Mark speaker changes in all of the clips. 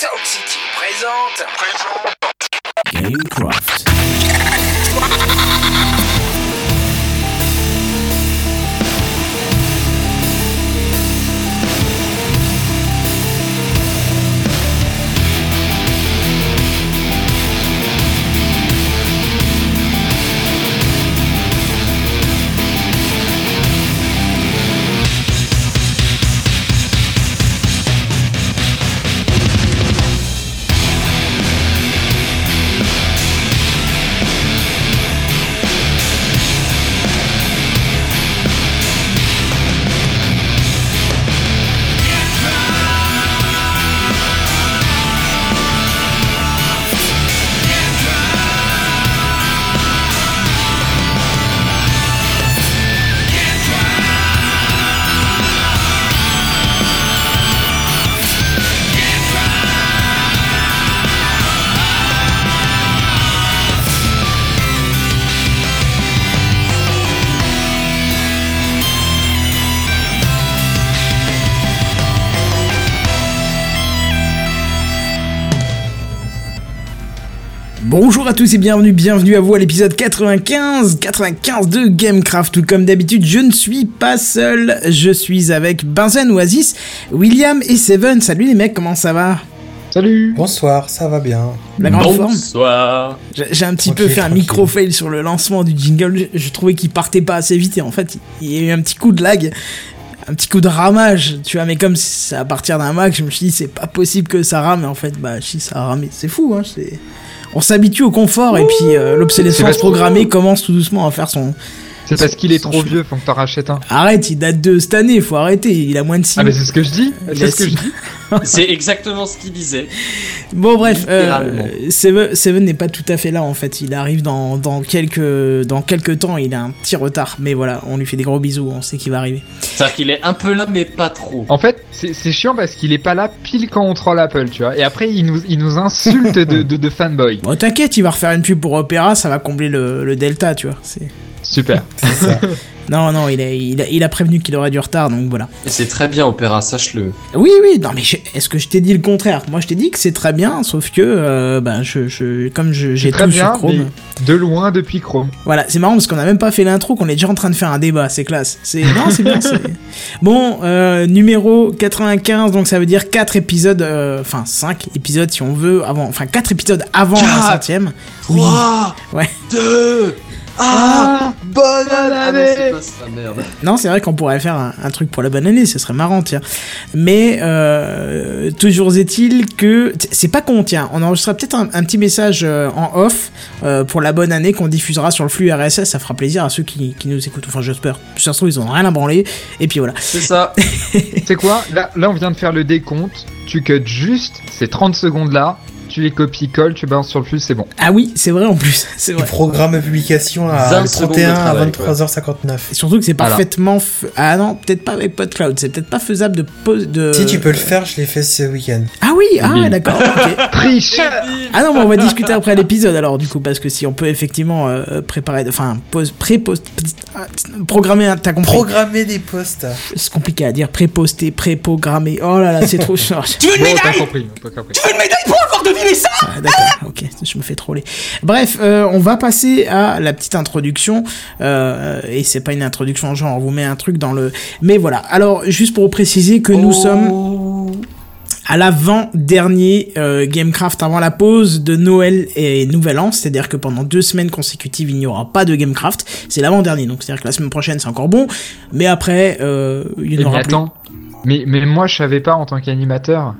Speaker 1: Soul City présente.
Speaker 2: Gamecraft. Bonjour à tous et bienvenue, bienvenue à vous à l'épisode 95, 95 de Gamecraft. Tout comme d'habitude, je ne suis pas seul, je suis avec Benzen Oasis, William et Seven. Salut les mecs, comment ça va?
Speaker 3: Salut
Speaker 4: Bonsoir, ça va bien.
Speaker 2: La grande forme
Speaker 5: Bonsoir.
Speaker 2: J'ai j'ai un petit peu fait un micro-fail sur le lancement du jingle, je, je trouvais qu'il partait pas assez vite et en fait il y a eu un petit coup de lag. Un petit coup de ramage, tu vois, mais comme c'est à partir d'un Mac, je me suis dit c'est pas possible que ça rame, et en fait, bah si ça a ramé, c'est fou, hein, c'est... On s'habitue au confort et puis euh, l'obsolescence programmée commence tout doucement à faire son.
Speaker 3: C'est parce qu'il est trop vieux, faut que t'en rachètes un.
Speaker 2: Arrête, il date de cette année, faut arrêter, il a moins de 6
Speaker 3: Ah mais c'est ce que je dis C'est ce que je dis
Speaker 5: C'est exactement ce qu'il disait.
Speaker 2: Bon bref, euh, Seven, Seven n'est pas tout à fait là en fait, il arrive dans, dans, quelques, dans quelques temps, il a un petit retard, mais voilà, on lui fait des gros bisous, on sait qu'il va arriver.
Speaker 5: C'est-à-dire qu'il est un peu là, mais pas trop.
Speaker 3: En fait, c'est c'est chiant parce qu'il est pas là pile quand on troll Apple, tu vois. Et après, il nous, il nous insulte de, de, de fanboy.
Speaker 2: Bon t'inquiète, il va refaire une pub pour Opera, ça va combler le, le delta, tu vois. c'est-
Speaker 3: Super.
Speaker 4: Ça.
Speaker 2: Non, non, il a, il a, il a prévenu qu'il aurait du retard, donc voilà.
Speaker 5: Et c'est très bien, Opéra, sache-le.
Speaker 2: Oui, oui, non, mais est-ce que je t'ai dit le contraire? Moi, je t'ai dit que c'est très bien, sauf que, euh, ben, je, je, comme je- j'ai tout
Speaker 3: bien,
Speaker 2: sur Chrome.
Speaker 3: mais de loin depuis Chrome.
Speaker 2: Voilà, c'est marrant parce qu'on a même pas fait l'intro, qu'on est déjà en train de faire un débat, c'est classe. C'est non, c'est bien. Bon, euh, numéro 95, donc ça veut dire 4 épisodes, euh, enfin 5 épisodes si on veut, avant, enfin 4 épisodes avant la centième. Oui.
Speaker 5: 3,
Speaker 2: Ouais.
Speaker 5: 2, ah, bonne année Ah non,
Speaker 3: année.
Speaker 5: c'est pas ça, merde.
Speaker 2: Non, c'est vrai qu'on pourrait faire un, un truc pour la bonne année, ce serait marrant, tiens. Mais euh, toujours est-il que c'est pas con, tiens. On enregistrera peut-être un, un petit message euh, en off euh, pour la bonne année qu'on diffusera sur le flux RSS. Ça fera plaisir à ceux qui, qui nous écoutent. Enfin, j'espère. Si ça se trouve, ils ont rien à branler. Et puis voilà.
Speaker 5: C'est ça.
Speaker 3: C'est quoi? Là, là, on vient de faire le décompte. Tu cut juste ces 30 secondes là. Tu les copies-colles, tu balances sur le flux, c'est bon.
Speaker 2: Ah oui, c'est vrai en plus. C'est
Speaker 4: Le
Speaker 2: vrai.
Speaker 4: programme de publication à
Speaker 5: 20
Speaker 4: le
Speaker 5: secondes
Speaker 4: 31
Speaker 5: de travail,
Speaker 4: à 23h59.
Speaker 2: Et surtout que c'est parfaitement. f- Ah non, peut-être pas avec PodCloud. C'est peut-être pas faisable de. pos- de...
Speaker 4: Si tu peux le faire, je l'ai fait ce week-end.
Speaker 2: Ah oui, ah
Speaker 3: Oui.
Speaker 2: d'accord. ok.
Speaker 3: Triche
Speaker 2: Ah non, mais on va discuter après l'épisode alors du coup parce que si on peut effectivement euh, préparer, enfin pose, pré-post, programmer, un- t'as compris
Speaker 4: Programmer des postes.
Speaker 2: C'est compliqué à dire, pré-poster, pré-programmer. Oh là là, c'est trop cher.
Speaker 5: Tu veux une
Speaker 3: Bon, t'as
Speaker 5: médaille
Speaker 3: compris, t'as compris.
Speaker 5: Tu veux une médaille pour avoir deviné ça
Speaker 2: Ah, D'accord, ok, je me fais troller. Bref, euh, on va passer à la petite introduction. Euh, et c'est pas une introduction genre, on vous met un truc dans le. Mais voilà. Alors, juste pour préciser que nous
Speaker 5: Oh.
Speaker 2: sommes à l'avant-dernier euh, Gamecraft avant la pause de Noël et Nouvel An, c'est-à-dire que pendant deux semaines consécutives, il n'y aura pas de Gamecraft. C'est l'avant-dernier, donc c'est-à-dire que la semaine prochaine, c'est encore bon, mais après, euh, il
Speaker 3: Eh
Speaker 2: n'y en
Speaker 3: mais
Speaker 2: aura plus.
Speaker 3: attends. Mais, mais moi, je savais pas en tant qu'animateur.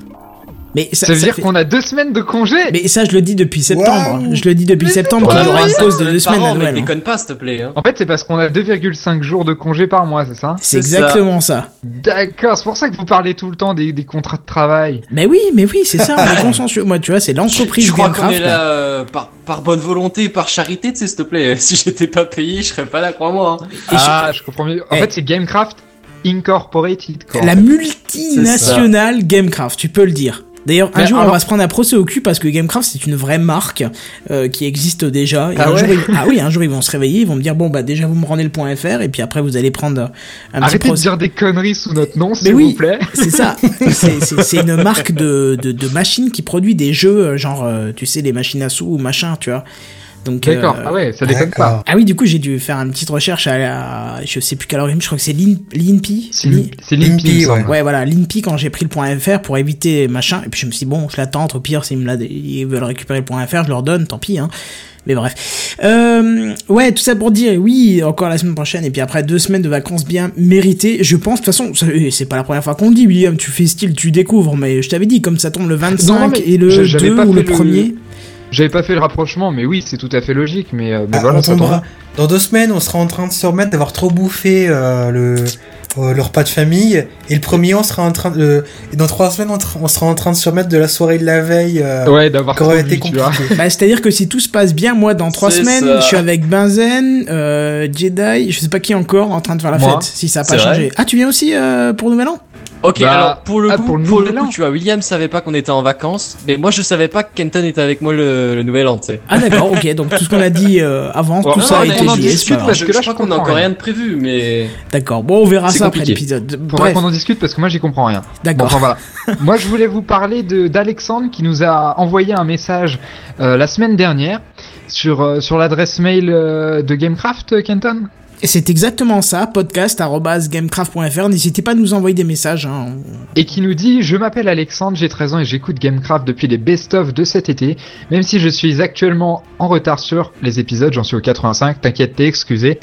Speaker 2: Mais ça,
Speaker 3: Ça veut
Speaker 2: ça
Speaker 3: dire
Speaker 2: fait-
Speaker 3: qu'on a deux semaines de congé
Speaker 2: Mais ça, je le dis depuis septembre. Je le dis depuis septembre qu'il y aura une pause de deux semaines à Noël.
Speaker 5: Mais
Speaker 2: hein.
Speaker 5: déconne pas, s'il te plaît. Hein.
Speaker 3: En fait, c'est parce qu'on a 2,5 jours de congé par mois, c'est ça
Speaker 2: C'est exactement ça.
Speaker 3: D'accord, c'est pour ça que vous parlez tout le temps des, des contrats de travail.
Speaker 2: Mais oui, mais oui, c'est ça, on est consensueux. Moi, tu vois, c'est l'entreprise
Speaker 5: Je crois qu'on est là euh, par, par bonne volonté, par charité, tu sais, s'il te plaît. Si j'étais pas payé, je serais pas là, crois-moi. hein.
Speaker 3: Ah, je comprends mieux. En
Speaker 2: Eh.
Speaker 3: fait, c'est Gamecraft Incorporated. Quoi,
Speaker 2: La
Speaker 3: fait.
Speaker 2: multinationale Gamecraft, tu peux le dire. D'ailleurs, un jour, on va se prendre un procès au cul parce que Gamecraft, c'est une vraie marque euh, qui existe déjà. Et
Speaker 3: Ah
Speaker 2: un
Speaker 3: ouais
Speaker 2: jour, ils- ah oui, un jour, ils vont se réveiller, ils vont me dire, bon, bah, déjà, vous me rendez le point .fr, et puis après, vous allez prendre un petit
Speaker 3: Arrêtez de
Speaker 2: procès.
Speaker 3: dire des conneries sous notre nom, s'il
Speaker 2: oui,
Speaker 3: vous plaît.
Speaker 2: c'est ça. C'est- une marque de, de, de machine qui produit des jeux, euh, genre, euh, tu sais, les machines à sous ou machin, tu vois. Donc,
Speaker 3: D'accord,
Speaker 2: euh,
Speaker 3: ah ouais, ça déconne pas.
Speaker 2: Ah oui, du coup, j'ai dû faire une petite recherche à, la- je sais plus quel organisme, je crois que c'est l'IN- l'INPI.
Speaker 3: C'est
Speaker 2: Lin-
Speaker 3: c'est Limpy,
Speaker 4: Limpy,
Speaker 3: il me semble.
Speaker 2: Ouais, voilà, l'INPI quand j'ai pris le point .fr pour éviter machin. Et puis je me suis dit, bon, je l'attends, au pire, s'ils me ils veulent récupérer le point .fr, je leur donne, tant pis, hein. Mais bref. Euh, ouais, tout ça pour dire, oui, encore la semaine prochaine, et puis après deux semaines de vacances bien méritées, je pense, de toute façon, c'est pas la première fois qu'on le dit, William, tu fais style, tu découvres, mais je t'avais dit, comme ça tombe le 25
Speaker 3: Non, mais
Speaker 2: et le
Speaker 3: je- j'avais
Speaker 2: 2
Speaker 3: pas
Speaker 2: ou le- 1er.
Speaker 3: J'avais pas fait le rapprochement, mais oui, c'est tout à fait logique. Mais, euh, mais
Speaker 4: Ah,
Speaker 3: voilà,
Speaker 4: on
Speaker 3: ça
Speaker 4: tombera. Dans deux semaines, on sera en train de se remettre d'avoir trop bouffé euh, le, euh, le repas de famille. Et le premier, on sera en train de. Et dans trois semaines, on, tra- on sera en train de se remettre de la soirée de la veille. euh,
Speaker 3: Ouais, d'avoir
Speaker 4: qui aurait
Speaker 3: trop
Speaker 4: été
Speaker 3: tu vois.
Speaker 2: Bah, c'est-à-dire que si tout se passe bien, moi, dans trois semaines,
Speaker 5: ça.
Speaker 2: je suis avec Benzen, euh, Jedi, je sais pas qui encore, en train de faire la
Speaker 3: Moi.
Speaker 2: fête, si ça a pas
Speaker 5: C'est
Speaker 2: changé.
Speaker 5: vrai
Speaker 2: Ah, tu viens aussi euh, pour Nouvel An?
Speaker 5: Ok,
Speaker 3: Bah,
Speaker 5: alors pour le
Speaker 3: ah,
Speaker 5: coup,
Speaker 3: pour le
Speaker 5: pour le
Speaker 3: nouvel
Speaker 5: coup,
Speaker 3: an.
Speaker 5: tu vois, William savait pas qu'on était en vacances, mais moi je savais pas que Kenton était avec moi le, le nouvel an, tu sais.
Speaker 2: Ah, d'accord, ok, donc tout ce qu'on a dit euh, avant,
Speaker 3: Ouais,
Speaker 2: tout
Speaker 3: non,
Speaker 2: ça a
Speaker 3: mais
Speaker 2: été
Speaker 3: on en discute parce que là,
Speaker 5: je
Speaker 3: je
Speaker 5: crois qu'on a
Speaker 3: comprends
Speaker 5: encore
Speaker 3: rien.
Speaker 5: rien de prévu, mais
Speaker 2: D'accord, bon, on verra ça après l'épisode.
Speaker 3: Faudra
Speaker 2: Bref,
Speaker 3: qu'on en discute parce que moi j'y comprends rien. Bon,
Speaker 2: d'accord.
Speaker 3: enfin voilà. Moi je voulais vous parler de d'Alexandre qui nous a envoyé un message euh, la semaine dernière sur euh, sur l'adresse mail euh, de Gamecraft Kenton?
Speaker 2: C'est exactement ça, podcast.gamecraft.fr, n'hésitez pas à nous envoyer des messages. Hein.
Speaker 3: et qui nous dit Je m'appelle Alexandre, j'ai 13 ans et j'écoute Gamecraft depuis les best-of de cet été. Même si je suis actuellement en retard sur les épisodes, j'en suis au 85, t'inquiète, t'es excusé.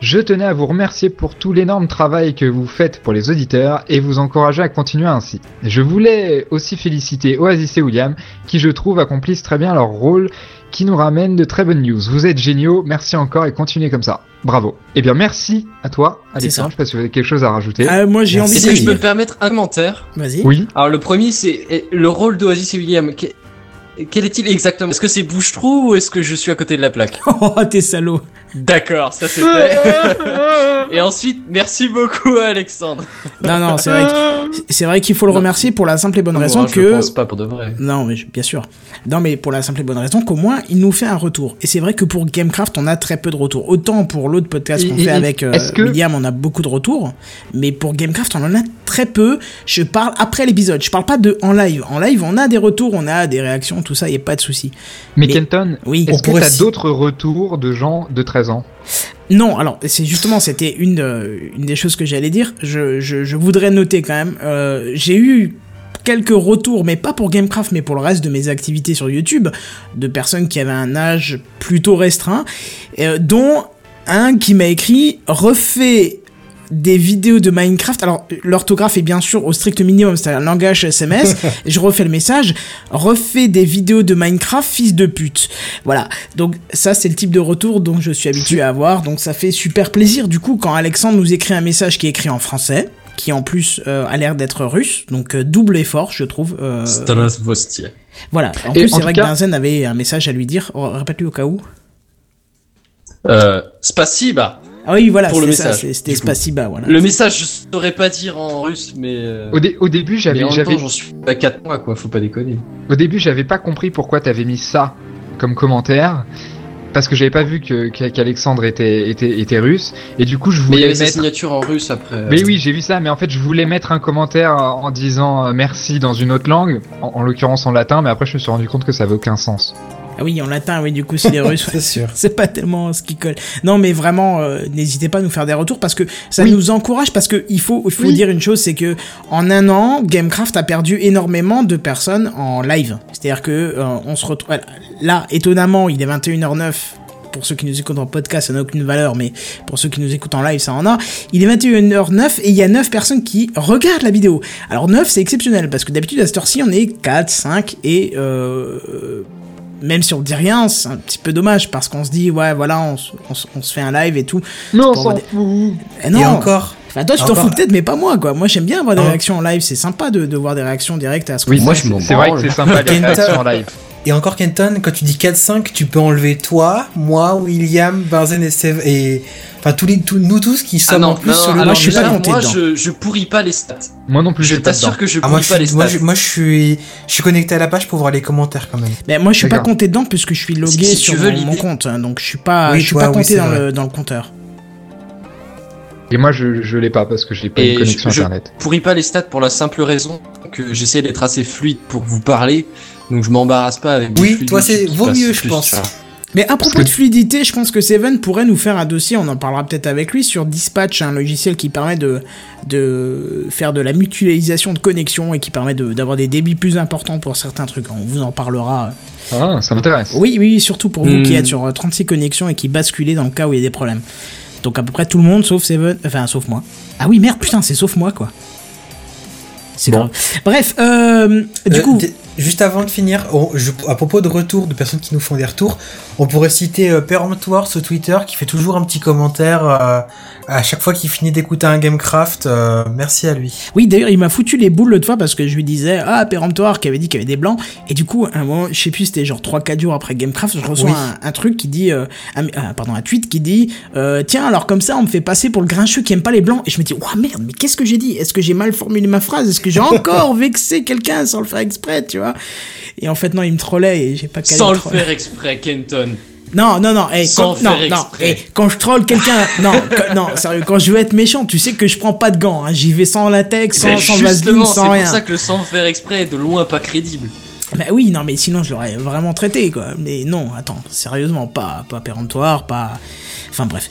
Speaker 3: Je tenais à vous remercier pour tout l'énorme travail que vous faites pour les auditeurs et vous encourager à continuer ainsi. Je voulais aussi féliciter Oasis et William qui je trouve accomplissent très bien leur rôle qui nous ramène de très bonnes news. Vous êtes géniaux, merci encore et continuez comme ça. Bravo. Eh bien merci à toi
Speaker 2: C'est
Speaker 3: Alexandre,
Speaker 2: ça.
Speaker 3: je sais pas si vous avez quelque chose à rajouter.
Speaker 2: Ah, moi j'ai envie
Speaker 5: est-ce
Speaker 2: de
Speaker 5: que je peux me permettre un commentaire
Speaker 2: Vas-y.
Speaker 3: Oui.
Speaker 5: Alors le premier c'est le rôle d'Oasis et William. Que- Quel est-il exactement? Est-ce que c'est bouche-trou ou est-ce que je suis à côté de la plaque?
Speaker 2: Oh, t'es salaud.
Speaker 5: D'accord, ça c'est fait. Et ensuite, merci beaucoup Alexandre.
Speaker 2: Non, non, c'est vrai que- c'est vrai qu'il faut le remercier pour la simple et bonne
Speaker 5: Non,
Speaker 2: raison
Speaker 5: je
Speaker 2: que
Speaker 5: pense pas pour de vrai.
Speaker 2: Non, mais je- bien sûr. Non, mais pour la simple et bonne raison qu'au moins, il nous fait un retour. Et c'est vrai que pour Gamecraft, on a très peu de retours. Autant pour l'autre podcast
Speaker 3: Et-
Speaker 2: qu'on
Speaker 3: et-
Speaker 2: fait
Speaker 3: et
Speaker 2: avec euh,
Speaker 3: est-ce que-
Speaker 2: William, on a beaucoup de retours. Mais pour Gamecraft, on en a très peu. Je parle après l'épisode. Je parle pas de en live. En live, on a des retours, on a des réactions, tout ça, y a pas de souci.
Speaker 3: Mais,
Speaker 2: Mais-
Speaker 3: Kenton,
Speaker 2: Oui.
Speaker 3: est-ce
Speaker 4: On
Speaker 3: que
Speaker 4: pourrait
Speaker 3: t'as
Speaker 4: si-
Speaker 3: d'autres retours de gens de 13
Speaker 2: Non, alors c'est justement c'était une euh, une des choses que j'allais dire. Je, je, je voudrais noter quand même. euh, J'ai eu quelques retours, mais pas pour Gamecraft, mais pour le reste de mes activités sur YouTube, de personnes qui avaient un âge plutôt restreint, euh, dont un qui m'a écrit refait des vidéos de Minecraft. Alors, l'orthographe est bien sûr au strict minimum, c'est un langage SMS. je refais le message. Refait des vidéos de Minecraft, fils de pute. Voilà. Donc, ça, c'est le type de retour dont je suis habitué à avoir. Donc, ça fait super plaisir, du coup, quand Alexandre nous écrit un message qui est écrit en français qui en plus euh, a l'air d'être russe, donc euh, double effort, je trouve. euh, voilà. En
Speaker 3: Et
Speaker 2: plus, c'est vrai
Speaker 3: cas-
Speaker 2: que Benzen avait un message à lui dire. Oh, Répète-lui au cas où.
Speaker 5: Euh, spasiba.
Speaker 2: Ah oui, voilà,
Speaker 5: Pour le message,
Speaker 2: c'est- c'était. Spasiba, voilà.
Speaker 5: Le message, je saurais pas dire en russe, mais. euh,
Speaker 3: au, dé- au début, j'avais,
Speaker 5: j'en suis à 4 mois, quoi, faut pas déconner.
Speaker 3: au début, j'avais pas compris pourquoi t'avais mis ça comme commentaire. Parce que j'avais pas vu qu'Alexandre était, était, était russe. Et du coup, je
Speaker 5: Mais il y
Speaker 3: voulais
Speaker 5: avait sa
Speaker 3: mettre.
Speaker 5: signature en russe après.
Speaker 3: Mais oui, j'ai vu ça, mais en fait, je voulais mettre un commentaire en en disant euh, merci dans une autre langue, en, en l'occurrence en latin, mais après, je me suis rendu compte que ça avait aucun sens.
Speaker 2: Ah oui, en latin, oui, du coup, c'est les Russes.
Speaker 4: C'est sûr.
Speaker 2: C'est pas tellement ce qui colle. Non, mais vraiment, euh, n'hésitez pas à nous faire des retours parce que ça
Speaker 3: Oui.
Speaker 2: nous encourage. Parce que il faut, il faut
Speaker 3: Oui.
Speaker 2: dire une chose, c'est que en un an, Gamecraft a perdu énormément de personnes en live. C'est-à-dire que euh, on se retrouve là, étonnamment, il est 21h09. Pour ceux qui nous écoutent en podcast, ça n'a aucune valeur, mais pour ceux qui nous écoutent en live, ça en a. Il est 21h09 et il y a 9 personnes qui regardent la vidéo. Alors 9, c'est exceptionnel parce que d'habitude à cette heure-ci, on est 4, 5 et euh, même si on dit rien, c'est un petit peu dommage parce qu'on se dit ouais voilà on, se- on se- on se fait un live et tout.
Speaker 3: Mais on s'en
Speaker 2: avoir
Speaker 3: fout
Speaker 2: Eh non.
Speaker 4: Et encore,
Speaker 2: Enfin, toi tu t'en fous peut-être mais pas moi quoi. Moi j'aime bien avoir des réactions en live, c'est sympa de, de voir des réactions directes à ce qu'on
Speaker 3: Oui,
Speaker 5: Moi, je m'en
Speaker 3: c'est vrai que c'est sympa les réactions en live.
Speaker 4: Et encore Kenton, quand tu dis 4-5, tu peux enlever toi, moi, William, Barzen et Sev et enfin tous les tous, nous tous qui
Speaker 5: Ah
Speaker 4: sommes
Speaker 5: non,
Speaker 4: en plus
Speaker 5: non,
Speaker 4: sur le
Speaker 5: alors
Speaker 2: je suis pas compté
Speaker 5: moi
Speaker 2: dedans.
Speaker 5: je, je pourris pas les stats.
Speaker 3: Moi non plus,
Speaker 5: Je
Speaker 3: dedans.
Speaker 5: t'assure que je
Speaker 4: Ah,
Speaker 5: pourris
Speaker 4: moi, je
Speaker 5: pas les
Speaker 4: suis, moi,
Speaker 5: stats.
Speaker 4: je, moi, je suis je suis connecté à la page pour voir les commentaires quand même.
Speaker 2: Mais moi, je suis pas compté dedans puisque je suis logué
Speaker 5: Si- si tu
Speaker 2: sur
Speaker 5: veux,
Speaker 2: mon, compte, hein, donc je suis pas,
Speaker 4: Oui,
Speaker 2: je suis
Speaker 4: toi,
Speaker 2: pas compté dans le dans le compteur.
Speaker 3: Et moi, je, je l'ai pas parce que j'ai pas
Speaker 5: Et
Speaker 3: une connexion
Speaker 5: je- je-
Speaker 3: internet.
Speaker 5: pourris pas les stats pour la simple raison que j'essaie d'être assez fluide pour vous parler, donc je m'embarrasse pas avec
Speaker 4: Oui, toi, c'est- vaut mieux, je pense.
Speaker 2: Mais à propos de fluidité, je pense que Seven pourrait nous faire un dossier, on en parlera peut-être avec lui, sur Dispatch, un logiciel qui permet de, de faire de la mutualisation de connexion et qui permet de- d'avoir des débits plus importants pour certains trucs. On vous en parlera.
Speaker 3: Ah, ça m'intéresse.
Speaker 2: Oui, oui, surtout pour vous
Speaker 5: Hmm.
Speaker 2: qui êtes sur euh, 36 connexions et qui basculez dans le cas où il y a des problèmes. Donc à peu près tout le monde, sauf Seven, enfin sauf moi. Ah oui, merde, putain, c'est sauf moi, quoi. C'est
Speaker 5: Bon.
Speaker 2: grave. Bref, euh, du
Speaker 4: Euh,
Speaker 2: coup,
Speaker 4: juste avant de finir, on- je- à propos de retour, de personnes qui nous font des retours, on pourrait citer euh, Péremptoire sur Twitter qui fait toujours un petit commentaire euh, à chaque fois qu'il finit d'écouter un Gamecraft. euh, merci à lui.
Speaker 2: Oui, d'ailleurs, il m'a foutu les boules l'autre fois parce que je lui disais, ah, péremptoire, qui avait dit qu'il y avait des blancs. Et du coup, un moment, je sais plus, c'était genre 3-4 jours après Gamecraft, je reçois
Speaker 4: Oui.
Speaker 2: un, un truc qui dit, euh, un- pardon, un tweet qui dit, tiens, alors comme ça, on me fait passer pour le grincheux qui aime pas les blancs. Et je me dis, ouah, merde, mais qu'est-ce que j'ai dit? Est-ce que j'ai mal formulé ma phrase? Est-ce que j'ai encore vexé quelqu'un sans le faire exprès, tu vois? Et en fait, non, il me trollait et j'ai pas qu'à
Speaker 5: Sans le faire exprès, Kenton.
Speaker 2: Non, non, non, hey,
Speaker 5: Sans
Speaker 2: quand, non,
Speaker 5: faire
Speaker 2: non,
Speaker 5: exprès.
Speaker 2: hey, quand je troll quelqu'un, non, quand- non, sérieux, quand je veux être méchant, tu sais que je prends pas de gants, hein, j'y vais sans latex, sans, sans vaseline,
Speaker 5: justement, c'est
Speaker 2: sans
Speaker 5: pour
Speaker 2: rien.
Speaker 5: ça que le sans faire exprès est de loin pas crédible.
Speaker 2: Bah oui, non, mais sinon je l'aurais vraiment traité, quoi. Mais non, attends, sérieusement, pas, pas péremptoire, pas. Enfin bref.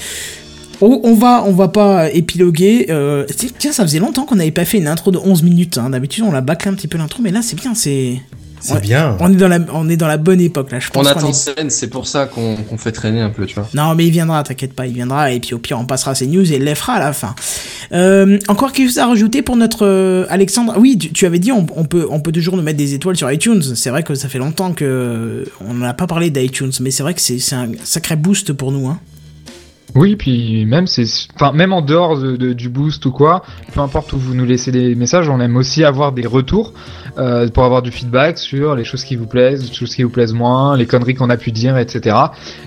Speaker 2: On, on va, on va pas épiloguer. Euh, ti- tiens, ça faisait longtemps qu'on n'avait pas fait une intro de 11 minutes. Hein. D'habitude, on la bâclé un petit peu l'intro, mais là, c'est bien, c'est.
Speaker 4: C'est
Speaker 2: Ouais.
Speaker 4: bien.
Speaker 2: On est dans la, on est dans la bonne époque là. Je pense
Speaker 5: On
Speaker 2: qu'on
Speaker 5: attend
Speaker 2: est-
Speaker 5: scène, c'est pour ça qu'on fait traîner un peu, tu vois.
Speaker 2: Non, mais il viendra, t'inquiète pas, il viendra, et puis au pire, on passera ses news et il les fera à la fin. Euh, encore quelque chose à rajouter pour notre euh, Alexandre? Oui, tu, tu avais dit, on, on peut, on peut toujours nous mettre des étoiles sur iTunes. C'est vrai que ça fait longtemps que on n'a pas parlé d'iTunes, mais c'est vrai que c'est c'est un sacré boost pour nous. Hein.
Speaker 3: Oui, puis même c'est, enfin même en dehors de, de- du boost ou quoi, peu importe où vous nous laissez des messages, on aime aussi avoir des retours euh, pour avoir du feedback sur les choses qui vous plaisent, les choses qui vous plaisent moins, les conneries qu'on a pu dire, etc.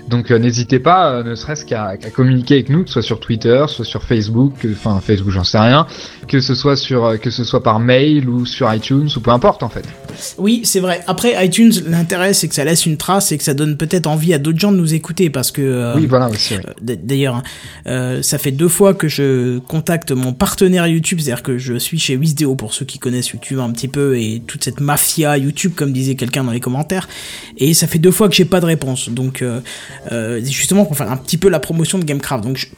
Speaker 3: Donc euh, n'hésitez pas, euh, ne serait-ce qu'à communiquer avec nous, que ce soit sur Twitter, soit sur Facebook, enfin Facebook j'en sais rien, que ce soit sur, que ce soit par mail ou sur iTunes ou peu importe en fait.
Speaker 2: Oui, c'est vrai. Après, iTunes, l'intérêt, c'est que ça laisse une trace et que ça donne peut-être envie à d'autres gens de nous écouter parce que.
Speaker 3: Oui, voilà aussi. oui.
Speaker 2: D'ailleurs, euh, ça fait deux fois que je contacte mon partenaire YouTube, c'est-à-dire que je suis chez Wisdeo pour ceux qui connaissent YouTube un petit peu et toute cette mafia YouTube, comme disait quelqu'un dans les commentaires. Et ça fait deux fois que j'ai pas de réponse. Donc, euh, euh, justement pour faire un petit peu la promotion de Gamecraft. Donc,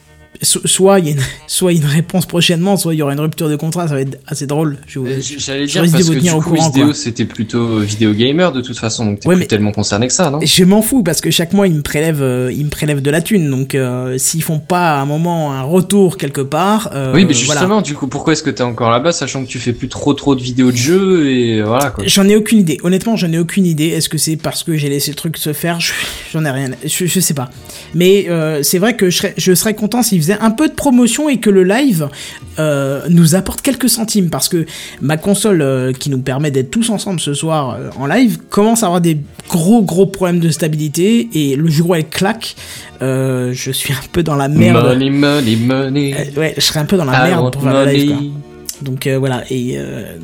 Speaker 2: soit il y a une, soit une réponse prochainement, soit il y aura une rupture de contrat. Ça va être assez drôle.
Speaker 5: Euh, J'allais dire parce que du coup,
Speaker 2: courant,
Speaker 5: vidéo c'était plutôt vidéo gamer de toute façon, donc t'es
Speaker 2: Ouais,
Speaker 5: plus tellement concerné que ça, non?
Speaker 2: Je m'en fous parce que chaque mois ils me prélèvent, euh, ils me prélèvent de la thune. Donc euh, s'ils font pas à un moment un retour quelque part, euh,
Speaker 5: Oui, mais
Speaker 2: voilà.
Speaker 5: justement, du coup, pourquoi est-ce que t'es encore là-bas, sachant que tu fais plus trop trop de vidéos de jeux et voilà quoi.
Speaker 2: J'en ai aucune idée. Honnêtement, j'en ai aucune idée. Est-ce que c'est parce que j'ai laissé le truc se faire? Je- J'en ai rien. Je, je sais pas. Mais euh, c'est vrai que je serais, je serais content s'ils un peu de promotion et que le live euh, nous apporte quelques centimes. Parce que ma console euh, qui nous permet d'être tous ensemble ce soir euh, en live commence à avoir des gros gros problèmes de stabilité. Et le jour où elle claque, je suis un peu dans la merde.
Speaker 5: Money, money, money.
Speaker 2: Ouais, je serais un peu dans la
Speaker 5: I
Speaker 2: merde pour faire le live. Quoi. Donc euh, voilà, et, euh,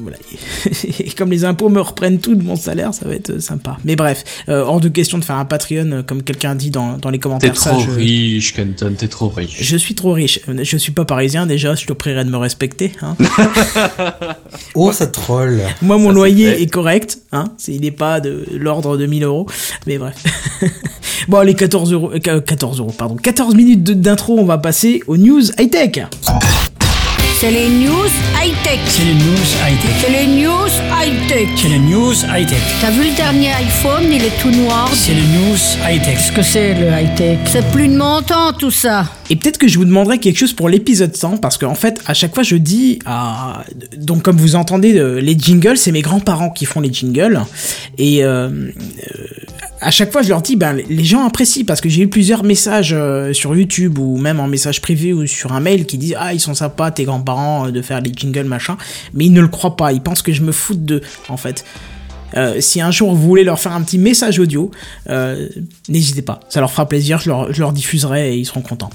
Speaker 2: voilà. et comme les impôts me reprennent tout de mon salaire, ça va être euh, sympa. Mais bref, euh, hors de question de faire un Patreon, comme quelqu'un dit dans, dans les
Speaker 5: T'es
Speaker 2: commentaires. ça,
Speaker 5: trop
Speaker 2: je,
Speaker 5: riche, Kenton, t'es trop riche.
Speaker 2: je suis trop riche. Je suis pas parisien déjà, je te prierai de me respecter. Hein.
Speaker 4: Oh, ça troll.
Speaker 2: Moi, mon
Speaker 5: Ça,
Speaker 2: loyer est correct. Hein. C'est- Il n'est pas de l'ordre de 1000 euros. Mais bref. bon, les 14 euros, euh, 14 euros, pardon. 14 minutes d'intro, on va passer aux news high-tech.
Speaker 6: C'est les news high-tech.
Speaker 7: C'est les news high-tech.
Speaker 6: C'est les news high-tech.
Speaker 7: C'est les news high-tech.
Speaker 6: T'as vu le dernier iPhone, il est tout noir.
Speaker 7: C'est les news high-tech.
Speaker 6: Qu'est-ce que c'est le high-tech? C'est plus de mon temps tout ça.
Speaker 2: Et peut-être que je vous demanderai quelque chose pour l'épisode 100, parce qu'en fait, à chaque fois, je dis à... Donc, comme vous entendez, euh, les jingles, c'est mes grands-parents qui font les jingles. Et euh, euh, à chaque fois, je leur dis, ben, les gens apprécient, parce que j'ai eu plusieurs messages euh, sur YouTube, ou même en message privé, ou sur un mail, qui disent, ah, ils sont sympas, tes grands-parents, euh, de faire les jingles, machin. Mais ils ne le croient pas, ils pensent que je me foute d'eux, en fait. Euh, si un jour vous voulez leur faire un petit message audio, euh, n'hésitez pas, ça leur fera plaisir, je leur, je leur diffuserai et ils seront contents.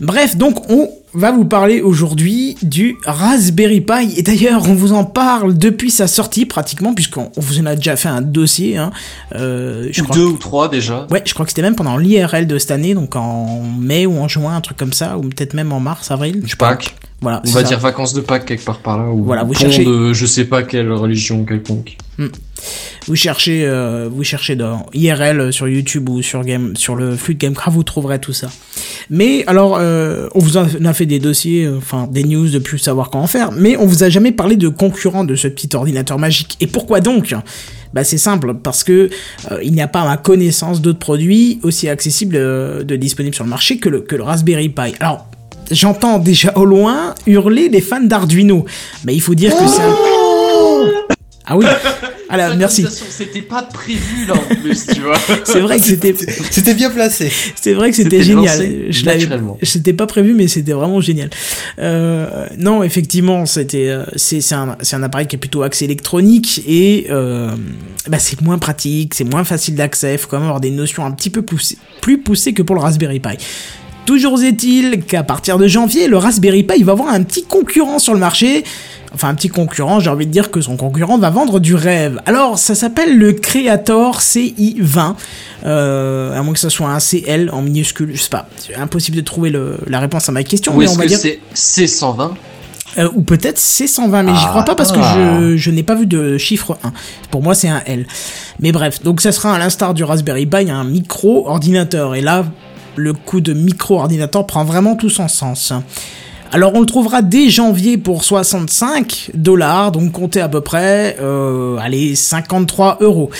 Speaker 2: Bref, donc on va vous parler aujourd'hui du Raspberry Pi. Et d'ailleurs, on vous en parle depuis sa sortie pratiquement, puisqu'on on vous en a déjà fait un dossier. Hein. Euh, je
Speaker 5: Ou
Speaker 2: crois
Speaker 5: deux ou trois déjà.
Speaker 2: Ouais, je crois que c'était même pendant l'IRL de cette année, donc en mai ou en juin, un truc comme ça, ou peut-être même en mars, avril. Je sais pas.
Speaker 5: Pâques.
Speaker 2: Voilà.
Speaker 5: On va
Speaker 2: ça.
Speaker 5: dire vacances de Pâques quelque part par là. Ou
Speaker 2: Voilà, vous
Speaker 5: pont
Speaker 2: cherchez-
Speaker 5: de je sais pas quelle religion quelconque.
Speaker 2: Vous cherchez, euh, vous cherchez dans IRL sur YouTube ou sur Game, sur le flux de Gamecraft, vous trouverez tout ça. Mais alors, euh, on vous en a fait des dossiers, euh, enfin des news de plus savoir comment faire, mais on vous a jamais parlé de concurrent de ce petit ordinateur magique. Et pourquoi donc? Bah c'est simple parce que euh, il n'y a pas à ma connaissance d'autres produits aussi accessibles de disponibles sur le marché que le, que le Raspberry Pi. Alors j'entends déjà au loin hurler les fans d'Arduino, mais il faut dire que c'est un... ah oui. Alors merci.
Speaker 5: C'était pas prévu là en plus, tu vois.
Speaker 2: C'est vrai que c'était
Speaker 4: C'était bien placé.
Speaker 2: c'est vrai que c'était génial. Je l'avais
Speaker 5: naturellement.
Speaker 2: c'était pas prévu mais c'était vraiment génial. Euh, non, effectivement, c'était euh, c'est c'est un c'est un appareil qui est plutôt axé électronique et euh, bah c'est moins pratique, c'est moins facile d'accès, faut quand même avoir des notions un petit peu poussées, plus poussées que pour le Raspberry Pi. Toujours est-il qu'à partir de janvier, le Raspberry Pi va avoir un petit concurrent sur le marché. Enfin, un petit concurrent, j'ai envie de dire que son concurrent va vendre du rêve. Alors, ça s'appelle le Creator CI20. Euh, à moins que ça soit un CL en minuscule, je sais pas. C'est impossible de trouver le- la réponse à ma question,
Speaker 5: Ou est-ce
Speaker 2: on va
Speaker 5: que
Speaker 2: dire.
Speaker 5: c'est C120
Speaker 2: Euh, ou peut-être C120, mais j'y crois pas parce que
Speaker 5: Ah.
Speaker 2: je, je n'ai pas vu de chiffre 1. Pour moi, c'est un L. Mais bref, donc ça sera à l'instar du Raspberry Pi, un micro-ordinateur. Et là, le coup de micro-ordinateur prend vraiment tout son sens. Alors on le trouvera dès janvier pour 65 dollars, donc comptez à peu près, euh, allez, 53 euros.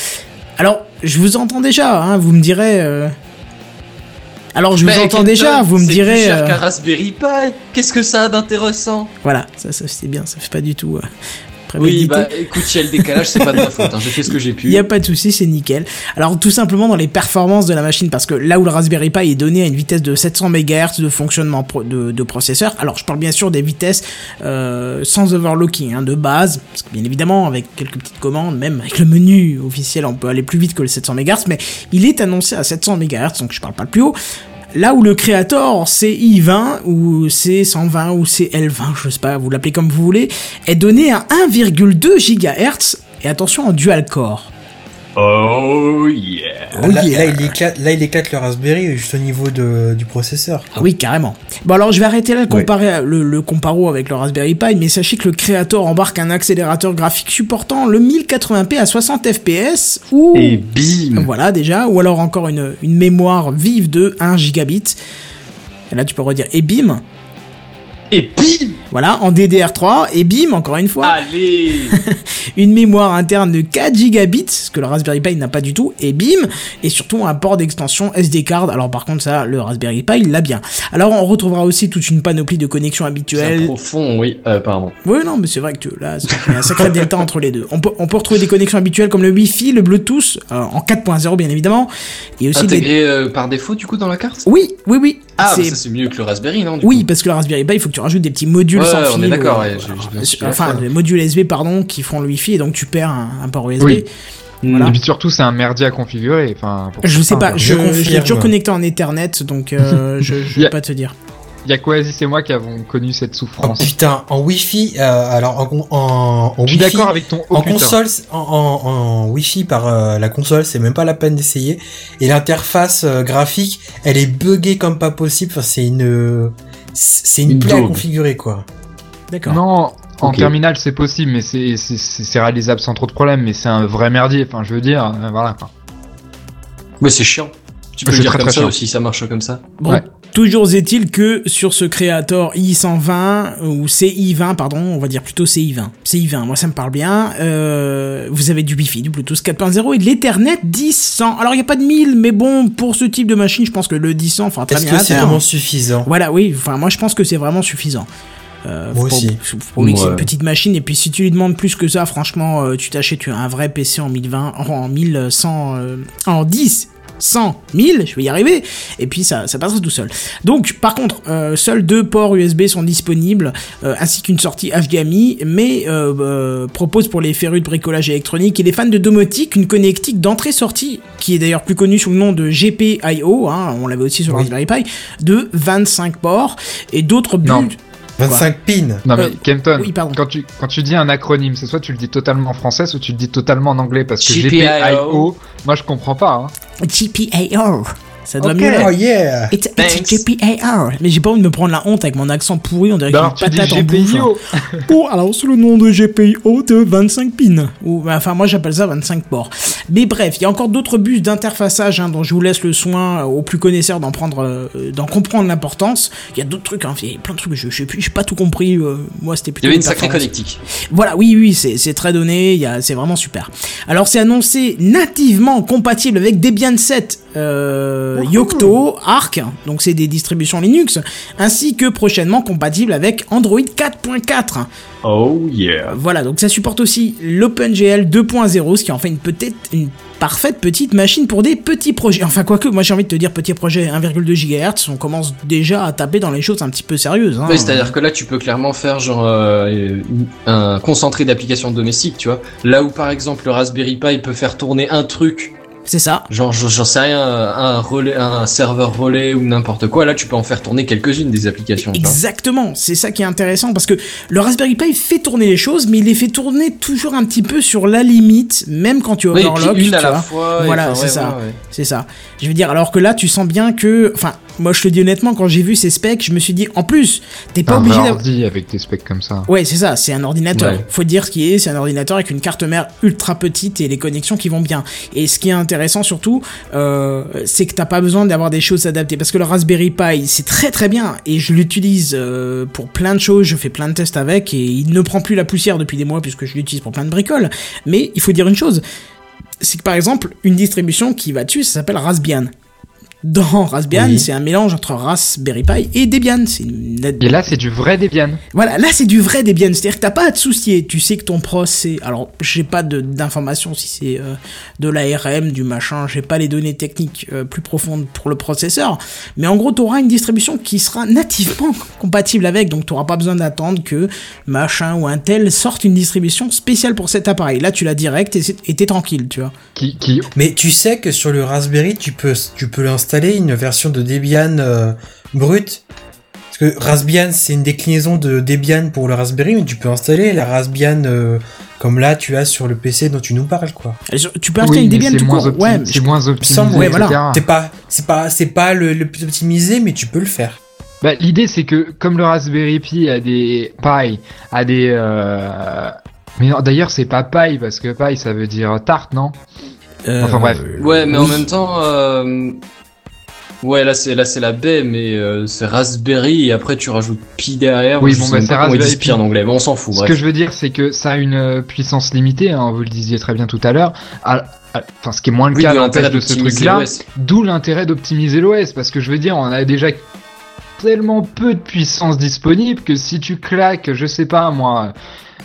Speaker 2: Alors, je vous entends déjà, hein, vous me direz... euh, Alors je vous entends déjà, vous me
Speaker 5: plus
Speaker 2: direz...
Speaker 5: cher
Speaker 2: euh,
Speaker 5: qu'un Raspberry Pi. Qu'est-ce que ça a d'intéressant?
Speaker 2: Voilà, ça, ça c'est bien, ça fait pas du tout...
Speaker 5: Oui, bah écoute, s'il y a le décalage, c'est pas de ma faute. hein, J'ai fait ce que j'ai pu.
Speaker 2: Il n'y a pas de souci, c'est nickel. Alors tout simplement dans les performances de la machine, parce que là où le Raspberry Pi est donné à une vitesse de 700 MHz de fonctionnement pro- de, de processeur, alors je parle bien sûr des vitesses euh, sans overclocking, hein, de base, parce que bien évidemment avec quelques petites commandes, même avec le menu officiel, on peut aller plus vite que le 700 MHz, mais il est annoncé à 700 MHz, donc je parle pas le plus haut. Là où le Creator CI20 ou C120 ou CL20, je sais pas, vous l'appelez comme vous voulez, est donné à 1,2 GHz et attention en dual core.
Speaker 5: Oh yeah.
Speaker 2: Oh
Speaker 4: là,
Speaker 2: yeah.
Speaker 4: là, il éclate, là, il éclate le Raspberry juste au niveau de, du processeur.
Speaker 2: Ah oui, carrément. Bon alors je vais arrêter là le,
Speaker 4: Ouais.
Speaker 2: comparer, le, le comparo avec le Raspberry Pi, mais sachez que le Creator embarque un accélérateur graphique supportant le 1080p à 60 fps ou...
Speaker 5: Et bim.
Speaker 2: Voilà déjà, ou alors encore une, une mémoire vive de 1 gigabit. Et là tu peux redire et bim,
Speaker 5: Et bim.
Speaker 2: voilà, en DDR3, et bim, encore une fois,
Speaker 5: Allez.
Speaker 2: une mémoire interne de 4 gigabits, ce que le Raspberry Pi n'a pas du tout, et bim, et surtout un port d'extension SD card. Alors par contre ça, le Raspberry Pi l'a bien. Alors on retrouvera aussi toute une panoplie de connexions habituelles.
Speaker 5: profond, oui. Euh, pardon.
Speaker 2: Oui, non, mais c'est vrai que tu- là, c'est- il y a un sacré delta entre les deux. On peut, on peut retrouver des connexions habituelles comme le Wi-Fi, le Bluetooth, euh, en 4.0 bien évidemment, et aussi des...
Speaker 5: Intégré euh, par défaut du coup dans la carte?
Speaker 2: Oui, oui, oui.
Speaker 5: Ah, bah,
Speaker 2: c'est-
Speaker 5: ça c'est mieux que le Raspberry, non du
Speaker 2: Oui,
Speaker 5: coup
Speaker 2: parce que le Raspberry Pi, il faut que tu rajoutes des petits modules
Speaker 5: Ouais,
Speaker 2: sans
Speaker 5: on
Speaker 2: fil.
Speaker 5: est d'accord,
Speaker 2: euh,
Speaker 5: ouais, j'ai- j'ai bien suivi
Speaker 2: enfin, des modules USB, pardon, qui font le Wi-Fi, et donc tu perds un, un port USB.
Speaker 3: Oui.
Speaker 2: Voilà.
Speaker 3: Et puis surtout, c'est un merdier à configurer. Enfin, pour
Speaker 2: Je sais pas, je,
Speaker 4: Je
Speaker 2: je l'ai
Speaker 4: confirme.
Speaker 2: toujours connecté en Ethernet, donc euh, je, je vais
Speaker 3: Yeah.
Speaker 2: pas te dire.
Speaker 3: Il y a Quasi et moi qui avons connu cette
Speaker 4: Oh
Speaker 3: souffrance.
Speaker 4: putain, en Wi-Fi, euh, alors en, en, en
Speaker 3: Je suis d'accord avec ton oh,
Speaker 4: en
Speaker 3: putain.
Speaker 4: console, en, en, en Wi-Fi par euh, la console, c'est même pas la peine d'essayer. Et l'interface euh, graphique, elle est buggée comme pas possible. Enfin, c'est une, c'est une
Speaker 5: Une
Speaker 4: plaie à configurer quoi.
Speaker 2: D'accord.
Speaker 3: Non, en terminal c'est possible, mais c'est c'est- c'est c'est réalisable sans trop de problèmes, mais c'est un vrai merdier. Enfin, je veux dire, euh, voilà. Quoi.
Speaker 5: Mais c'est chiant. Tu peux
Speaker 3: C'est
Speaker 5: le dire
Speaker 3: très,
Speaker 5: comme
Speaker 3: très
Speaker 5: ça
Speaker 3: chiant.
Speaker 5: aussi, ça marche comme ça.
Speaker 2: Bon,
Speaker 3: Ouais.
Speaker 2: Toujours est-il que sur ce Creator i120 ou CI20 pardon, on va dire plutôt CI20. CI20, moi ça me parle bien. Euh, vous avez du Wi-Fi, du Bluetooth 4.0 et de l'Ethernet 10.100. Alors il y a pas de 1000, mais bon pour ce type de machine, je pense que le 10.100 fera très
Speaker 4: Est-ce
Speaker 2: bien
Speaker 4: que c'est vraiment suffisant?
Speaker 2: Voilà, oui. Enfin, moi je pense que c'est vraiment suffisant. Euh,
Speaker 4: Moi
Speaker 2: faut
Speaker 4: aussi.
Speaker 2: que c'est une petite machine et puis si tu lui demandes plus que ça, franchement, euh, tu t'achètes un vrai PC en 1020, en 1100, euh, en 10 100, 1000, je vais y arriver, et puis ça, ça passera tout seul. Donc, par contre, euh, seuls deux ports USB sont disponibles, euh, ainsi qu'une sortie HDMI, mais euh, propose pour les férus de bricolage électronique et les fans de domotique une connectique d'entrée-sortie, qui est d'ailleurs plus connue sous le nom de GPIO, hein, on l'avait aussi sur
Speaker 4: Oui.
Speaker 2: Raspberry Pi, de 25 ports, et d'autres buts...
Speaker 3: Non.
Speaker 4: 25 pins.
Speaker 3: Non mais
Speaker 2: Euh,
Speaker 3: Kenton,
Speaker 2: oui,
Speaker 3: quand tu quand tu dis un acronyme, c'est soit tu le dis totalement en français, soit tu le dis totalement en anglais parce que
Speaker 5: GPIO.
Speaker 3: GPIO, moi je comprends pas. Hein.
Speaker 2: GPIO. Ça doit
Speaker 3: Ok.
Speaker 2: mieux
Speaker 4: Oh yeah
Speaker 2: It's, it's. GPIO. Mais j'ai pas envie de me prendre la honte avec mon accent pourri, on dirait que
Speaker 3: Alors
Speaker 2: j'ai une patate en bouche. Oh, alors c'est le nom de GPIO de 25 pins. Ou, enfin, moi j'appelle ça 25 ports. Mais bref, il y a encore d'autres bus d'interfaçage hein, dont je vous laisse le soin euh, aux plus connaisseurs d'en prendre, euh, d'en comprendre l'importance. Il y a d'autres trucs, hein, il y a plein de trucs, je, sais plus, j'ai pas tout compris. euh, moi c'était
Speaker 5: Il
Speaker 2: plutôt
Speaker 5: y avait une sacrée connectique.
Speaker 2: Voilà, oui, oui, c'est c'est très donné, il y a- c'est vraiment super. Alors, c'est annoncé nativement compatible avec Debian 7, euh, Yocto, Arc, donc c'est des distributions Linux, ainsi que prochainement compatible avec Android 4.4.
Speaker 5: Oh yeah.
Speaker 2: Voilà, donc ça supporte aussi l'OpenGL 2.0, ce qui en fait une peut-être une parfaite petite machine pour des petits projets. Enfin, quoique, moi j'ai envie de te dire petit projet 1,2 GHz, on commence déjà à taper dans les choses un petit peu sérieuses. Hein.
Speaker 5: Oui, c'est-à-dire que là, tu peux clairement faire genre euh, un concentré d'applications domestiques, tu vois. Là où par exemple le Raspberry Pi peut faire tourner un truc,
Speaker 2: C'est ça.
Speaker 5: genre j'en sais rien, un relais, un serveur relais ou n'importe quoi. Là, tu peux en faire tourner quelques-unes des applications.
Speaker 2: Exactement, c'est ça qui est intéressant parce que le Raspberry Pi fait tourner les choses, mais il les fait tourner toujours un petit peu sur la limite, même quand tu
Speaker 5: Oui,
Speaker 2: overlock.
Speaker 5: puis une
Speaker 2: tu
Speaker 5: à la fois.
Speaker 2: Voilà, c'est
Speaker 5: ouais,
Speaker 2: ça.
Speaker 5: ouais, ouais.
Speaker 2: C'est ça. Je veux dire, alors que là, tu sens bien que, enfin, moi je te dis honnêtement, quand j'ai vu ces specs, je me suis dit, en plus, t'es pas
Speaker 3: Un
Speaker 2: obligé d'avoir.
Speaker 3: ordi avec des specs comme ça.
Speaker 2: Ouais, c'est ça, c'est un ordinateur.
Speaker 5: Ouais.
Speaker 2: Faut dire ce qui est, c'est un ordinateur avec une carte mère ultra petite et les connexions qui vont bien. Et ce qui est intéressant surtout, euh, c'est que t'as pas besoin d'avoir des choses adaptées. Parce que le Raspberry Pi, c'est très très bien et je l'utilise euh, pour plein de choses, je fais plein de tests avec et il ne prend plus la poussière depuis des mois puisque je l'utilise pour plein de bricoles. Mais il faut dire une chose, c'est que par exemple, une distribution qui va dessus, ça s'appelle Raspbian. Dans Raspbian,
Speaker 4: Oui.
Speaker 2: c'est un mélange entre Raspberry Pi et Debian. C'est une
Speaker 3: Et là c'est du vrai Debian.
Speaker 2: voilà, là c'est du vrai Debian, c'est-à-dire que t'as pas à te soucier, tu sais que ton procès, alors j'ai pas d'informations si c'est euh, de l'ARM, du machin, j'ai pas les données techniques euh, plus profondes pour le processeur, mais en gros t'auras une distribution qui sera nativement compatible avec, donc t'auras pas besoin d'attendre que machin ou un tel sorte une distribution spéciale pour cet appareil, là tu l'as direct et c'est- et t'es tranquille, tu vois.
Speaker 3: Qui, qui
Speaker 4: Mais tu sais que sur le Raspberry, tu peux, tu peux l'installer une version de Debian euh, brute. Parce que Raspbian, c'est une déclinaison de Debian pour le Raspberry, mais tu peux installer la Raspbian euh, comme là tu as sur le PC dont tu nous parles, quoi.
Speaker 2: Tu peux installer
Speaker 3: oui,
Speaker 2: une Debian
Speaker 3: c'est
Speaker 2: tout
Speaker 3: moins,
Speaker 2: court, ouais,
Speaker 3: c'est moins optimisé,
Speaker 4: semble,
Speaker 2: ouais, voilà.
Speaker 4: C'est pas, c'est pas, c'est pas le, le plus optimisé, mais tu peux le faire.
Speaker 3: Bah, l'idée c'est que comme le Raspberry Pi a des Pi a des euh... mais non, d'ailleurs c'est pas Pi parce que Pi ça veut dire tarte non?
Speaker 2: Euh,
Speaker 3: Enfin, bref.
Speaker 5: Ouais, mais en même temps, euh, ouais, là c'est là c'est la baie, mais euh, c'est Raspberry et après tu rajoutes Pi derrière.
Speaker 3: Oui, bon, bah, c'est Raspberry
Speaker 5: Pi en anglais, mais on s'en fout.
Speaker 3: Ce que je veux dire c'est que ça a une euh, puissance limitée hein, vous le disiez très bien tout à l'heure à- à- enfin ce qui est moins le
Speaker 5: Oui,
Speaker 3: cas
Speaker 5: l'intérêt
Speaker 3: de ce truc là. D'où l'intérêt d'optimiser l'OS, parce que je veux dire, on a déjà tellement peu de puissance disponible que si tu claques, je sais pas moi,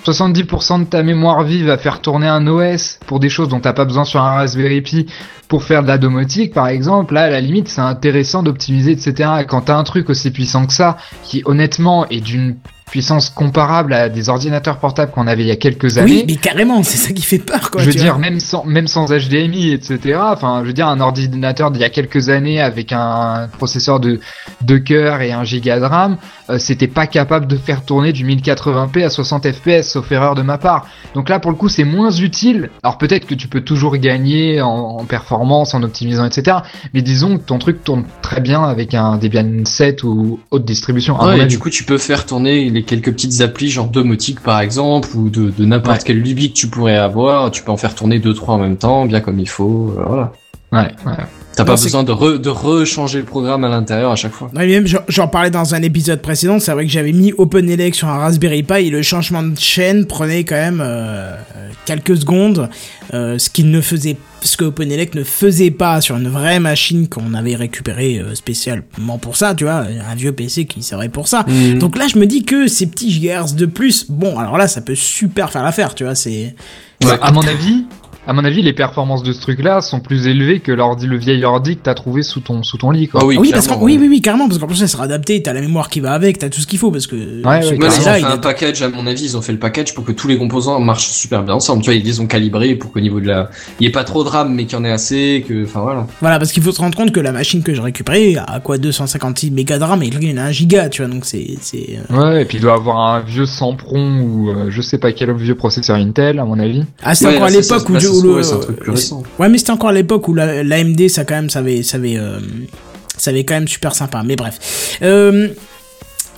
Speaker 3: 70% de ta mémoire vive à faire tourner un OS pour des choses dont t'as pas besoin sur un Raspberry Pi pour faire de la domotique par exemple, là à la limite c'est intéressant d'optimiser etc. Et quand t'as un truc aussi puissant que ça, qui honnêtement est d'une puissance comparable à des ordinateurs portables qu'on avait il y a quelques années,
Speaker 2: Oui, mais carrément, c'est ça qui fait peur, quoi.
Speaker 3: je veux dire,
Speaker 2: vois.
Speaker 3: même sans, même sans HDMI, etc. Enfin, je veux dire, un ordinateur d'il y a quelques années avec un processeur de 2 cœurs et un giga de RAM, euh, c'était pas capable de faire tourner du 1080p à 60 fps, sauf erreur de ma part. Donc là, pour le coup, c'est moins utile. Alors peut-être que tu peux toujours gagner en, en performance, en optimisant, etc. Mais disons que ton truc tourne très bien avec un Debian 7 ou autre distribution.
Speaker 5: Ouais, et du coup, tu peux faire tourner les quelques petites applis, genre domotique par exemple, ou de, de n'importe
Speaker 3: Ouais.
Speaker 5: quelle lubie que tu pourrais avoir. Tu peux en faire tourner deux, trois en même temps, bien comme il faut. euh, voilà.
Speaker 3: Ouais, ouais.
Speaker 5: T'as
Speaker 2: Non,
Speaker 5: pas besoin de, re, de rechanger le programme à l'intérieur à chaque fois.
Speaker 2: Ouais, même j'en- parlais dans un épisode précédent, c'est vrai que j'avais mis OpenELEC sur un Raspberry Pi et le changement de chaîne prenait quand même euh, euh, quelques secondes, euh, ce qu'il ne faisait, ce que OpenELEC ne faisait pas sur une vraie machine qu'on avait récupérée euh, spécialement pour ça, tu vois, un vieux PC qui servait pour ça.
Speaker 5: Mhm.
Speaker 2: Donc là, je me dis que ces petits gigahertz de plus, bon, alors là, ça peut super faire l'affaire, tu vois, c'est...
Speaker 3: Ouais, à mon avis, à mon avis, les performances de ce truc-là sont plus élevées que l'ordi, le vieil ordi que t'as trouvé sous ton, sous ton lit, quoi.
Speaker 5: Ah oui,
Speaker 2: Ah oui, parce oui,
Speaker 5: ouais.
Speaker 2: oui, oui, carrément, parce qu'en plus, ça sera adapté, t'as la mémoire qui va avec, t'as tout ce qu'il faut, parce que
Speaker 3: ouais,
Speaker 2: ce
Speaker 3: ouais,
Speaker 5: Ouais, ils ont fait un package, à mon avis, ils ont fait le package pour que tous les composants marchent super bien ensemble. Tu vois, ils les ont calibrés pour qu'au niveau de la, il y ait pas trop de RAM, mais qu'il y en ait assez, que, enfin voilà.
Speaker 2: Voilà, parce qu'il faut se rendre compte que la machine que j'ai récupérée a quoi 256 mégas de RAM et il y en a 1 giga, tu vois, donc c'est c'est euh,
Speaker 3: Ouais, et puis il doit avoir un vieux Sempron ou euh, je sais pas quel vieux processeur Intel, à mon avis.
Speaker 2: ah c'est
Speaker 5: Ouais,
Speaker 2: encore à l'époque où, où
Speaker 5: se
Speaker 2: le
Speaker 5: trouve, c'est un truc plus récent.
Speaker 2: ouais mais c'était encore à l'époque où la- l'AMD ça quand même ça avait ça avait euh, ça avait quand même super sympa mais bref euh,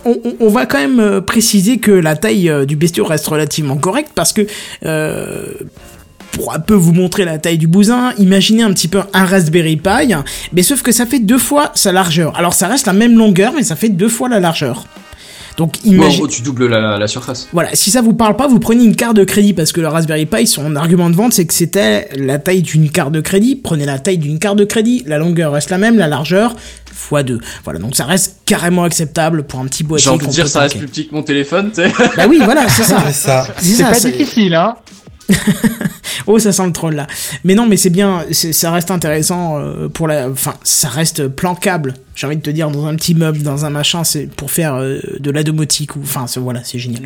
Speaker 2: on, va quand même euh, préciser que la taille du bestiau reste relativement correcte parce que euh, pour un peu vous montrer la taille du bousin, imaginez un petit peu un Raspberry Pi, mais sauf que ça fait deux fois sa largeur. Alors ça reste la même longueur, mais ça fait deux fois la largeur. Donc
Speaker 5: gros, tu doubles la, la surface.
Speaker 2: Voilà, si ça vous parle pas, vous prenez une carte de crédit parce que le Raspberry Pi, son argument de vente, c'est que c'était la taille d'une carte de crédit. Prenez la taille d'une carte de crédit, la longueur reste la même, la largeur x 2. Voilà, donc ça reste carrément acceptable pour un petit boîtier.
Speaker 5: J'ai envie de dire, ça reste plus petit que mon téléphone, tu sais.
Speaker 2: Bah oui, voilà, c'est ça.
Speaker 4: C'est
Speaker 3: pas difficile, hein
Speaker 2: Oh, ça sent le troll là. Mais non, mais c'est bien, ça reste intéressant euh, pour la. Enfin, ça reste plancable. J'ai envie de te dire, dans un petit meuble, dans un machin, c'est pour faire euh, de la domotique ou. Enfin, voilà, c'est génial.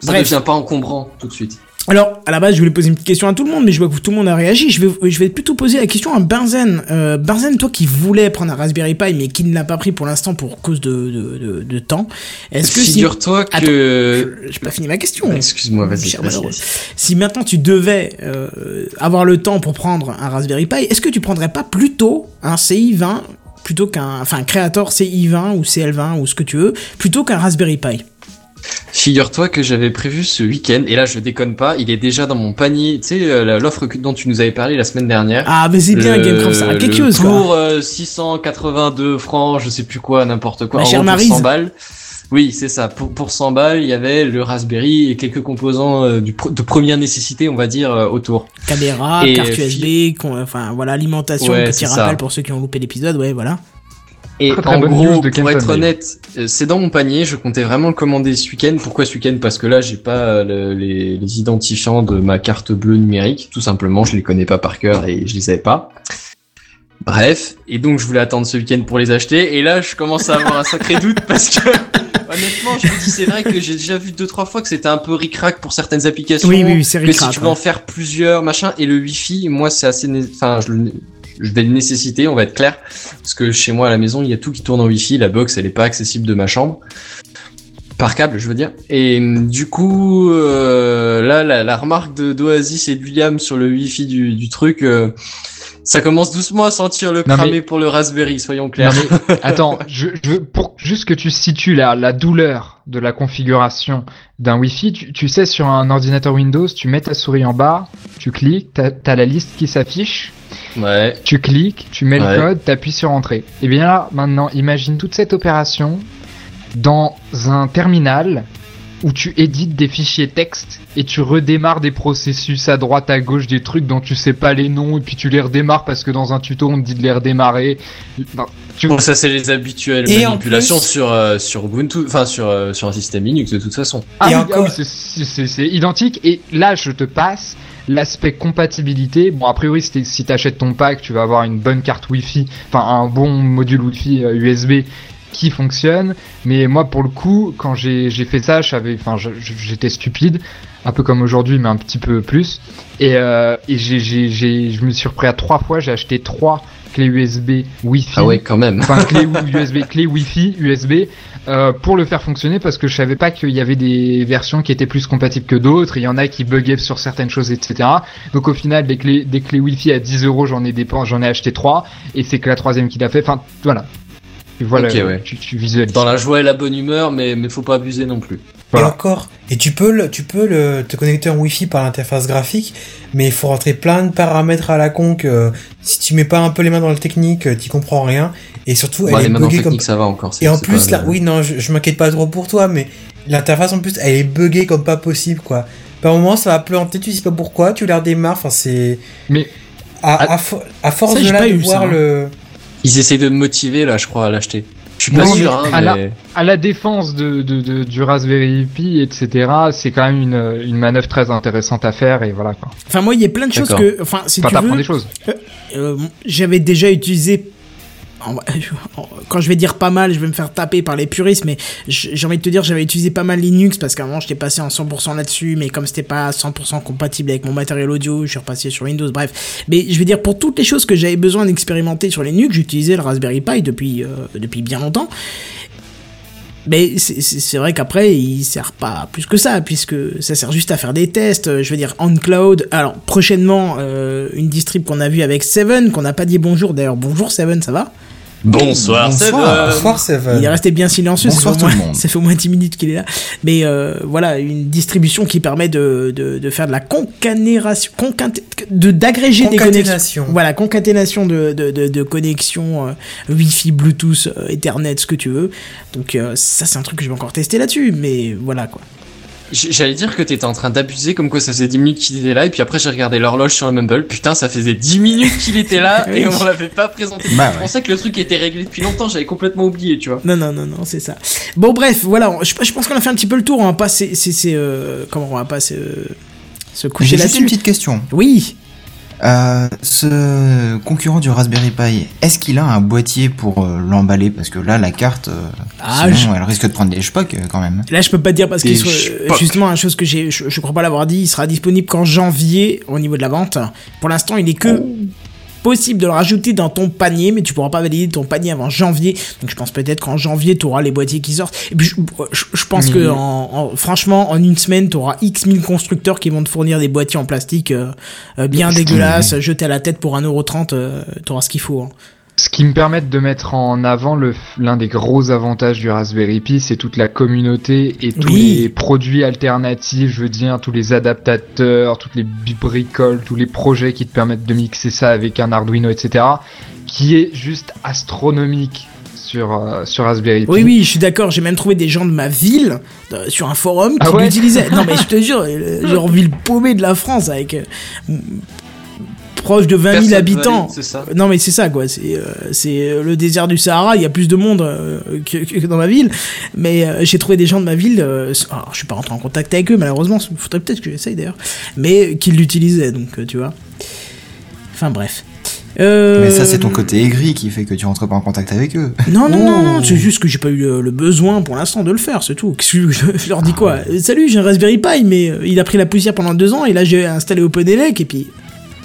Speaker 5: Ça
Speaker 2: Bref.
Speaker 5: devient pas encombrant tout de suite.
Speaker 2: Alors, à la base, je voulais poser une petite question à tout le monde, mais je vois que tout le monde a réagi. Je vais, je vais plutôt poser la question à Benzen. Euh, Benzen, toi qui voulais prendre un Raspberry Pi, mais qui ne l'a pas pris pour l'instant pour cause de, de, de, de temps, est-ce que si...
Speaker 5: Figure-toi
Speaker 2: Attends,
Speaker 5: que.
Speaker 2: Je- J'ai pas fini ma question.
Speaker 5: Excuse-moi, vas-y.
Speaker 2: Si maintenant tu devais euh, avoir le temps pour prendre un Raspberry Pi, est-ce que tu prendrais pas plutôt un CI20 plutôt qu'un, enfin, un Creator CI20 ou CL20 ou ce que tu veux, plutôt qu'un Raspberry Pi?
Speaker 5: Figure-toi que j'avais prévu ce week-end, et là je déconne pas, il est déjà dans mon panier, tu sais, euh, l'offre dont tu nous avais parlé la semaine dernière.
Speaker 2: Ah, mais c'est bien, Gamecraft, ça a quelque
Speaker 5: le
Speaker 2: chose.
Speaker 5: Pour euh, 682 francs, je sais plus quoi, n'importe quoi.
Speaker 2: Ma
Speaker 5: en
Speaker 2: chère
Speaker 5: gros, pour
Speaker 2: Maryse.
Speaker 5: 100 balles. Oui, c'est ça. Pour, pour 100 balles, il y avait le Raspberry et quelques composants euh, du, de première nécessité, on va dire, euh, autour.
Speaker 2: Caméra,
Speaker 5: Et,
Speaker 2: carte USB, enfin voilà, alimentation,
Speaker 5: Ouais,
Speaker 2: petit rappel
Speaker 5: ça.
Speaker 2: pour ceux qui ont loupé l'épisode, ouais, voilà.
Speaker 5: Et
Speaker 3: Très, très
Speaker 5: en gros,
Speaker 3: de
Speaker 5: pour être honnête, euh, c'est dans mon panier. Je comptais vraiment le commander ce week-end. Pourquoi ce week-end? Parce que là, j'ai pas euh, le- les, les identifiants de ma carte bleue numérique. Tout simplement, je les connais pas par cœur et je les avais pas. Bref, et donc je voulais attendre ce week-end pour les acheter. Et là, je commence à avoir un sacré doute parce que honnêtement, je me dis c'est vrai que j'ai déjà vu deux trois fois que c'était un peu ric-rac pour certaines applications.
Speaker 2: Oui, oui, oui, c'est
Speaker 5: que si
Speaker 2: ric-rac,
Speaker 5: tu veux en faire plusieurs, machin, et le Wi-Fi, moi, c'est assez, enfin, je, le- je vais le nécessiter, on va être clair, parce que chez moi à la maison, il y a tout qui tourne en Wi-Fi, la box, elle est pas accessible de ma chambre. Par câble, je veux dire. Et du coup, euh, là, la, remarque de d'Oasis et de William sur le Wi-Fi du, du truc, euh, ça commence doucement à sentir le
Speaker 3: mais-
Speaker 5: pour le Raspberry, soyons clairs.
Speaker 3: Non, mais, attends, je, je veux pour juste que tu situes la, la douleur de la configuration d'un Wi-Fi, tu, tu sais, sur un ordinateur Windows, tu mets ta souris en bas, tu cliques, t'as as la liste qui s'affiche,
Speaker 5: Ouais.
Speaker 3: tu cliques, tu mets
Speaker 5: Ouais.
Speaker 3: le code, t'appuies sur entrée. Et bien là, maintenant, imagine toute cette opération dans un terminal où tu édites des fichiers texte et tu redémarres des processus à droite, à gauche, des trucs dont tu sais pas les noms et puis tu les redémarres parce que dans un tuto on te dit de les redémarrer. Enfin, tu-
Speaker 5: Bon, ça c'est les habituelles
Speaker 4: Et
Speaker 5: manipulations
Speaker 4: plus-
Speaker 5: sur euh, sur Ubuntu, enfin sur euh, sur un système Linux de toute façon.
Speaker 3: Ah
Speaker 4: Et
Speaker 3: oui,
Speaker 4: encore-
Speaker 3: ah oui, c'est- identique. Et là, je te passe l'aspect compatibilité. Bon, a priori, si si t'achètes ton pack, tu vas avoir une bonne carte Wi-Fi, enfin un bon module Wi-Fi euh, USB qui fonctionne. Mais moi, pour le coup, quand j'ai fait ça, j'étais stupide, un peu comme aujourd'hui, mais un petit peu plus. Et, euh, et j'ai, j'ai, j'ai, je me suis repris à trois fois. J'ai acheté trois clés USB Wi-Fi
Speaker 5: Ah ouais, quand même.
Speaker 3: enfin clé USB, clé Wi-Fi USB euh, pour le faire fonctionner parce que je savais pas qu'il y avait des versions qui étaient plus compatibles que d'autres. Il y en a qui buggaient sur certaines choses, etc. Donc au final, des clés, des clés Wi-Fi à 10 euros, j'en ai dépensé, j'en ai acheté trois et c'est que la troisième qui l'a fait. Enfin voilà.
Speaker 5: Ok, ouais.
Speaker 3: tu, tu visualises.
Speaker 5: Dans la joie et la bonne humeur, mais mais faut pas abuser non plus.
Speaker 3: Voilà.
Speaker 4: Et encore, et tu peux le, tu peux le, te connecter en Wi-Fi par l'interface graphique, mais il faut rentrer plein de paramètres à la con que si tu mets pas un peu les mains dans le technique, euh, t'y comprends rien. Et surtout,
Speaker 5: Bon,
Speaker 4: elle
Speaker 5: les
Speaker 4: est
Speaker 5: mains dans le
Speaker 4: buggée comme.
Speaker 5: technique, ça va encore.
Speaker 4: Et en plus, là, oui, non, je, je m'inquiète pas trop pour toi, mais l'interface en plus, elle est buggée comme pas possible, quoi. Par moment, ça va planter, tu sais pas pourquoi, tu la redémarres, enfin, c'est.
Speaker 3: Mais-
Speaker 4: À, à, fo- à force
Speaker 2: Ça,
Speaker 4: de là de voir
Speaker 2: ça, hein.
Speaker 5: Ils essayent de me motiver là, je crois, à l'acheter. Je suis pas
Speaker 3: Non,
Speaker 5: sûr,
Speaker 3: mais
Speaker 5: hein,
Speaker 3: à la-
Speaker 5: mais-
Speaker 3: À la défense de, de, de- du Raspberry Pi, etc., c'est quand même une, une manœuvre très intéressante à faire et voilà quoi.
Speaker 2: Enfin, moi, il y a plein de choses que. Enfin, si
Speaker 3: Enfin,
Speaker 2: tu
Speaker 3: t'apprends
Speaker 2: veux.
Speaker 3: des choses.
Speaker 2: Euh, j'avais déjà utilisé. Quand je vais dire pas mal, je vais me faire taper par les puristes, mais j'ai envie de te dire, j'avais utilisé pas mal Linux parce qu'à un moment j'étais passé en 100% là-dessus, mais comme c'était pas 100% compatible avec mon matériel audio, je suis repassé sur Windows, bref. Mais je veux dire, pour toutes les choses que j'avais besoin d'expérimenter sur Linux, j'utilisais le Raspberry Pi depuis, euh, depuis bien longtemps. Mais c'est vrai qu'après, il sert pas plus que ça, puisque ça sert juste à faire des tests. euh, Je veux dire, on cloud. Alors, prochainement, euh, une distrib qu'on a vue avec Seven, qu'on n'a pas dit bonjour. D'ailleurs, bonjour Seven, ça va?
Speaker 5: Bonsoir,
Speaker 8: Bonsoir.
Speaker 5: Seven.
Speaker 2: Il est resté bien silencieux, ça fait,
Speaker 8: Bonsoir
Speaker 2: au
Speaker 8: tout le
Speaker 2: moins,
Speaker 8: monde.
Speaker 2: ça fait au moins 10 minutes qu'il est là. Mais euh, voilà, une distribution qui permet de, de, de faire de la concaténation, de d'agréger des connexions. Voilà, concaténation de, de, de, de connexions euh, Wi-Fi, Bluetooth, euh, Ethernet, ce que tu veux. Donc euh, ça, c'est un truc que je vais encore tester là-dessus, mais voilà quoi.
Speaker 5: J'allais dire que t'étais en train d'abuser, comme quoi ça faisait 10 minutes qu'il était là, et puis après j'ai regardé l'horloge sur le Mumble, putain ça faisait 10 minutes qu'il était là, et on l'avait pas présenté.
Speaker 8: Bah
Speaker 5: Je
Speaker 8: ouais.
Speaker 5: pensais que le truc était réglé depuis longtemps, j'avais complètement oublié, tu vois.
Speaker 2: Non, non, non, non, c'est ça. Bon, bref, voilà, je, je pense qu'on a fait un petit peu le tour. On va pas, c'est, euh, comment on va pas se, se coucher
Speaker 8: J'ai juste une
Speaker 2: là-dessus.
Speaker 8: petite question.
Speaker 2: Oui.
Speaker 8: Euh, ce concurrent du Raspberry Pi, est-ce qu'il a un boîtier pour euh, l'emballer? Parce que là, la carte, euh,
Speaker 2: Ah,
Speaker 8: sinon, elle risque de prendre des shpocks euh, quand même.
Speaker 2: Là, je peux pas te dire parce qu'il soit, justement, une chose que j'ai, je, je crois pas l'avoir dit, il sera disponible qu'en janvier au niveau de la vente. Pour l'instant, il est que possible de le rajouter dans ton panier, mais tu pourras pas valider ton panier avant janvier. Donc, je pense peut-être qu'en janvier, tu auras les boîtiers qui sortent. Et puis, je, je- je pense que, en, en- franchement, en une semaine, tu auras X mille constructeurs qui vont te fournir des boîtiers en plastique euh, euh, bien dégueulasses, jetés à la tête pour 1,30€. Euh, tu auras ce qu'il faut. hein.
Speaker 3: Ce qui me permet de mettre en avant l'un des gros avantages du Raspberry Pi, c'est toute la communauté et tous
Speaker 2: Oui.
Speaker 3: les produits alternatifs, je veux dire, tous les adaptateurs, toutes les bricoles, tous les projets qui te permettent de mixer ça avec un Arduino, etc., qui est juste astronomique sur, euh, sur Raspberry Pi.
Speaker 2: Oui, oui, je suis d'accord. J'ai même trouvé des gens de ma ville euh, sur un forum qui
Speaker 3: Ah ouais?
Speaker 2: l'utilisaient. Non, mais je te jure, euh, genre ville paumée de la France avec euh, proche de 20 000
Speaker 5: Personne
Speaker 2: habitants.
Speaker 5: ça.
Speaker 2: Non mais c'est ça quoi, c'est euh, c'est euh, le désert du Sahara, il y a plus de monde euh, que, que dans ma ville, mais euh, j'ai trouvé des gens de ma ville, euh, alors je suis pas rentré en contact avec eux malheureusement, il faudrait peut-être que j'essaye d'ailleurs, mais qui l'utilisaient donc euh, tu vois. Enfin bref. Euh,
Speaker 8: Mais ça, c'est ton côté aigri qui fait que tu rentres pas en contact avec eux.
Speaker 2: non, non, non, non,
Speaker 4: Oh.
Speaker 2: c'est juste que j'ai pas eu le, le besoin pour l'instant de le faire, c'est tout. Je, je leur dis quoi? Euh, Salut, j'ai un Raspberry Pi, mais il a pris la poussière pendant deux ans, et là j'ai installé OpenELEC, et puis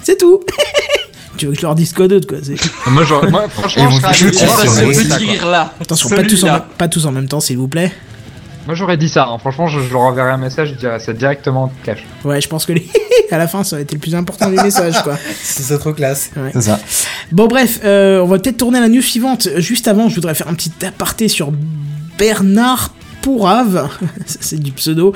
Speaker 2: c'est tout. tu veux que je leur dise quoi d'autre, quoi c'est-
Speaker 3: Moi, j'aurais- moi, franchement, je ce
Speaker 5: rire-là.
Speaker 2: Attention, pas tous, en,
Speaker 5: Celui-là.
Speaker 2: pas tous en même temps, s'il vous plaît.
Speaker 3: Moi, j'aurais dit ça. hein. Franchement, je, je leur enverrai un message, je dirais ça directement en cash.
Speaker 2: Ouais, je pense que les... à la fin, ça a été le plus important du message, quoi.
Speaker 4: C'est trop classe.
Speaker 2: Ouais.
Speaker 8: C'est ça.
Speaker 2: Bon, bref, euh, on va peut-être tourner à la news suivante. Juste avant, je voudrais faire un petit aparté sur Bernard Pourave, c'est du pseudo,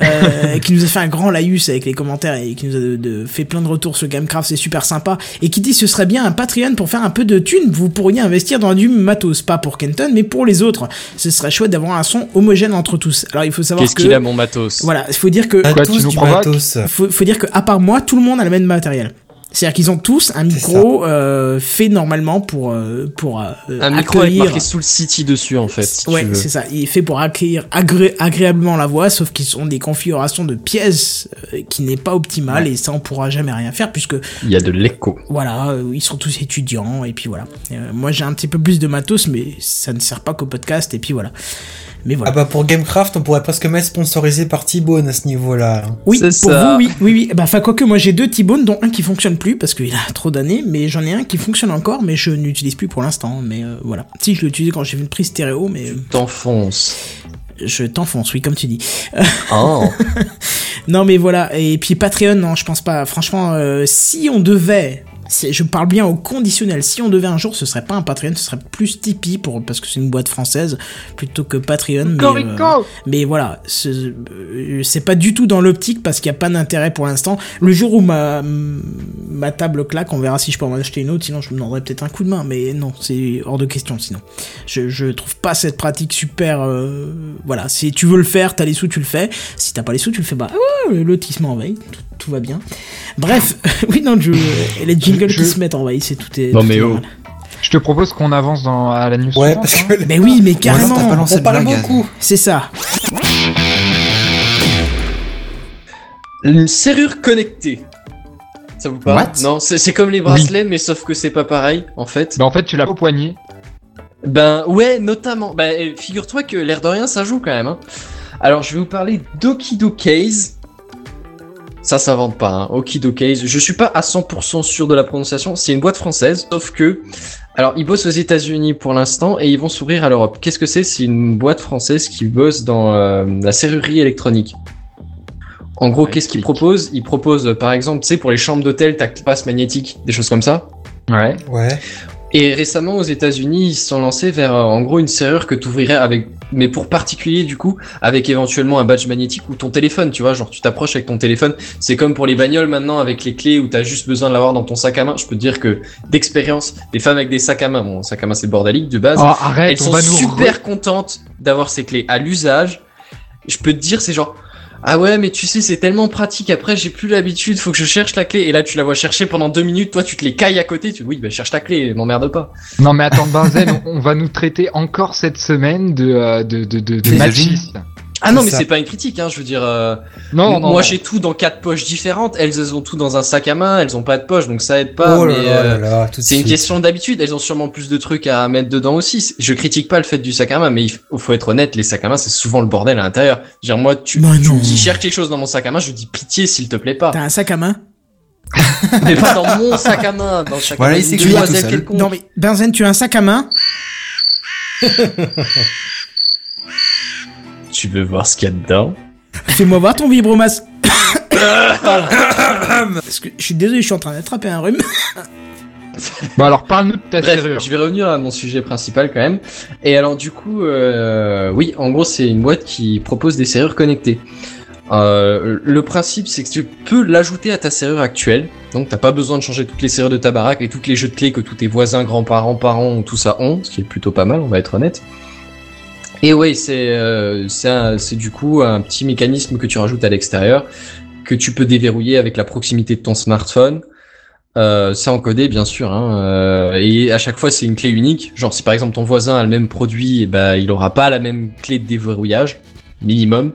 Speaker 2: euh, qui nous a fait un grand laïus avec les commentaires et qui nous a de- de- fait plein de retours sur Gamecraft, c'est super sympa, et qui dit ce serait bien un Patreon pour faire un peu de thunes, vous pourriez investir dans du matos, pas pour Kenton, mais pour les autres. Ce serait chouette d'avoir un son homogène entre tous. Alors il faut savoir
Speaker 5: Qu'est-ce
Speaker 2: que...
Speaker 5: qu'il a mon matos?
Speaker 2: Voilà, il faut dire que...
Speaker 3: Quoi, tu nous
Speaker 4: matos.
Speaker 2: faut, faut dire que à part moi, tout le monde a le même matériel. C'est-à-dire qu'ils ont tous un micro euh, fait normalement pour pour, pour euh,
Speaker 5: Un micro avec
Speaker 2: accueillir.
Speaker 5: marqué Soul City dessus en fait, si
Speaker 2: ouais, c'est ça. Il est fait pour accueillir agré- agréablement la voix, sauf qu'ils ont des configurations de pièces euh, qui n'est pas optimale et ça on pourra jamais rien faire puisque
Speaker 5: Il y a de l'écho.
Speaker 2: voilà, euh, ils sont tous étudiants et puis voilà. Euh, moi j'ai un petit peu plus de matos, mais ça ne sert pas qu'au podcast et puis voilà. Mais voilà.
Speaker 4: Ah bah pour Gamecraft, on pourrait presque mettre sponsorisé par T-Bone à ce niveau-là.
Speaker 2: Oui,
Speaker 5: C'est
Speaker 2: pour
Speaker 5: ça.
Speaker 2: vous, oui, oui, oui. Bah, enfin, quoique, moi, j'ai deux T-Bone, dont un qui fonctionne plus, parce qu'il a trop d'années, mais j'en ai un qui fonctionne encore, mais je n'utilise plus pour l'instant, mais euh, voilà. Si, je l'ai utilisé quand j'ai fait une prise stéréo, mais euh,
Speaker 5: T'enfonces.
Speaker 2: je t'enfonce, oui, comme tu dis.
Speaker 5: Oh.
Speaker 2: Non, mais voilà, et puis Patreon, non, je pense pas. Franchement, euh, si on devait... Je parle bien au conditionnel. Si on devait un jour, ce serait pas un Patreon, ce serait plus Tipeee pour parce que c'est une boîte française plutôt que Patreon. Mais, euh, Mais voilà, c'est euh, c'est pas du tout dans l'optique parce qu'il n'y a pas d'intérêt pour l'instant. Le jour où ma, ma table claque, on verra si je peux en acheter une autre, sinon je me demanderai peut-être un coup de main. Mais non, c'est hors de question sinon. Je, je trouve pas cette pratique super. euh, voilà, si tu veux le faire, t'as les sous, tu le fais. Si t'as pas les sous, tu le fais pas. Ouais, le lotissement en veille, tout, tout va bien. Bref, oui, non, je, et les jingles
Speaker 3: Je-
Speaker 2: qui se mettent en veille, c'est tout est.
Speaker 5: Non,
Speaker 2: tout
Speaker 5: mais
Speaker 2: est
Speaker 5: oh.
Speaker 3: Je te propose qu'on avance dans, à la news
Speaker 4: Ouais,
Speaker 3: suivante,
Speaker 4: parce
Speaker 3: hein.
Speaker 4: que
Speaker 2: Mais oui, mais carrément.
Speaker 8: lancé
Speaker 4: on parle
Speaker 8: blague.
Speaker 4: beaucoup.
Speaker 2: C'est ça.
Speaker 5: Une serrure connectée. Ça vous parle
Speaker 8: What?
Speaker 5: Non, c'est c'est comme les bracelets, mais sauf que c'est pas pareil, en fait.
Speaker 3: Bah, en fait, tu l'as au poignet.
Speaker 5: Ben ouais, notamment. Ben figure-toi que l'air de rien, ça joue quand même. Hein. Alors je vais vous parler d'Okido Case. Ça s'invente pas, hein. Je suis pas à 100% sûr de la prononciation. C'est une boîte française, sauf que. Alors ils bossent aux États-Unis pour l'instant et ils vont s'ouvrir à l'Europe. Qu'est-ce que c'est? C'est une boîte française qui bosse dans euh, la serrurerie électronique. En gros,
Speaker 3: Ouais,
Speaker 5: qu'est-ce qu'ils proposent? Ils proposent, par exemple, tu sais, pour les chambres d'hôtel, ta passe magnétique, des choses comme ça.
Speaker 3: Ouais.
Speaker 4: Ouais.
Speaker 5: Et récemment aux États-Unis, ils se sont lancés vers euh, en gros une serrure que tu ouvrirais avec, mais pour particulier du coup, avec éventuellement un badge magnétique ou ton téléphone, tu vois, genre tu t'approches avec ton téléphone. C'est comme pour les bagnoles maintenant avec les clés où t'as juste besoin de l'avoir dans ton sac à main. Je peux te dire que d'expérience, les femmes avec des sacs à main, bon, sac à main c'est bordélique de base,
Speaker 3: Oh, arrête,
Speaker 5: elles
Speaker 3: on
Speaker 5: sont super contentes d'avoir ces clés à l'usage. Je peux te dire, c'est genre. Ah ouais, mais tu sais, c'est tellement pratique. Après, j'ai plus l'habitude. Faut que je cherche la clé. Et là, tu la vois chercher pendant deux minutes. Toi, tu te les cailles à côté. Tu oui, bah cherche ta clé. M'emmerde pas.
Speaker 3: Non mais attends, Benzen, on on va nous traiter encore cette semaine de euh, de de de, de.
Speaker 5: Ah non, mais c'est pas une critique, hein. Je veux dire, euh,
Speaker 3: Non, non,
Speaker 5: moi j'ai tout dans quatre poches différentes. Elles, elles ont tout dans un sac à main. Elles ont pas de poche, donc ça aide pas.
Speaker 4: oh
Speaker 5: euh, c'est une
Speaker 4: suite.
Speaker 5: question d'habitude. Elles ont sûrement plus de trucs à mettre dedans aussi. Je critique pas le fait du sac à main, mais il faut faut être honnête. Les sacs à main, c'est souvent le bordel à l'intérieur. Je veux dire, moi, tu,
Speaker 2: Bah
Speaker 5: tu dis cherche quelque chose dans mon sac à main, je dis pitié, s'il te plaît pas.
Speaker 2: T'as un sac à main
Speaker 5: mais pas dans mon sac à main, dans sac
Speaker 8: Voilà, il tout seul.
Speaker 5: quelconque.
Speaker 2: Non mais Benzen, tu as un sac à main
Speaker 5: Tu veux voir ce qu'il y a dedans
Speaker 2: Fais-moi voir ton vibromas. Parce que je suis désolé, je suis en train d'attraper un rhume.
Speaker 3: Bon alors parle-nous de ta
Speaker 5: Bref,
Speaker 3: serrure.
Speaker 5: je vais revenir à mon sujet principal quand même. Et alors du coup, euh, oui, en gros, c'est une boîte qui propose des serrures connectées. Euh, le principe, c'est que tu peux l'ajouter à ta serrure actuelle. Donc, t'as pas besoin de changer toutes les serrures de ta baraque et toutes les jeux de clés que tous tes voisins, grands-parents, parents, tout ça ont, ce qui est plutôt pas mal, on va être honnête. Et ouais, c'est euh, du coup un petit mécanisme que tu rajoutes à l'extérieur que tu peux déverrouiller avec la proximité de ton smartphone. Euh, c'est encodé bien sûr, hein, euh, et à chaque fois c'est une clé unique. Genre si par exemple ton voisin a le même produit, et ben il aura pas la même clé de déverrouillage minimum.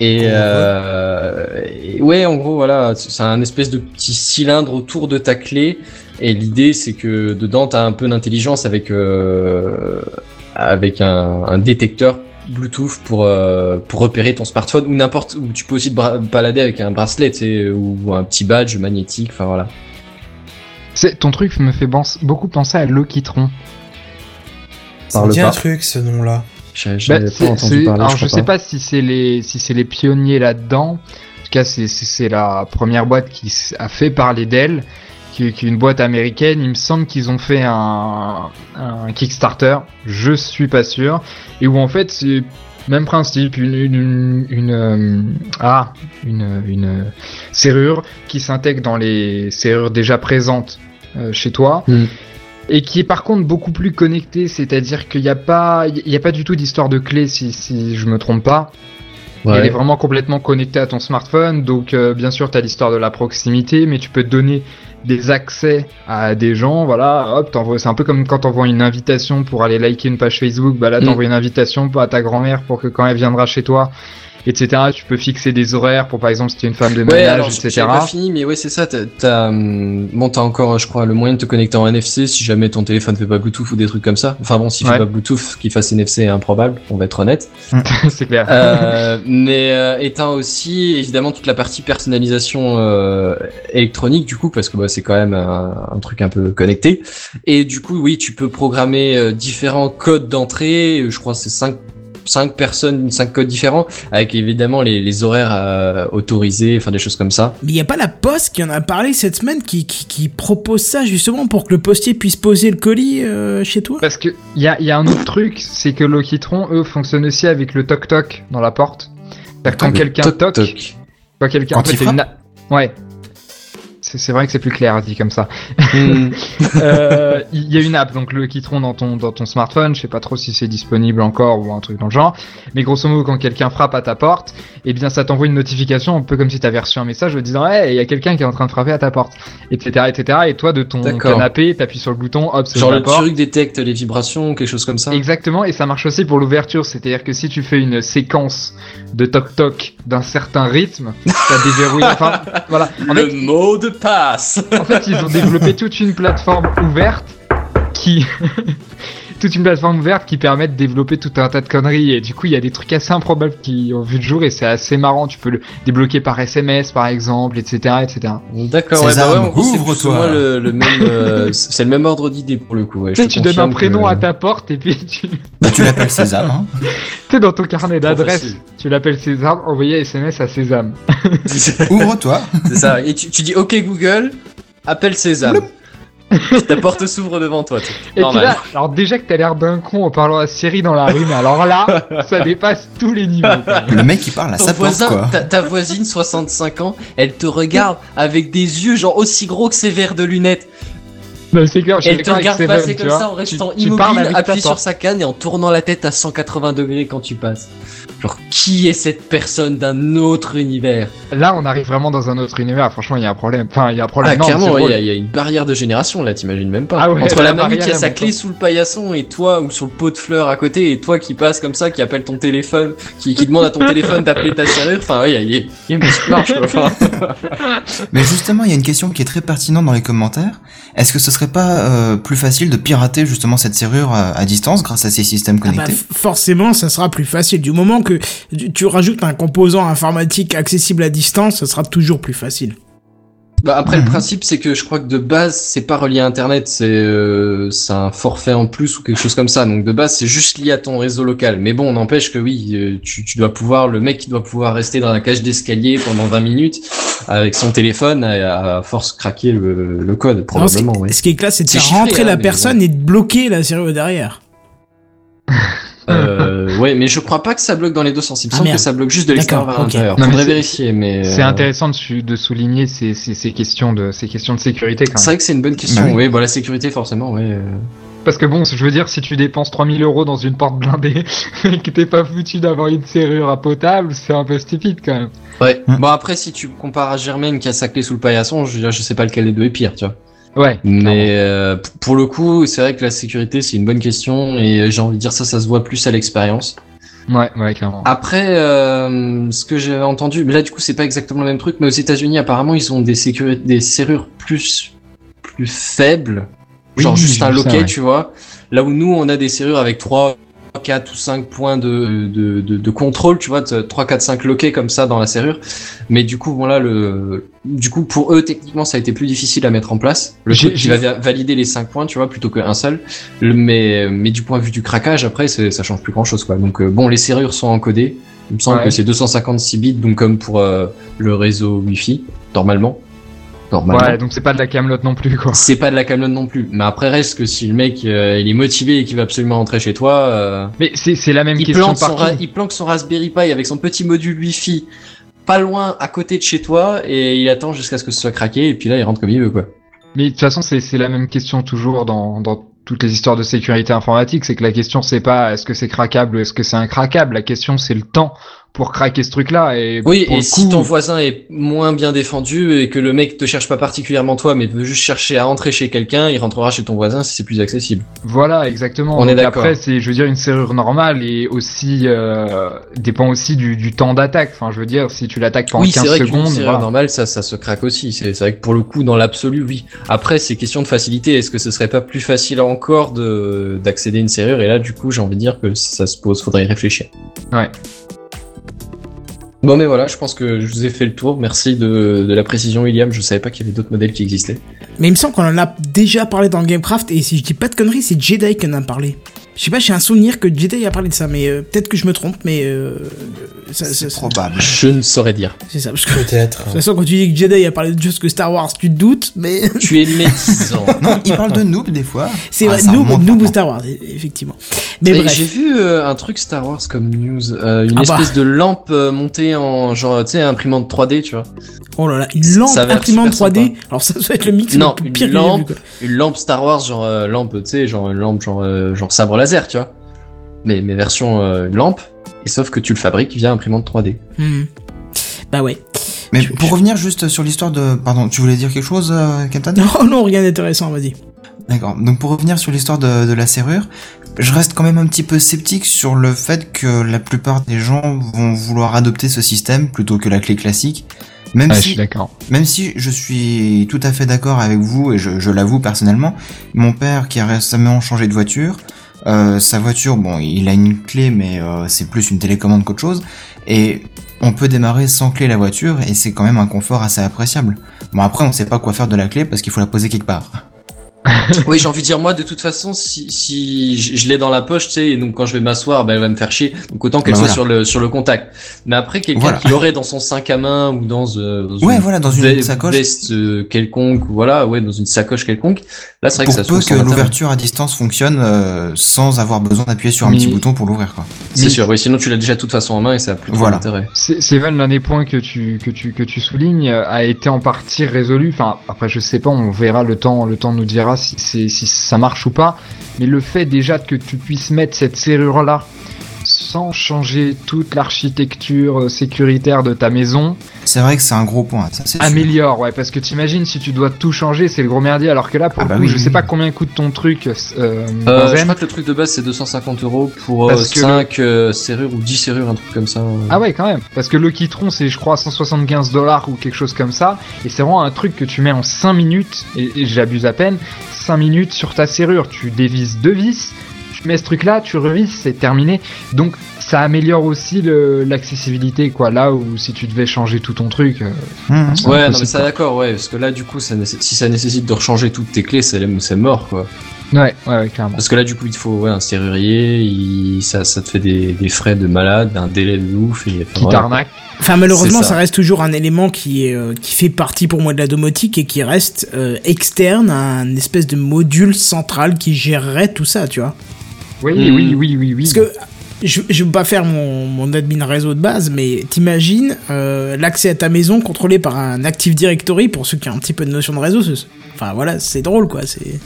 Speaker 5: Et, euh, et ouais, en gros voilà, c'est un espèce de petit cylindre autour de ta clé. Et l'idée c'est que dedans t'as un peu d'intelligence avec euh, avec un, un détecteur Bluetooth pour euh, pour repérer ton smartphone ou n'importe où tu peux aussi te balader avec un bracelet ou un petit badge magnétique enfin voilà
Speaker 3: C'est ton truc me fait beaucoup penser à Lokitron.
Speaker 4: Ça me dit
Speaker 5: pas.
Speaker 4: un truc, ce
Speaker 3: Bah,
Speaker 5: parler
Speaker 3: alors je
Speaker 5: crois
Speaker 3: sais pas si c'est les si c'est les pionniers là-dedans. En tout cas, c'est la première boîte qui a fait parler d'elle, qui, qui est une boîte américaine. Il me semble qu'ils ont fait un un Kickstarter. Je suis pas sûr. Et où en fait c'est même principe, une une une, une, euh, ah une une serrure qui s'intègre dans les serrures déjà présentes euh, chez toi
Speaker 5: Hmm.
Speaker 3: et qui est par contre beaucoup plus connecté, c'est-à-dire qu'il n'y a pas, il y a pas du tout d'histoire de clé si, si je me trompe pas.
Speaker 5: Ouais.
Speaker 3: Elle est vraiment complètement connectée à ton smartphone, donc euh, bien sûr tu as l'histoire de la proximité, mais tu peux donner des accès à des gens, voilà, hop, t'envoies, c'est un peu comme quand t'envoies une invitation pour aller liker une page Facebook, bah là
Speaker 5: Mm.
Speaker 3: t'envoies une invitation à ta grand-mère pour que quand elle viendra chez toi, etc. Tu peux fixer des horaires pour par exemple si tu es une femme de
Speaker 5: Ouais,
Speaker 3: ménage,
Speaker 5: alors
Speaker 3: etc.
Speaker 5: pas fini, mais ouais, c'est ça. T'as, t'as, hum, bon, t'as encore, je crois, le moyen de te connecter en NFC si jamais ton téléphone fait pas Bluetooth ou des trucs comme ça. Enfin bon, s'il
Speaker 3: Ouais.
Speaker 5: fait pas Bluetooth, qu'il fasse NFC est improbable. On va être honnête.
Speaker 3: c'est clair.
Speaker 5: Euh, mais euh, étant aussi évidemment toute la partie personnalisation euh, électronique du coup parce que bah, c'est quand même un, un truc un peu connecté et du coup oui tu peux programmer euh, différents codes d'entrée je crois que c'est cinq cinq personnes cinq codes différents avec évidemment les, les horaires euh, autorisés enfin des choses comme ça
Speaker 2: Mais il y a pas la poste qui en a parlé cette semaine qui, qui, qui propose ça justement pour que le postier puisse poser le colis euh, chez toi?
Speaker 3: Parce que il y a, y a un autre truc, c'est que Lokitron, eux, fonctionnent aussi avec le toc toc dans la porte. C'est-à-dire quand quelqu'un
Speaker 5: toc,
Speaker 3: toque,
Speaker 5: toc.
Speaker 3: quand quelqu'un en fait, une- Ouais. C'est vrai que c'est plus clair dit comme ça.
Speaker 5: Hmm.
Speaker 3: Euh, Il y a une app donc le Kitron dans ton dans ton smartphone. Je sais pas trop si c'est disponible encore ou un truc dans le genre. Mais grosso modo, quand quelqu'un frappe à ta porte, eh bien ça t'envoie une notification un peu comme si t'avais reçu un message en disant hey, il y a quelqu'un qui est en train de frapper à ta porte, etc., etc. Et toi de ton canapé, t'appuies sur le bouton, hop, c'est
Speaker 5: Genre
Speaker 3: la
Speaker 5: le
Speaker 3: porte.
Speaker 5: truc détecte les vibrations, quelque chose comme ça.
Speaker 3: Exactement, et ça marche aussi pour l'ouverture, c'est-à-dire que si tu fais une séquence de toc-toc d'un certain rythme, ça déverrouille. Enfin, voilà. En
Speaker 5: le
Speaker 3: fait,
Speaker 5: mot de
Speaker 3: en fait, ils ont développé toute une plateforme ouverte qui. Toute une plateforme ouverte qui permet de développer tout un tas de conneries et du coup il y a des trucs assez improbables qui ont vu le jour et c'est assez marrant tu peux le débloquer par SMS par exemple etc etc
Speaker 5: D'accord, ouais, bah ouais,
Speaker 8: ouvre-toi.
Speaker 5: moins le, le même, euh, c'est le même ordre d'idée pour le coup. Ouais,
Speaker 3: tu donnes un prénom
Speaker 5: que-
Speaker 3: à ta porte et puis tu
Speaker 8: Bah, tu l'appelles Sésame, hein.
Speaker 3: tu sais dans ton carnet d'adresse tu l'appelles César envoyer SMS à Sésame
Speaker 8: Ouvre-toi.
Speaker 5: C'est ça. Et tu, tu dis OK Google, appelle Sésame. Ta porte s'ouvre devant toi.
Speaker 3: Et
Speaker 5: Normal.
Speaker 3: là, alors déjà que t'as l'air d'un con en parlant à Siri dans la rue, mais alors là, ça dépasse tous les niveaux.
Speaker 8: Le mec, il parle à
Speaker 5: Ton
Speaker 8: sa porte, quoi.
Speaker 5: ta, ta voisine 65 ans, elle te regarde avec des yeux genre aussi gros que ses verres de lunettes.
Speaker 3: Non, c'est clair, je suis
Speaker 5: Elle te regarde
Speaker 3: Seven,
Speaker 5: passer comme
Speaker 3: vois.
Speaker 5: ça en restant
Speaker 3: Tu-
Speaker 5: immobile, appuyé sur sa canne et en tournant la tête à 180 degrés quand tu passes. Genre, qui est cette personne d'un autre univers?
Speaker 3: Là, on arrive vraiment dans un autre univers. Franchement, il y a un problème. Enfin, il y a un
Speaker 5: Ah,
Speaker 3: problème. Non,
Speaker 5: clairement, ouais, il y, a- il y a une barrière de génération là, t'imagines même pas.
Speaker 3: Ah ouais,
Speaker 5: Entre
Speaker 3: la
Speaker 5: la mamie qui a sa clé sous le paillasson et toi, ou sur le pot de fleurs à côté, et toi qui passes comme ça, qui appelle ton téléphone, qui, qui demande à ton téléphone d'appeler ta serrure, enfin, ouais, il y a, il y a- il y a une petite marche, quoi. Enfin,
Speaker 8: Mais justement, il y a une question qui est très pertinente dans les commentaires. Est-ce que ce serait pas euh, plus facile de pirater justement cette serrure à, à distance grâce à ces systèmes
Speaker 2: Ah bah,
Speaker 8: connectés
Speaker 2: f- forcément, ça sera plus facile. Du moment que tu rajoutes un composant informatique accessible à distance, ça sera toujours plus facile.
Speaker 5: Bah après
Speaker 8: Mhm.
Speaker 5: le principe c'est que je crois que de base c'est pas relié à internet, c'est euh, c'est un forfait en plus ou quelque chose comme ça. Donc de base c'est juste lié à ton réseau local. Mais bon, n'empêche que oui, euh, tu, tu dois pouvoir le mec qui doit pouvoir rester dans la cage d'escalier pendant 20 minutes avec son téléphone à, à force craquer le, le code
Speaker 2: Non, ce,
Speaker 5: probablement.
Speaker 2: qui,
Speaker 5: oui.
Speaker 2: ce qui est classe, c'est de rentrer
Speaker 5: hein,
Speaker 2: la personne et de bloquer la serrure derrière.
Speaker 5: Euh, ouais, mais je crois pas que ça bloque dans les deux sens. Il me
Speaker 2: Ah,
Speaker 5: semble que ça bloque juste de l'extérieur vers
Speaker 2: ok.
Speaker 5: l'intérieur.
Speaker 3: Non, mais
Speaker 5: Faudrait
Speaker 3: c'est-
Speaker 5: vérifier, mais
Speaker 3: C'est
Speaker 5: euh,
Speaker 3: intéressant de, souligner ces, ces, ces questions de ces questions de sécurité quand
Speaker 5: C'est vrai que c'est une bonne question.
Speaker 8: Bah oui.
Speaker 5: oui, bon la sécurité forcément, ouais. euh.
Speaker 3: Parce que bon, je veux dire, si tu dépenses 3000 euros dans une porte blindée et que t'es pas foutu d'avoir une serrure à potable, c'est un peu stupide quand même.
Speaker 5: Ouais. Bon après si tu compares à Germaine qui a sa clé sous le paillasson, je, je sais pas lequel des deux est pire, tu vois.
Speaker 3: Ouais.
Speaker 5: Mais euh, pour le coup, c'est vrai que la sécurité c'est une bonne question et euh, j'ai envie de dire ça, ça se voit plus à l'expérience.
Speaker 3: Ouais, ouais, clairement.
Speaker 5: Après, euh, ce que j'ai entendu, mais là du coup c'est pas exactement le même truc, mais aux États-Unis apparemment ils ont des des serrures plus plus faibles,
Speaker 3: Oui,
Speaker 5: genre juste un
Speaker 3: ça,
Speaker 5: loquet,
Speaker 3: ouais.
Speaker 5: tu vois. Là où nous on a des serrures avec 3, 4 ou 5 points de, de, de, de contrôle, tu vois, 3, 4, 5 loquets comme ça dans la serrure. Mais du coup, bon là, le, du coup pour eux techniquement ça a été plus difficile à mettre en place. Le
Speaker 3: J'ai-
Speaker 5: truc qui va valider les 5 points, tu vois, plutôt qu'un seul. Le, mais, mais du point de vue du craquage, après, ça change plus grand chose, quoi. Donc, euh, bon, les serrures sont encodées. Il me semble
Speaker 3: Ouais.
Speaker 5: que c'est 256 bits, donc comme pour euh, le réseau Wi-Fi, normalement. Normalement.
Speaker 3: Ouais, donc c'est pas de la camelote non plus quoi.
Speaker 5: C'est pas de la camelote non plus. Mais après, reste que si le mec, euh, il est motivé et qu'il va absolument rentrer chez toi, euh,
Speaker 3: Mais c'est c'est la même
Speaker 5: il,
Speaker 3: question
Speaker 5: son
Speaker 3: partout.
Speaker 5: il planque son Raspberry Pi avec son petit module Wi-Fi pas loin à côté de chez toi et il attend jusqu'à ce que ce soit craqué et puis là il rentre comme il veut quoi.
Speaker 3: Mais de toute façon, c'est c'est la même question toujours dans, dans toutes les histoires de sécurité informatique. C'est que la question, c'est pas est-ce que c'est craquable ou est-ce que c'est incraquable. La question, c'est le temps pour craquer ce truc-là. Et
Speaker 5: Oui, et si
Speaker 3: coup-
Speaker 5: ton voisin est moins bien défendu et que le mec te cherche pas particulièrement toi mais veut juste chercher à entrer chez quelqu'un, il rentrera chez ton voisin si c'est plus accessible.
Speaker 3: Voilà, exactement.
Speaker 5: On est d'accord.
Speaker 3: Après, c'est, je veux dire, une serrure normale et aussi euh, dépend aussi du, du temps d'attaque. Enfin, je veux dire, si tu l'attaques pendant
Speaker 5: oui, c'est
Speaker 3: 15
Speaker 5: vrai
Speaker 3: secondes,
Speaker 5: serrure
Speaker 3: voilà.
Speaker 5: normale, ça, ça se craque aussi. C'est c'est vrai que pour le coup, dans l'absolu, oui. Après, c'est question de facilité. Est-ce que ce serait pas plus facile encore de d'accéder à une serrure? Et là, du coup, j'ai envie de dire que ça se pose. Faudrait y réfléchir.
Speaker 3: Ouais.
Speaker 5: Bon, mais voilà, je pense que je vous ai fait le tour. Merci de, la précision, William. Je savais pas qu'il y avait d'autres modèles qui existaient.
Speaker 2: Mais il me semble qu'on en a déjà parlé dans Gamecraft, et si je dis pas de conneries, c'est Jedi qui en a parlé. Je sais pas, j'ai un souvenir que Jedi a parlé de ça, mais euh, peut-être que je me trompe, mais euh,
Speaker 8: C'est
Speaker 2: ça-
Speaker 8: probable.
Speaker 5: Je ne saurais dire.
Speaker 2: c'est ça. Parce que, de
Speaker 4: Peut-être.
Speaker 2: toute façon, quand tu dis que Jedi a parlé de choses que Star Wars, tu te doutes, mais
Speaker 5: Tu es médisant.
Speaker 8: Non, il parle de noob des fois.
Speaker 2: c'est
Speaker 8: Ah,
Speaker 2: vrai,
Speaker 8: remonte
Speaker 2: nous,
Speaker 8: maintenant.
Speaker 2: Star Wars, e- effectivement. Mais bref.
Speaker 5: J'ai vu euh, un truc Star Wars comme news, euh, une
Speaker 2: Ah bah.
Speaker 5: espèce de lampe euh, montée en genre, tu sais, imprimante 3D, tu vois.
Speaker 2: Oh là là, une lampe imprimante
Speaker 5: super
Speaker 2: 3D.
Speaker 5: sympa.
Speaker 2: Alors ça doit être le mix
Speaker 5: Non,
Speaker 2: le plus
Speaker 5: une
Speaker 2: pire vu,
Speaker 5: lampe. Une lampe Star Wars, genre euh, lampe, tu sais, genre une lampe, genre euh, genre sabre laser, tu vois. Mais mais version euh, lampe. Et sauf que tu le fabriques via imprimante 3D.
Speaker 2: Hmm. Bah ouais.
Speaker 8: Mais
Speaker 2: Je-
Speaker 8: pour
Speaker 2: je-
Speaker 8: revenir juste sur l'histoire de... Pardon, tu voulais dire quelque chose, euh, Captain?
Speaker 2: Non, non, rien d'intéressant, vas-y.
Speaker 8: D'accord. Donc pour revenir sur l'histoire de, de la serrure, je reste quand même un petit peu sceptique sur le fait que la plupart des gens vont vouloir adopter ce système plutôt que la clé classique. Même
Speaker 3: Ah, je
Speaker 8: si,
Speaker 3: suis d'accord.
Speaker 8: même si je suis tout à fait d'accord avec vous et je, je l'avoue personnellement, mon père qui a récemment changé de voiture, euh, sa voiture, bon, il a une clé, mais euh, c'est plus une télécommande qu'autre chose, et on peut démarrer sans clé la voiture et c'est quand même un confort assez appréciable. Bon après, on sait pas quoi faire de la clé parce qu'il faut la poser quelque part.
Speaker 5: oui, j'ai envie de dire moi, de toute façon, si si je, l'ai dans la poche, tu sais, et donc quand je vais m'asseoir, ben elle va me faire chier. Donc autant qu'elle
Speaker 8: Bah,
Speaker 5: soit
Speaker 8: voilà.
Speaker 5: sur le sur le contact. Mais après, quelqu'un
Speaker 8: Voilà.
Speaker 5: qui l'aurait dans son sac à main ou dans, euh, dans
Speaker 8: Ouais,
Speaker 5: une
Speaker 8: voilà, dans une
Speaker 5: ve-
Speaker 8: sacoche.
Speaker 5: veste euh, quelconque, ou voilà, ouais, dans une sacoche quelconque. Là, c'est vrai que ça se
Speaker 8: peu
Speaker 5: trouve
Speaker 8: que l'ouverture à distance fonctionne euh, sans avoir besoin d'appuyer sur un
Speaker 3: Mais-
Speaker 8: petit bouton pour l'ouvrir quoi.
Speaker 5: C'est
Speaker 3: Mais-
Speaker 5: sûr, oui, sinon tu l'as déjà de toute façon en main et ça a plus
Speaker 8: Voilà.
Speaker 5: d'intérêt.
Speaker 3: C'est- Seven, l'un des points que tu, que tu, que tu soulignes euh, a été en partie résolu. Enfin, après, je sais pas, on verra le temps, le temps nous dira si, ça marche ou pas. Mais le fait déjà que tu puisses mettre cette serrure-là sans changer toute l'architecture euh, sécuritaire de ta maison,
Speaker 8: C'est vrai que c'est un gros point, ça sûr.
Speaker 3: améliore, ouais, parce que t'imagines si tu dois tout changer, c'est le gros merdier, alors que là, pour
Speaker 8: Ah
Speaker 3: le
Speaker 8: bah
Speaker 3: coup,
Speaker 8: oui,
Speaker 3: je
Speaker 8: oui,
Speaker 3: sais pas combien coûte ton truc, euh,
Speaker 5: Euh, je crois que le truc de base c'est 250 euros pour
Speaker 3: Parce que
Speaker 5: 5 serrures ou 10 serrures, un truc comme ça.
Speaker 3: Ah ouais, quand même. Parce que le Kitron, c'est, je crois, 175 dollars ou quelque chose comme ça. Et c'est vraiment un truc que tu mets en 5 minutes, et, et j'abuse à peine, 5 minutes sur ta serrure. Tu dévisses deux vis, tu mets ce truc-là, tu revisses, c'est terminé. Donc, ça améliore aussi l'accessibilité, quoi. Là où si tu devais changer tout ton truc. euh,
Speaker 8: Mmh.
Speaker 3: c'est
Speaker 5: Ouais, non, mais ça d'accord, ouais, parce que là, du coup, ça si ça nécessite de rechanger toutes tes clés, c'est c'est mort, quoi.
Speaker 3: Ouais, ouais, ouais, clairement.
Speaker 5: Parce que là, du coup, il te faut ouais, un serrurier, il- ça, ça te fait des, des frais de malade, un délai de ouf, et enfin,
Speaker 3: Qui t'arnaque.
Speaker 2: Enfin, malheureusement, ça.
Speaker 5: ça.
Speaker 2: reste toujours un élément qui, est, euh, qui fait partie pour moi de la domotique et qui reste euh, externe à un espèce de module central qui gérerait tout ça, tu vois.
Speaker 3: Oui,
Speaker 5: Hmm.
Speaker 3: oui, oui, oui, oui.
Speaker 2: Parce que je, je veux pas faire mon, mon admin réseau de base, mais t'imagines euh, l'accès à ta maison contrôlé par un Active Directory pour ceux qui ont un petit peu de notion de réseau. Enfin voilà, c'est drôle quoi. C'est.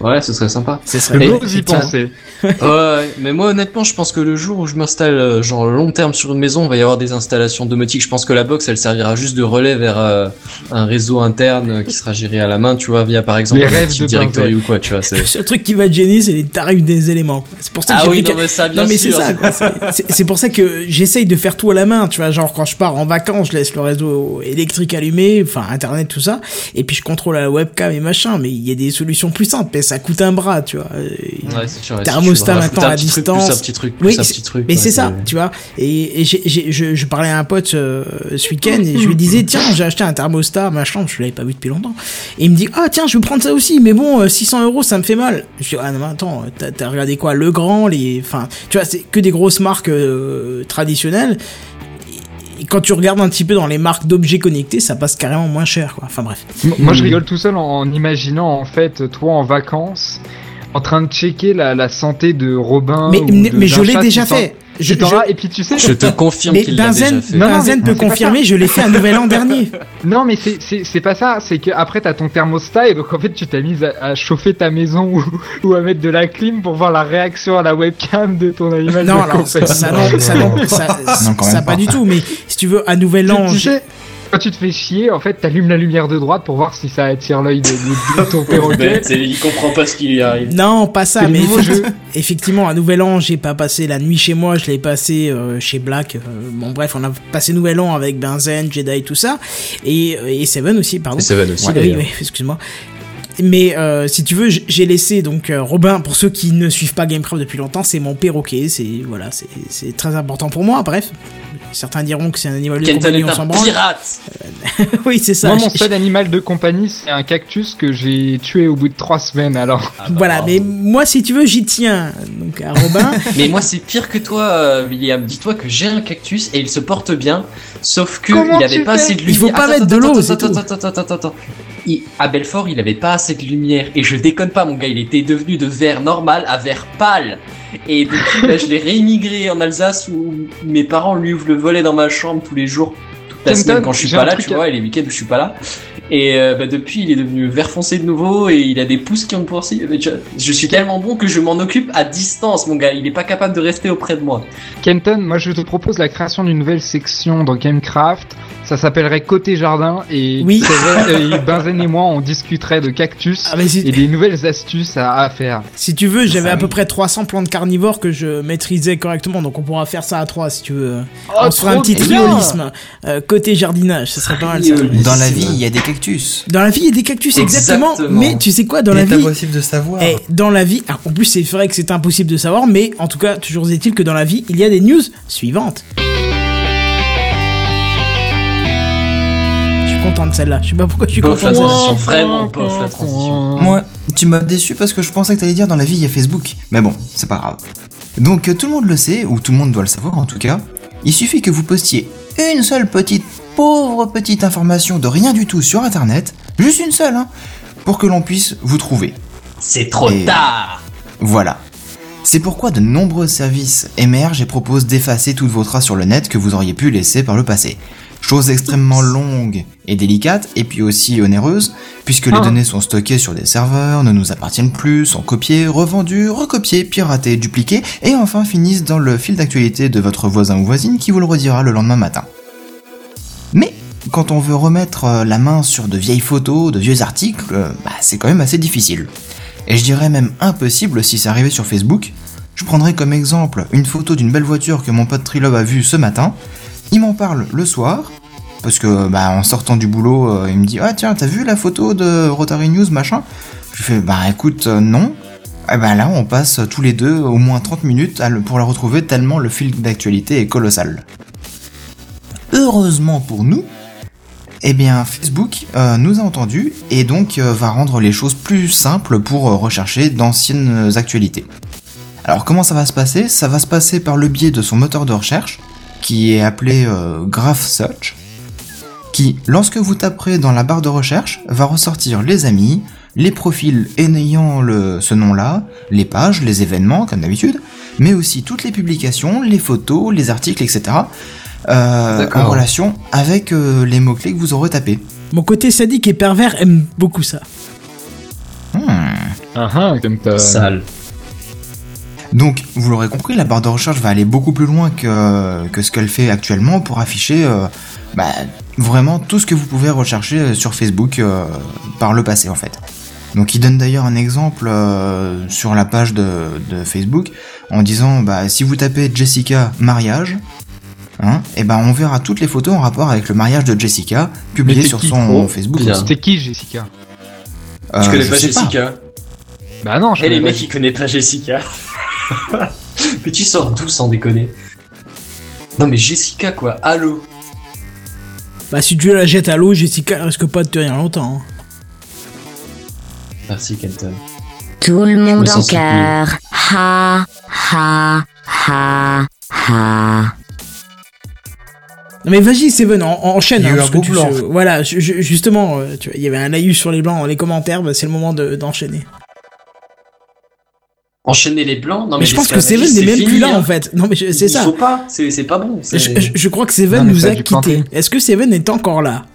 Speaker 5: Ouais, ce serait sympa.
Speaker 2: C'est
Speaker 3: Je
Speaker 5: Et-
Speaker 3: n'ose y
Speaker 5: et-
Speaker 3: penser.
Speaker 5: ouais, mais moi, honnêtement, je pense que le jour où je m'installe, euh, genre long terme sur une maison, il va y avoir des installations domotiques. Je pense que la box, elle servira juste de relais vers euh, un réseau interne euh, qui sera géré à la main, tu vois, via par exemple
Speaker 3: Les rêves de
Speaker 5: Directory ou quoi, tu vois.
Speaker 2: Le seul truc qui va te gêner, c'est les tarifs des éléments. C'est pour ça que
Speaker 5: Ah oui, non, mais ça, bien
Speaker 2: non mais c'est ça. C'est- pour ça que j'essaye de faire tout à la main, tu vois, genre quand je pars en vacances, je laisse le réseau électrique allumé, enfin internet tout ça, et puis je contrôle la webcam et machin, mais il y a des solutions plus simples, mais ça coûte un bras, tu vois. Euh,
Speaker 5: Ouais, sûr,
Speaker 2: Thermostat maintenant à
Speaker 5: truc,
Speaker 2: distance.
Speaker 5: plus un petit truc,
Speaker 2: Oui,
Speaker 5: un
Speaker 2: c'est-
Speaker 5: petit truc.
Speaker 2: Mais
Speaker 5: ouais,
Speaker 2: c'est ça, tu vois. Et, je, je parlais à un pote euh, ce week-end et je lui disais, tiens, j'ai acheté un thermostat, machin, je l'avais pas vu depuis longtemps. Et il me dit, ah tiens, je vais prendre ça aussi, mais bon, euh, 600 euros, ça me fait mal. Je dis, ah non, mais attends, t'as t'as regardé quoi? Le Grand, les. Enfin, tu vois, c'est que des grosses marques euh, traditionnelles. Et quand tu regardes un petit peu dans les marques d'objets connectés, ça passe carrément moins cher, quoi. Enfin bref.
Speaker 3: M- Moi, je rigole tout seul en, en imaginant, en fait, toi en vacances, en train de checker la, la santé de Robin.
Speaker 2: mais
Speaker 3: ou
Speaker 2: mais,
Speaker 3: de-
Speaker 2: mais
Speaker 3: d'un
Speaker 2: je l'ai déjà fait. Je,
Speaker 3: et puis tu sais,
Speaker 5: Je te confirme qu'il l'a déjà fait.
Speaker 3: Non, non,
Speaker 2: Benzen peut confirmer, je l'ai fait un nouvel an dernier.
Speaker 3: non, mais c'est- pas ça. C'est que après t'as ton thermostat et donc en fait tu t'es mise à, à chauffer ta maison ou, ou à mettre de la clim pour voir la réaction à la webcam de ton animal.
Speaker 2: Non,
Speaker 3: de
Speaker 2: alors ça, non, ça, non, ça,
Speaker 8: Non,
Speaker 2: ça pas
Speaker 8: pas.
Speaker 2: du tout. Mais si tu veux, à nouvel an,
Speaker 3: tu
Speaker 2: j'ai-
Speaker 3: sais, quand tu te fais chier, en fait, t'allumes la lumière de droite pour voir si ça attire l'œil de, de- de ton
Speaker 5: Ben,
Speaker 3: perroquet.
Speaker 5: c'est- il comprend pas ce qui lui arrive.
Speaker 2: non, pas ça. Mais
Speaker 3: jeu.
Speaker 2: effectivement, à nouvel an, j'ai pas passé la nuit chez moi, je l'ai passé euh, chez Black. Euh, bon, bref, on a passé nouvel an avec Benzen, Jedi, tout ça, et, euh, et Seven aussi, pardon.
Speaker 5: Et Seven aussi,
Speaker 2: Ouais, oui, oui, excuse-moi. Mais euh, si tu veux, j'ai laissé donc euh, Robin. Pour ceux qui ne suivent pas Gamecraft depuis longtemps, c'est mon perroquet. C'est voilà, c'est c'est très important pour moi. Bref, Certains diront que c'est un animal de
Speaker 5: Kenton
Speaker 2: compagnie,
Speaker 5: est
Speaker 2: on s'en branle.
Speaker 5: pirate
Speaker 2: oui, c'est ça.
Speaker 3: Moi, mon seul animal de compagnie, c'est un cactus que j'ai tué au bout de trois semaines. Alors,
Speaker 5: Ah bah,
Speaker 2: Voilà,
Speaker 5: bravo.
Speaker 2: mais moi, si tu veux, j'y tiens. Donc, à Robin.
Speaker 5: Mais moi c'est pire que toi, euh, William. Dis-toi que j'ai un cactus et il se porte bien, sauf que
Speaker 3: Comment
Speaker 5: il avait pas assez de
Speaker 2: Il
Speaker 5: lumière.
Speaker 2: faut pas
Speaker 5: Attends,
Speaker 2: mettre de l'eau,
Speaker 5: attends, attends, attends, attends, attends. Il- à Belfort, il avait pas assez de lumière et je déconne pas, mon gars. Il était devenu de vert normal à vert pâle. Et depuis, bah, je l'ai réémigré en Alsace où mes parents lui ouvrent le volet dans ma chambre tous les jours, toute la semaine quand je suis pas là, tu
Speaker 3: à-
Speaker 5: vois, et les week-ends où je suis pas là. Et euh, bah, depuis, il est devenu vert foncé de nouveau et il a des pouces qui ont poursuivi. Je, je suis tellement bon que je m'en occupe à distance, mon gars. Il est pas capable de rester auprès de moi.
Speaker 3: Kenton, moi, je te propose la création d'une nouvelle section dans Gamecraft. Ça s'appellerait Côté Jardin et,
Speaker 2: Oui.
Speaker 3: c'est vrai, et Benzen et moi, on discuterait de cactus
Speaker 2: Ah,
Speaker 3: et des nouvelles astuces à, à faire.
Speaker 2: si tu veux, j'avais à peu près 300 plantes carnivores que je maîtrisais correctement. Donc, on pourra faire ça à 3 si tu veux.
Speaker 3: Oh,
Speaker 2: on se fera un petit triolisme. Euh, côté jardinage, ça serait pas mal ça.
Speaker 8: Dans la vie, il y a des cactus.
Speaker 2: Dans la vie, il y a des cactus, exactement.
Speaker 5: Exactement.
Speaker 2: Mais tu sais quoi, dans
Speaker 4: Il
Speaker 2: la vie.
Speaker 4: impossible de savoir.
Speaker 2: Eh, dans la vie, alors, en plus c'est vrai que c'est impossible de savoir, mais en tout cas, toujours est-il que dans la vie, il y a des news suivantes. Suis content de celle-là, je sais pas pourquoi je suis
Speaker 5: Bof,
Speaker 2: content de
Speaker 5: la transition, vraiment bof la transition.
Speaker 8: Moi, tu m'as déçu parce que je pensais que t'allais dire dans la vie il y a Facebook. Mais bon, c'est pas grave. Donc tout le monde le sait, ou tout le monde doit le savoir en tout cas. Il suffit que vous postiez une seule petite, pauvre petite information de rien du tout sur internet, juste une seule, hein, pour que l'on puisse vous trouver.
Speaker 5: C'est trop
Speaker 8: Et-
Speaker 5: tard.
Speaker 8: Voilà. C'est pourquoi de nombreux services émergent et proposent d'effacer toutes vos traces sur le net que vous auriez pu laisser par le passé. Chose extrêmement longue et délicate, et puis aussi onéreuse, puisque les
Speaker 3: Ah.
Speaker 8: données sont stockées sur des serveurs, ne nous appartiennent plus, sont copiées, revendues, recopiées, piratées, dupliquées, et enfin finissent dans le fil d'actualité de votre voisin ou voisine qui vous le redira le lendemain matin. Mais quand on veut remettre euh, la main sur de vieilles photos, de vieux articles, euh, bah, c'est quand même assez difficile. Et je dirais même impossible si ça arrivait sur Facebook. Je prendrais comme exemple une photo d'une belle voiture que mon pote Trilob a vue ce matin. Il m'en parle le soir, parce que bah, en sortant du boulot, euh, il me dit Ah tiens, t'as vu la photo de Rotary News machin? Je fais Bah écoute, euh, non. Et ben là, on passe tous les deux au moins 30 minutes pour la retrouver tellement le fil d'actualité est colossal. Heureusement pour nous, eh bien, Facebook euh, nous a entendus et donc va rendre les choses plus simples pour rechercher d'anciennes actualités. Alors comment ça va se passer? Ça va se passer par le biais de son moteur de recherche, qui est appelé euh, Graph Search, qui, lorsque vous taperez dans la barre de recherche, va ressortir les amis, les profils ayant le, ce nom-là, les pages, les événements, comme d'habitude, mais aussi toutes les publications, les photos, les articles, etc. euh, en relation avec euh, les mots-clés que vous aurez tapés.
Speaker 2: Mon côté sadique et pervers aime beaucoup ça.
Speaker 8: Hmm.
Speaker 3: Ah ah, comme
Speaker 5: Sale.
Speaker 8: Donc, vous l'aurez compris, la barre de recherche va aller beaucoup plus loin que, que ce qu'elle fait actuellement pour afficher euh, bah, vraiment tout ce que vous pouvez rechercher euh, sur Facebook euh, par le passé en fait. Donc, il donne d'ailleurs un exemple euh, sur la page de, de Facebook en disant bah, si vous tapez Jessica mariage, hein, et ben on verra toutes les photos en rapport avec le mariage de Jessica publiées sur
Speaker 3: qui,
Speaker 8: son Facebook.
Speaker 3: C'était qui, Jessica?
Speaker 8: Euh,
Speaker 5: tu connais
Speaker 8: je
Speaker 5: pas
Speaker 8: sais
Speaker 5: Jessica?
Speaker 3: Bah non, je
Speaker 5: Eh les
Speaker 3: connais pas
Speaker 5: mecs, ils connaissent pas Jessica. mais tu sors d'où sans déconner Non mais Jessica quoi, allô
Speaker 2: Bah si tu la jettes à l'eau, Jessica elle risque pas de tenir longtemps. hein.
Speaker 5: Merci Kenton.
Speaker 9: Tout le monde en cœur. Ha, ha, ha, ha.
Speaker 2: Non mais vas-y Seven, en, en- enchaîne.
Speaker 4: Il y a
Speaker 2: hein,
Speaker 4: eu
Speaker 2: parce
Speaker 4: un
Speaker 2: que
Speaker 4: beau
Speaker 2: tu sais- voilà, ju- ju- justement, euh, tu vois, il y avait un laïus sur les blancs dans les commentaires, bah, c'est le moment de- d'enchaîner.
Speaker 5: Enchaîner les blancs Non mais,
Speaker 2: mais je pense que Seven n'est même
Speaker 5: fini,
Speaker 2: plus là
Speaker 5: hein.
Speaker 2: en fait. Non mais je- c'est
Speaker 5: Il
Speaker 2: ça.
Speaker 5: faut pas, c'est c'est pas bon.
Speaker 2: Je, crois que Seven
Speaker 3: Non,
Speaker 2: nous
Speaker 3: a
Speaker 2: quittés. Est-ce que Seven est encore là?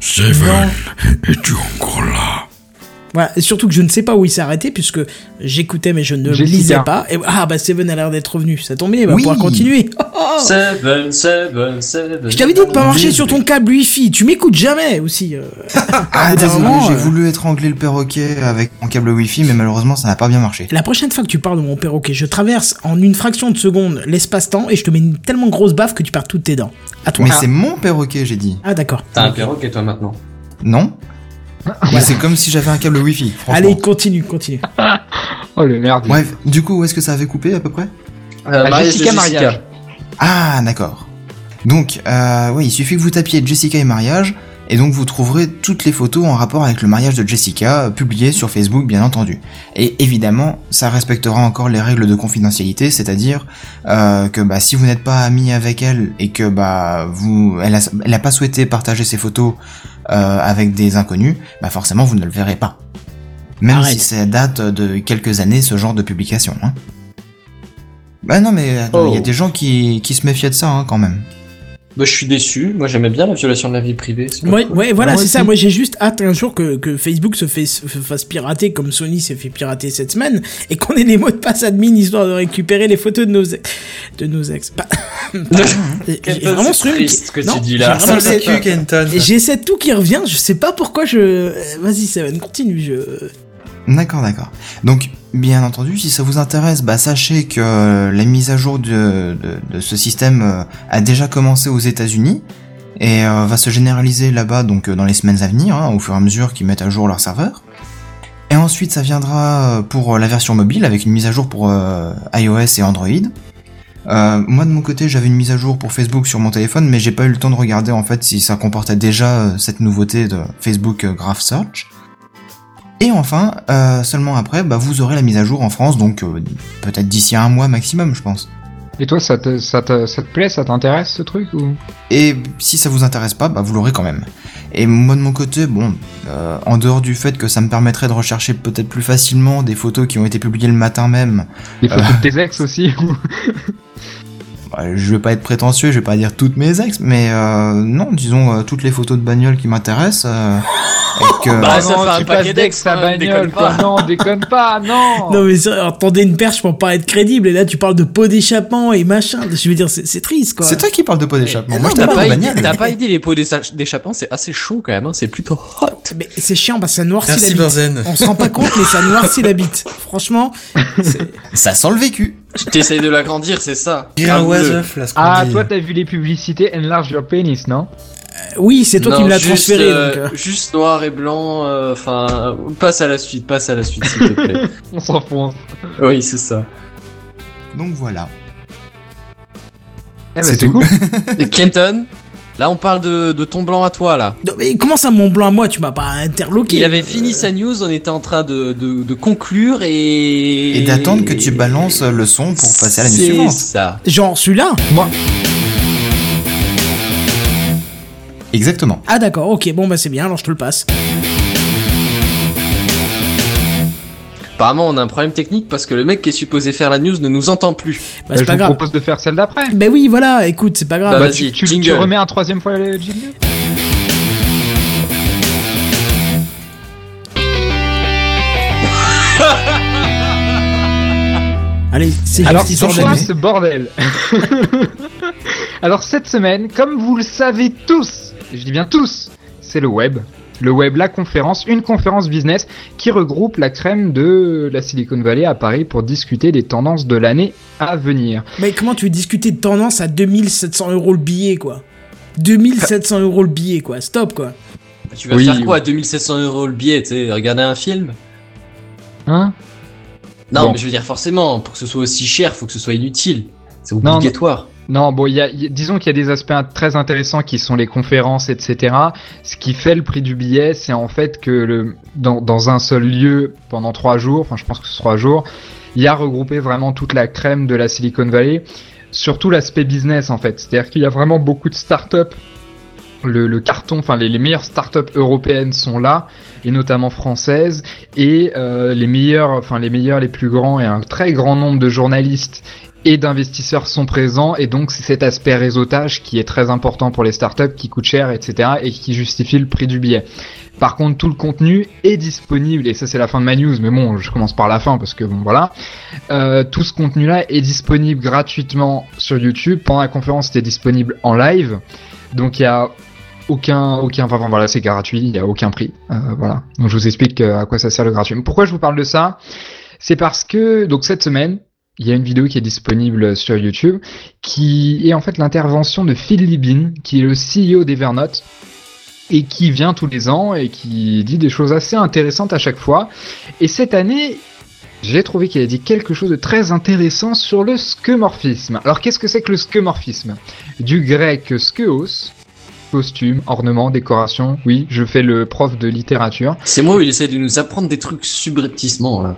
Speaker 10: Seven, es-tu encore là
Speaker 2: Voilà, et surtout que je ne sais pas où il s'est arrêté puisque j'écoutais mais je ne lisais pas. Et, ah bah Seven a l'air d'être revenu, ça tombe bien, il va
Speaker 8: Oui.
Speaker 2: pouvoir continuer.
Speaker 5: Seven, seven, seven.
Speaker 2: Je t'avais dit de pas marcher sur ton câble Wi-Fi, tu m'écoutes jamais aussi. euh.
Speaker 8: Ah désolé,
Speaker 2: moment,
Speaker 8: j'ai
Speaker 2: euh,
Speaker 8: voulu étrangler le perroquet avec mon câble Wi-Fi, mais malheureusement ça n'a pas bien marché.
Speaker 2: La prochaine fois que tu parles de mon perroquet, je traverse en une fraction de seconde l'espace-temps et je te mets une tellement grosse baffe que tu perds toutes tes dents. À toi.
Speaker 8: Mais c'est mon perroquet, j'ai dit.
Speaker 2: Ah d'accord.
Speaker 5: T'as un perroquet toi maintenant.
Speaker 8: Non C'est comme si j'avais un câble Wi-Fi, franchement.
Speaker 2: Allez, continue, continue.
Speaker 3: Oh le merde.
Speaker 8: Bref, du coup, où est-ce que ça avait coupé à peu près?
Speaker 5: Euh,
Speaker 3: Ah,
Speaker 5: mariage de
Speaker 3: Jessica mariage.
Speaker 8: Ah, d'accord. Donc, euh, oui, il suffit que vous tapiez Jessica et mariage, et donc vous trouverez toutes les photos en rapport avec le mariage de Jessica, euh, publiées sur Facebook bien entendu. Et évidemment, ça respectera encore les règles de confidentialité, c'est-à-dire euh, que bah, si vous n'êtes pas ami avec elle et que bah vous, elle a, elle a pas souhaité partager ses photos euh, avec des inconnus, bah forcément vous ne le verrez pas. Même
Speaker 2: Arrête.
Speaker 8: si ça date de quelques années ce genre de publication. Hein. Bah non mais il y a
Speaker 5: Oh.
Speaker 8: des gens qui, qui se méfiaient de ça hein, quand même.
Speaker 5: Bah, je suis déçu. Moi, j'aimais bien la violation de la vie privée.
Speaker 2: Ouais,
Speaker 5: cool.
Speaker 2: ouais, voilà,
Speaker 5: Moi
Speaker 2: c'est ça. Moi, j'ai juste hâte un jour que, que Facebook se, fait, se fasse pirater comme Sony s'est fait pirater cette semaine et qu'on ait les mots de passe admin histoire de récupérer les photos de nos ex. De nos ex. Pas- J'ai
Speaker 5: Kenton,
Speaker 2: vraiment
Speaker 5: c'est
Speaker 2: ce truc.
Speaker 5: triste ce que tu dis là.
Speaker 2: cette tout qui revient, je sais pas pourquoi je. euh, Vas-y, Seven, continue. Je...
Speaker 8: D'accord, d'accord. Donc, bien entendu, si ça vous intéresse, bah, sachez que la mise à jour de, ce système euh, a déjà commencé aux États-Unis et euh, va se généraliser là-bas donc euh, dans les semaines à venir, hein, au fur et à mesure qu'ils mettent à jour leur serveur. Et ensuite, ça viendra pour la version mobile avec une mise à jour pour iOS et Android. Moi de mon côté, j'avais une mise à jour pour Facebook sur mon téléphone, mais j'ai pas eu le temps de regarder en fait si ça comportait déjà cette nouveauté de Facebook Graph Search. Et enfin, euh, seulement après, bah, vous aurez la mise à jour en France, donc euh, peut-être d'ici un mois maximum, je pense.
Speaker 3: Et toi, ça te, ça te, ça te plaît, ça t'intéresse ce truc ou?
Speaker 8: Et si ça vous intéresse pas, bah, vous l'aurez quand même. Et moi de mon côté, bon, euh, en dehors du fait que ça me permettrait de rechercher peut-être plus facilement des photos qui ont été publiées le matin même,
Speaker 3: Les photos de tes ex aussi
Speaker 8: je vais pas être prétentieux, je vais pas dire toutes mes ex, mais euh, non, disons euh, toutes les photos de bagnole qui m'intéressent. euh, et que...
Speaker 5: Bah,
Speaker 3: Ah
Speaker 5: ça
Speaker 3: non,
Speaker 5: fait un paquet d'ex, quand même,
Speaker 3: bagnole,
Speaker 5: déconne
Speaker 3: quoi.
Speaker 5: pas.
Speaker 3: Non, déconne pas, non.
Speaker 2: Non, mais attendez une perche pour pas être crédible, et là tu parles de pot d'échappement et machin. Je veux dire, c'est triste quoi.
Speaker 8: C'est toi qui parles de pot d'échappement. Moi, je
Speaker 5: pas,
Speaker 8: de
Speaker 5: idée-
Speaker 8: bagnole.
Speaker 5: t'as pas idée les pots d'écha- d'échappement, c'est assez chaud quand même, hein, c'est plutôt hot.
Speaker 2: Mais c'est chiant parce que ça noircit
Speaker 4: Merci
Speaker 2: la bite.
Speaker 4: Benzen.
Speaker 2: On se rend pas compte, mais ça noircit la bite. Franchement,
Speaker 8: Ça sent le vécu.
Speaker 5: T'essayes de l'agrandir, c'est ça.
Speaker 4: Là, ce qu'on
Speaker 3: Ah,
Speaker 4: dit.
Speaker 3: toi, t'as vu les publicités Enlarge Your Penis, non
Speaker 2: euh, oui, c'est toi qui me l'as
Speaker 5: juste,
Speaker 2: transféré.
Speaker 5: euh,
Speaker 2: donc, euh.
Speaker 5: Juste noir et blanc, euh, enfin, passe à la suite, passe à la suite s'il te plaît.
Speaker 3: On s'enfonce.
Speaker 5: oui, c'est ça.
Speaker 8: Donc voilà.
Speaker 3: Eh ben,
Speaker 8: C'est
Speaker 3: c'est
Speaker 8: tout.
Speaker 3: cool.
Speaker 5: Et Kenton, là on parle de, de ton blanc à toi là.
Speaker 2: Non, mais comment ça, mon blanc à moi, tu m'as pas interloqué
Speaker 5: Il avait
Speaker 2: euh,
Speaker 5: fini sa news, on était en train de, de, de conclure et...
Speaker 8: Et d'attendre que tu balances le son pour passer à la news
Speaker 5: C'est
Speaker 8: suivante.
Speaker 5: ça.
Speaker 2: Genre celui-là?
Speaker 3: Moi,
Speaker 8: Exactement.
Speaker 2: Ah d'accord, ok, bon bah c'est bien, alors je te le passe.
Speaker 5: Apparemment on a un problème technique parce que le mec qui est supposé faire la news ne nous entend plus.
Speaker 2: Bah,
Speaker 3: je
Speaker 2: c'est pas
Speaker 3: vous
Speaker 2: grave.
Speaker 3: propose de faire celle d'après.
Speaker 2: Bah oui, voilà, écoute, c'est pas grave.
Speaker 5: Bah,
Speaker 3: Bah,
Speaker 5: vas-y,
Speaker 3: tu, tu, tu remets un troisième fois le jingle
Speaker 2: Allez, c'est
Speaker 3: Alors,
Speaker 2: juste
Speaker 3: c'est quoi ce bordel Alors, cette semaine, comme vous le savez tous, et je dis bien tous, c'est le web. Le web, la conférence, une conférence business qui regroupe la crème de la Silicon Valley à Paris pour discuter des tendances de l'année à venir.
Speaker 2: Mais comment tu veux discuter de tendance à 2700 euros le billet, quoi? 2700 euros le billet, quoi. Stop, quoi.
Speaker 5: Tu vas
Speaker 3: Oui,
Speaker 5: faire quoi
Speaker 3: oui.
Speaker 5: 2700 euros le billet, tu sais, regarder un film?
Speaker 3: Hein?
Speaker 5: Non,
Speaker 3: Bon.
Speaker 5: mais je veux dire forcément, pour que ce soit aussi cher, faut que ce soit inutile. C'est
Speaker 3: Non,
Speaker 5: obligatoire.
Speaker 3: Non, bon, y a- disons qu'il y a des aspects très intéressants qui sont les conférences, etc. Ce qui fait le prix du billet, c'est en fait que dans, un seul lieu, pendant trois jours, enfin je pense que c'est trois jours, il y a regroupé vraiment toute la crème de la Silicon Valley, surtout l'aspect business en fait. C'est-à-dire qu'il y a vraiment beaucoup de startups. Le, carton, enfin les, les meilleures startups européennes sont là, et notamment françaises, et euh, les meilleurs, enfin les meilleurs, les plus grands, et un très grand nombre de journalistes et d'investisseurs sont présents et donc c'est cet aspect réseautage qui est très important pour les startups qui coûte cher etc et qui justifie le prix du billet. Par contre tout le contenu est disponible et ça c'est la fin de ma news mais bon je commence par la fin parce que bon voilà Euh, tout ce contenu là est disponible gratuitement sur YouTube pendant la conférence c'était disponible en live donc il y a aucun aucun enfin voilà c'est gratuit il y a aucun prix Euh, voilà donc je vous explique euh, à quoi ça sert le gratuit. Pourquoi je vous parle de ça? C'est parce que donc cette semaine il y a une vidéo qui est disponible sur YouTube qui est en fait l'intervention de Phil Libin, qui est le CEO d'Evernote et qui vient tous les ans et qui dit des choses assez intéressantes à chaque fois. Et cette année, j'ai trouvé qu'il a dit quelque chose de très intéressant sur le skeuomorphisme. Alors qu'est-ce que c'est que le skeuomorphisme Du grec skeos, costume, ornement, décoration. Oui, je fais le prof de littérature.
Speaker 5: C'est moi où il essaie de nous apprendre des trucs subrepticement, là.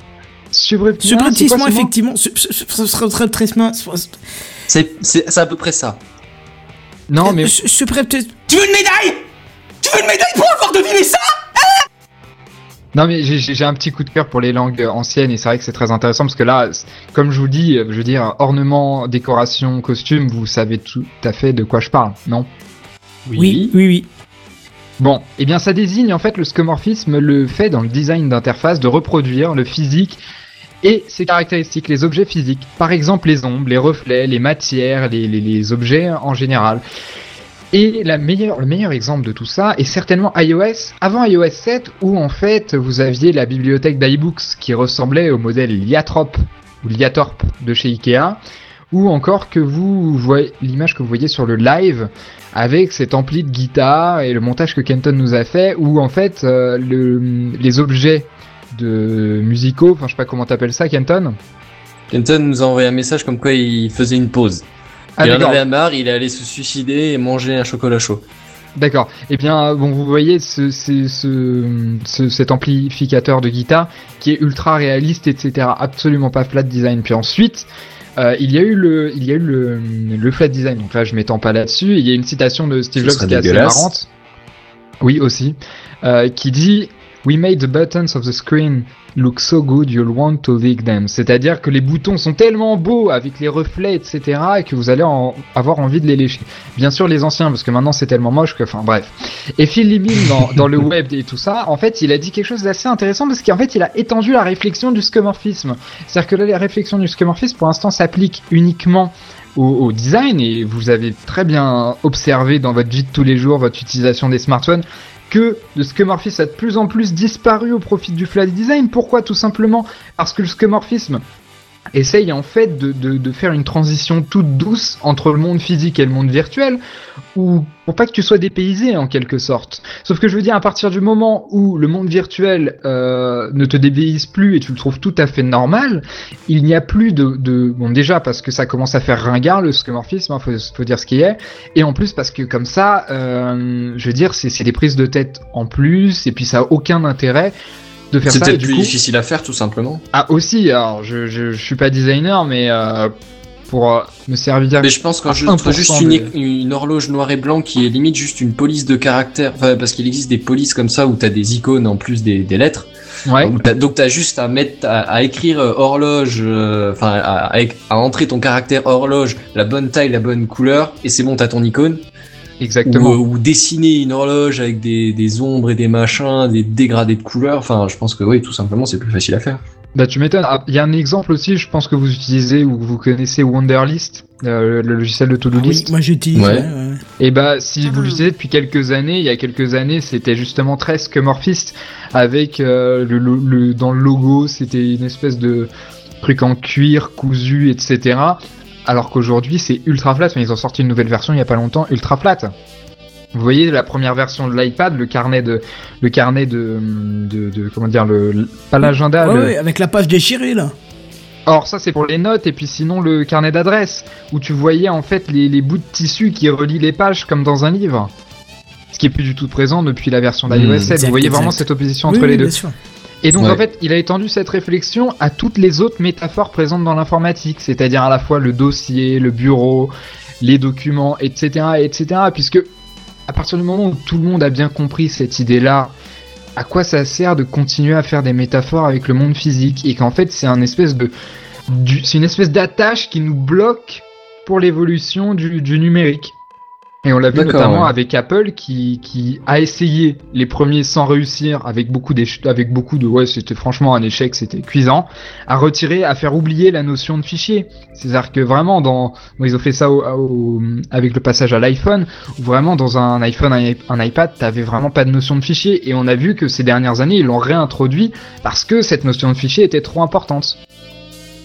Speaker 3: Subrepticement,
Speaker 2: Subrepticement, effectivement.
Speaker 5: C'est c'est- c'est à peu près ça.
Speaker 3: Non, mais
Speaker 2: su- subrepti-
Speaker 1: Tu veux une médaille? Tu veux une médaille pour avoir deviné ça?
Speaker 3: Non mais j'ai- un petit coup de cœur pour les langues euh, anciennes et c'est vrai que c'est très intéressant parce que là, comme je vous dis, euh, je veux dire, ornement, décoration, costume, vous savez tout à fait de quoi je parle, non?
Speaker 2: Oui, oui, oui.
Speaker 3: Bon, eh bien ça désigne en fait le skeuomorphisme, le fait dans le design d'interface de reproduire le physique et ses caractéristiques, les objets physiques. Par exemple les ombres, les reflets, les matières, les, objets en général. Et la meilleure, le meilleur exemple de tout ça est certainement iOS, avant iOS 7, où en fait vous aviez la bibliothèque d'iBooks qui ressemblait au modèle Liatrop ou Liatorp de chez Ikea, ou encore que vous voyez l'image que vous voyez sur le live avec cet ampli de guitare et le montage que Kenton nous a fait, où en fait euh, le, les objets de musicaux, enfin je sais pas comment t'appelles ça, Kenton.
Speaker 5: Kenton nous a envoyé un message comme quoi il faisait une pause.
Speaker 3: Ah,
Speaker 5: il en avait marre, il est allé se suicider et manger un chocolat chaud.
Speaker 3: D'accord. Eh bien, bon, vous voyez ce, ce, ce- ce- cet amplificateur de guitare qui est ultra réaliste, etc. Absolument pas flat design. Puis ensuite, euh, il y a eu le, il y a eu le, le flat design. Donc là, je m'étends pas là-dessus. Il y a une citation de Steve Jobs qui est assez marrante. Oui, aussi. Euh, qui dit We made the buttons of the screen look so good you'll want to lick them. C'est-à-dire que les boutons sont tellement beaux avec les reflets, etc., et que vous allez en avoir envie de les lécher. Bien sûr, les anciens, parce que maintenant c'est tellement moche que, enfin, bref. Et Phil Libin, dans, dans le web et tout ça, en fait, il a dit quelque chose d'assez intéressant parce qu'en fait, il a étendu la réflexion du skeuomorphisme. C'est-à-dire que là, la réflexion du skeuomorphisme, pour l'instant, s'applique uniquement au design et vous avez très bien observé dans votre vie de tous les jours, votre utilisation des smartphones, que le skeuomorphisme a de plus en plus disparu au profit du flat design. Pourquoi? Tout simplement parce que le skeuomorphisme essaye en fait de, de, de faire une transition toute douce entre le monde physique et le monde virtuel, ou pour pas que tu sois dépaysé en quelque sorte. Sauf que je veux dire, à partir du moment où le monde virtuel euh, ne te dépayse plus et tu le trouves tout à fait normal, il n'y a plus de, de... Bon déjà parce que ça commence à faire ringard le skeuomorphisme, hein, faut, faut dire ce qui est, et en plus parce que comme ça, euh, je veux dire, c'est des prises de tête en plus, et puis ça a aucun intérêt de faire
Speaker 5: C'est
Speaker 3: ça.
Speaker 5: peut-être plus
Speaker 3: coup-
Speaker 5: difficile à faire, tout simplement.
Speaker 3: ah aussi, alors je, je, je suis pas designer, mais euh, pour euh, me servir.
Speaker 5: Mais je pense qu'en juste,
Speaker 3: 1%
Speaker 5: juste une,
Speaker 3: de-
Speaker 5: une horloge noire et blanc qui est limite juste une police de caractère, enfin, parce qu'il existe des polices comme ça où t'as des icônes en plus des, des lettres.
Speaker 3: Ouais.
Speaker 5: Donc t'as juste à mettre, à, à écrire euh, horloge, euh, enfin à, à, à entrer ton caractère horloge, la bonne taille, la bonne couleur, et c'est bon, t'as ton icône.
Speaker 3: Exactement.
Speaker 5: Ou, ou dessiner une horloge avec des, des ombres et des machins, des dégradés de couleurs. Enfin, je pense que oui, tout simplement, c'est plus facile à faire.
Speaker 3: Bah tu m'étonnes. Ah, Il y a un exemple aussi, je pense que vous utilisez ou que vous connaissez Wonderlist, euh, le logiciel de to-do
Speaker 2: Ah oui,
Speaker 3: list.
Speaker 2: moi j'utilise.
Speaker 5: Ouais.
Speaker 2: ouais, ouais.
Speaker 3: Et bah si vous l'utilisez depuis quelques années, il y a quelques années, c'était justement très skeuomorphiste avec euh, le, le- dans le logo, c'était une espèce de truc en cuir cousu, etc. Alors qu'aujourd'hui c'est ultra flat. Mais ils ont sorti une nouvelle version il y a pas longtemps, ultra flat. Vous voyez la première version de l'iPad, le carnet de, le carnet de, de, de- comment dire, le, pas l'agenda,
Speaker 2: Ouais,
Speaker 3: le-
Speaker 2: ouais, avec la page déchirée là.
Speaker 3: Or ça c'est pour les notes et puis sinon le carnet d'adresse où tu voyais en fait les, les bouts de tissu qui relient les pages comme dans un livre. Ce qui est plus du tout présent depuis la version d'iOS
Speaker 5: Mmh,
Speaker 3: 7.
Speaker 2: exact,
Speaker 3: Vous voyez vraiment cette opposition
Speaker 2: Oui,
Speaker 3: entre
Speaker 2: oui,
Speaker 3: les deux.
Speaker 2: bien sûr.
Speaker 3: Et donc
Speaker 5: Ouais.
Speaker 3: en fait, il a étendu cette réflexion à toutes les autres métaphores présentes dans l'informatique, c'est-à-dire à la fois le dossier, le bureau, les documents, etc., etc. Puisque à partir du moment où tout le monde a bien compris cette idée-là, à quoi ça sert de continuer à faire des métaphores avec le monde physique et qu'en fait c'est un espèce de, du- c'est une espèce d'attache qui nous bloque pour l'évolution du, du numérique. Et on l'a vu notamment
Speaker 5: ouais.
Speaker 3: avec Apple qui, qui a essayé les premiers sans réussir avec beaucoup avec beaucoup de ouais c'était franchement un échec c'était cuisant à retirer à faire oublier la notion de fichier. C'est à dire que vraiment dans bon, ils ont fait ça au- au- avec le passage à l'iPhone où vraiment dans un iPhone un, un iPad t'avais vraiment pas de notion de fichier. Et on a vu que ces dernières années ils l'ont réintroduit parce que cette notion de fichier était trop importante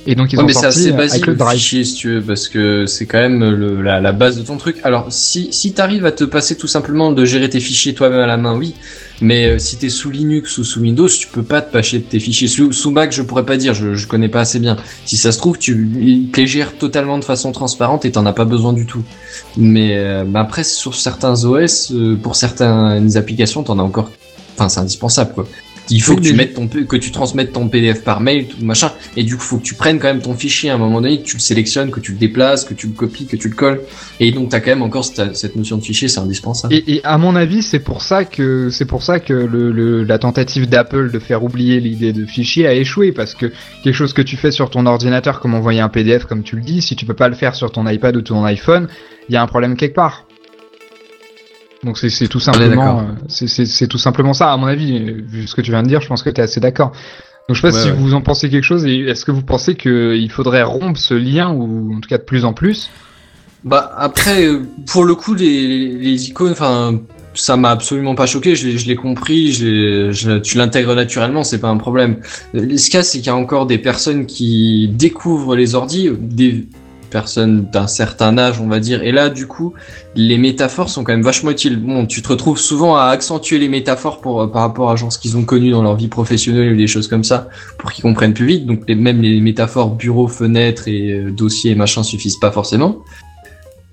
Speaker 3: Et donc ils
Speaker 5: Ouais,
Speaker 3: ont
Speaker 5: mais c'est
Speaker 3: sorti
Speaker 5: assez basique
Speaker 3: le drive.
Speaker 5: fichier si tu veux, parce que c'est quand même le, la, la base de ton truc. Alors si, si t'arrives à te passer tout simplement de gérer tes fichiers toi-même à la main, oui. Mais euh, si t'es sous Linux ou sous Windows, tu peux pas te passer de tes fichiers. Sous, sous Mac, je pourrais pas dire, je, je connais pas assez bien. Si ça se trouve, tu ils te les gères totalement de façon transparente et t'en as pas besoin du tout. Mais euh, bah après, sur certains OS, euh, pour certaines applications, t'en as encore. Enfin, c'est indispensable quoi. Il faut
Speaker 3: Oui,
Speaker 5: que tu mettes ton, que tu transmettes ton PDF par mail, tout machin. Et du coup, faut que tu prennes quand même ton fichier à un moment donné, que tu le sélectionnes, que tu le déplaces, que tu le copies, que tu le colles. Et donc, t'as quand même encore cette, cette notion de fichier, c'est indispensable.
Speaker 3: Et, et à mon avis, c'est pour ça que c'est pour ça que le, le- la tentative d'Apple de faire oublier l'idée de fichier a échoué parce que quelque chose que tu fais sur ton ordinateur comme envoyer un PDF comme tu le dis, si tu peux pas le faire sur ton iPad ou ton iPhone, il y a un problème quelque part. Donc c'est tout simplement euh, c'est- tout simplement ça à mon avis euh, vu ce que tu viens de dire, je pense que tu es assez d'accord. Donc je sais pas
Speaker 5: Ouais,
Speaker 3: si
Speaker 5: ouais.
Speaker 3: vous en pensez quelque chose et est-ce que vous pensez qu'il faudrait rompre ce lien ou en tout cas de plus en plus?
Speaker 5: Bah après, euh, pour le coup, les, les, icônes, enfin, ça m'a absolument pas choqué. Je l'ai, je l'ai compris. Je tu l'intègres naturellement, c'est pas un problème. Euh, Ce qu'il y a, c'est qu'il y a encore des personnes qui découvrent les ordis, des personnes d'un certain âge, on va dire. Et là, du coup, les métaphores sont quand même vachement utiles. Bon, tu te retrouves souvent à accentuer les métaphores euh, par rapport à genre ce qu'ils ont connu dans leur vie professionnelle ou des choses comme ça, pour qu'ils comprennent plus vite. Donc même les métaphores bureau, fenêtre et euh, dossier et machin suffisent pas forcément.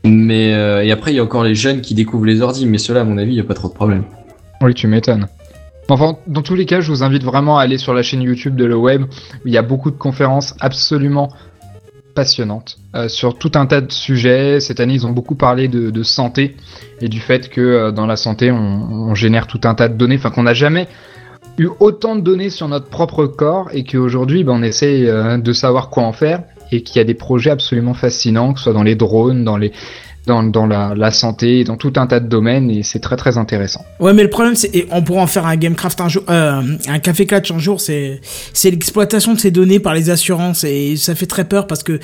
Speaker 5: Mais euh, et après il y a encore les jeunes qui découvrent les ordi, mais ceux-là à mon avis il y a pas trop de problème.
Speaker 3: Oui, tu m'étonnes. Enfin, dans tous les cas, je vous invite vraiment à aller sur la chaîne YouTube de Le Web, il y a beaucoup de conférences absolument passionnantes euh, sur tout un tas de sujets. Cette année, ils ont beaucoup parlé de, santé et du fait que euh, dans la santé, on, génère tout un tas de données, enfin qu'on n'a jamais eu autant de données sur notre propre corps et qu'aujourd'hui, ben, on essaye euh, de savoir quoi en faire et qu'il y a des projets absolument fascinants, que ce soit dans les drones, dans les dans, dans la, la santé, dans tout un tas de domaines et c'est très très intéressant.
Speaker 2: Ouais, mais le problème, c'est, et on pourra en faire un Gamecraft un jour, euh, un Café Clutch un jour, c'est, c'est l'exploitation de ces données par les assurances et ça fait très peur parce que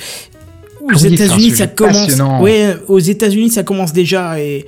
Speaker 2: aux
Speaker 3: Oui, un
Speaker 2: États-Unis, ça commence. Ouais, aux États-Unis, ça commence déjà et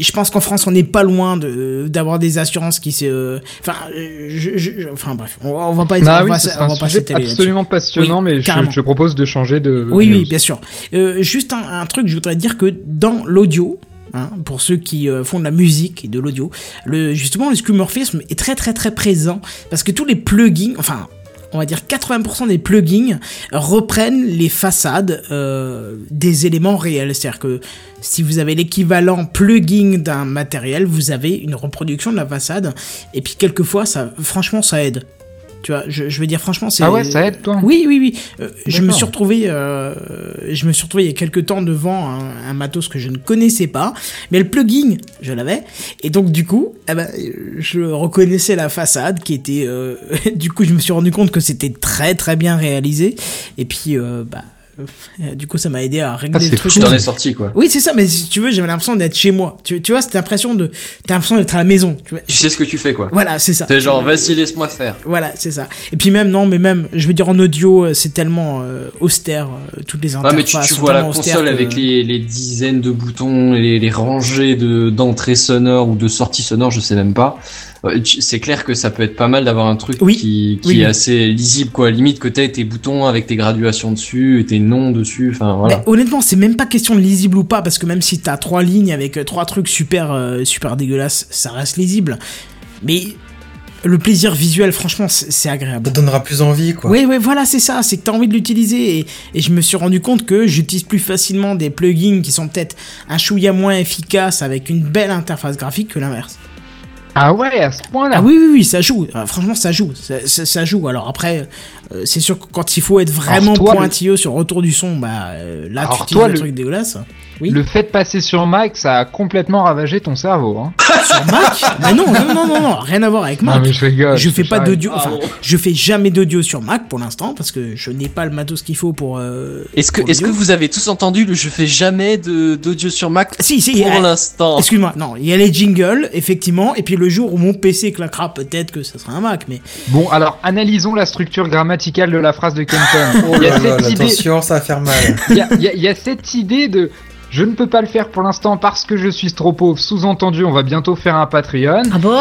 Speaker 2: je pense qu'en France, on n'est pas loin de, d'avoir des assurances qui se, enfin, je, je- enfin bref, on, on va pas,
Speaker 3: Ah
Speaker 2: on
Speaker 3: oui,
Speaker 2: va, on
Speaker 3: un
Speaker 2: va
Speaker 3: sujet absolument passionnant,
Speaker 2: Oui,
Speaker 3: mais je, je te propose de changer de.
Speaker 2: Oui, oui, bien sûr. Euh, juste un, un truc, je voudrais dire que dans l'audio, hein, pour ceux qui euh, font de la musique et de l'audio, le, justement, le skeuomorphisme est très très très présent parce que tous les plugins, enfin, on va dire 80% des plugins reprennent les façades euh, des éléments réels. C'est-à-dire que si vous avez l'équivalent plugin d'un matériel, vous avez une reproduction de la façade. Et puis quelquefois, franchement, ça aide. Tu vois, je, je veux dire franchement, c'est.
Speaker 3: Ah ouais, ça aide, toi?
Speaker 2: Oui, oui, oui. Euh, je me suis retrouvé, euh, je me suis retrouvé il y a quelques temps devant un, un matos que je ne connaissais pas, mais le plugin, je l'avais, et donc du coup, eh ben, je reconnaissais la façade qui était, euh, du coup, je me suis rendu compte que c'était très très bien réalisé, et puis, euh, bah, du coup, ça m'a aidé à régler
Speaker 3: Ah, c'est
Speaker 2: le truc.
Speaker 5: Tu t'en es sorti quoi.
Speaker 2: Oui, c'est ça, mais si tu veux, j'avais l'impression d'être chez moi. Tu, tu vois, cette impression de, t'as l'impression d'être à la maison. Tu vois.
Speaker 5: Tu sais ce que tu fais quoi.
Speaker 2: Voilà, c'est ça.
Speaker 5: C'est genre vas-y laisse-moi faire.
Speaker 2: Voilà, c'est ça. Et puis même, non, mais même, je veux dire, en audio, euh, c'est tellement euh, austère, euh, toutes les
Speaker 5: Ah
Speaker 2: interfaces
Speaker 5: mais tu, tu
Speaker 2: sont
Speaker 5: vois la console
Speaker 2: que-
Speaker 5: avec les, les dizaines de boutons, les, les rangées de d'entrées sonores ou de sorties sonores, je sais même pas. Euh, C'est clair que ça peut être pas mal d'avoir un truc
Speaker 2: Oui.
Speaker 5: qui, qui
Speaker 2: Oui,
Speaker 5: est assez lisible quoi. Limite que t'aies tes boutons avec tes graduations dessus, et tes noms dessus, enfin voilà.
Speaker 2: Mais honnêtement, c'est même pas question de lisible ou pas, parce que même si t'as trois lignes avec euh, trois trucs super, euh, super dégueulasses, ça reste lisible. Mais le plaisir visuel, franchement, c'est c'est agréable.
Speaker 4: Ça donnera plus envie, quoi.
Speaker 2: Oui, oui, voilà, c'est ça, c'est que t'as envie de l'utiliser. Et, et je me suis rendu compte que j'utilise plus facilement des plugins qui sont peut-être un chouïa moins efficaces avec une belle interface graphique que l'inverse.
Speaker 3: Ah ouais, à ce point-là.
Speaker 2: Ah oui, oui, oui, ça joue. Euh, franchement, ça joue. Ça, ça- ça joue. Alors après, euh, c'est sûr que quand il faut être vraiment
Speaker 3: le-
Speaker 2: pointilleux sur le retour du son, bah euh, là,
Speaker 3: Alors
Speaker 2: tu le
Speaker 3: le-
Speaker 2: truc dégueulasse. Oui.
Speaker 3: Le fait de passer sur Mac, ça a complètement ravagé ton cerveau. Hein.
Speaker 2: Sur Mac? Mais non, non, non, non, non, rien à voir avec Mac.
Speaker 3: Non, mais je rigole.
Speaker 2: je fais pas d'audio, enfin, je fais jamais d'audio sur Mac pour l'instant parce que je n'ai pas le matos qu'il faut pour. euh,
Speaker 5: Est-ce que est-ce que vous avez tous entendu le je fais jamais de d'audio sur Mac
Speaker 2: Si, si,
Speaker 5: pour
Speaker 2: euh,
Speaker 5: l'instant?
Speaker 2: Excuse-moi, non, il y a les jingles, effectivement, et puis le jour où mon PC claquera, peut-être que ça sera un Mac, mais
Speaker 3: Bon, alors analysons la structure grammaticale de la phrase de Kenton.
Speaker 4: Oh
Speaker 3: il, y a
Speaker 4: là là,
Speaker 3: cette idée,
Speaker 4: attention, ça va faire mal.
Speaker 3: il, y a, il y a- il y a cette idée de je ne peux pas le faire pour l'instant parce que je suis trop pauvre. Sous-entendu, on va bientôt faire un Patreon.
Speaker 6: Ah bon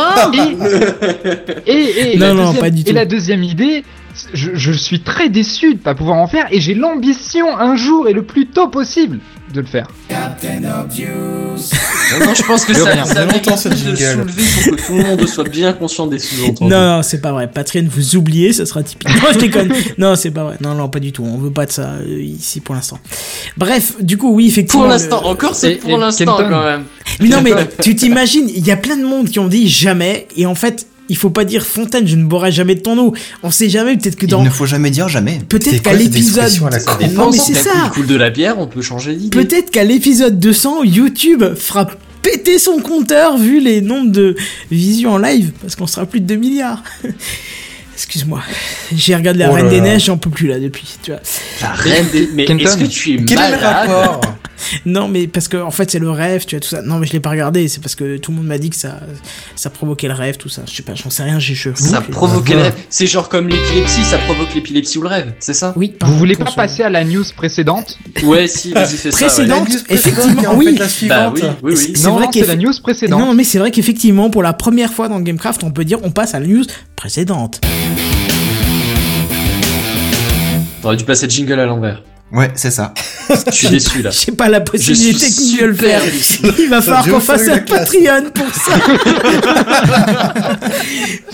Speaker 3: Et, et, et
Speaker 2: Non,
Speaker 3: la
Speaker 2: non,
Speaker 3: deuxième,
Speaker 2: pas du
Speaker 3: et la deuxième idée, je, je suis très déçu de pas pouvoir en faire et j'ai l'ambition un jour et le plus tôt possible de le faire.
Speaker 5: Non, non, je pense que ça, ça
Speaker 4: Ça longtemps,
Speaker 5: mérite
Speaker 4: ce
Speaker 5: plus de le
Speaker 4: jingle.
Speaker 5: soulever pour que tout le monde soit bien conscient des sous-entendus.
Speaker 2: Non, non, c'est pas vrai. Patreon, vous oubliez, ça sera typique. Non, je déconne. Non, c'est pas vrai. Non, non, pas du tout. On veut pas de ça euh, ici pour l'instant. Bref, du coup, oui, effectivement.
Speaker 5: Pour
Speaker 2: le-
Speaker 5: l'instant, encore c'est pour l'instant quand même.
Speaker 2: Mais non, mais tu t'imagines, il y a plein de monde qui ont dit jamais, et en fait, il faut pas dire Fontaine, je ne boirai jamais de ton eau. On sait jamais, peut-être que dans.
Speaker 8: Il ne faut jamais dire jamais.
Speaker 2: Peut-être qu'à l'épisode. Non, mais c'est ça.
Speaker 5: Il coule de la bière, on peut changer d'idée.
Speaker 2: Peut-être qu'à l'épisode 200, YouTube fera péter son compteur vu les nombres de visions en live, parce qu'on sera plus de 2 milliards. Excuse-moi. J'ai regardé la
Speaker 4: Oh
Speaker 2: Reine des. Neiges, j'en peux plus là depuis, tu vois.
Speaker 5: La reine des... Mais est-ce que tu es
Speaker 4: Quel est le
Speaker 5: malade
Speaker 4: rapport?
Speaker 2: Non, mais parce que en fait c'est le rêve, tu vois tout ça. Non, mais je l'ai pas regardé. C'est parce que tout le monde m'a dit que ça, ça provoquait le rêve, tout ça. Je sais pas, j'en sais rien. J'ai je.
Speaker 5: Ça provoque le rêve. C'est genre comme l'épilepsie, ça provoque l'épilepsie ou le rêve, c'est ça?
Speaker 2: Oui. pardon,
Speaker 3: Vous voulez pas passer à la news précédente?
Speaker 5: Ouais, si, vas-y, fais ça. ouais.
Speaker 2: Précédent.
Speaker 4: La news
Speaker 2: effectivement,
Speaker 4: précédente en
Speaker 2: oui.
Speaker 4: fait la
Speaker 5: Bah oui, oui, oui.
Speaker 2: C'est
Speaker 3: Non, la news précédente.
Speaker 2: Non, mais c'est vrai qu'effectivement, pour la première fois dans Gamecraft, on peut dire on passe à la news précédente.
Speaker 5: T'aurais dû passer le jingle à l'envers.
Speaker 8: Ouais, c'est ça.
Speaker 5: Je suis déçu là.
Speaker 2: J'ai pas la possibilité
Speaker 5: suis
Speaker 2: technique de le faire. Il va falloir qu'on fasse un. Patreon pour ça.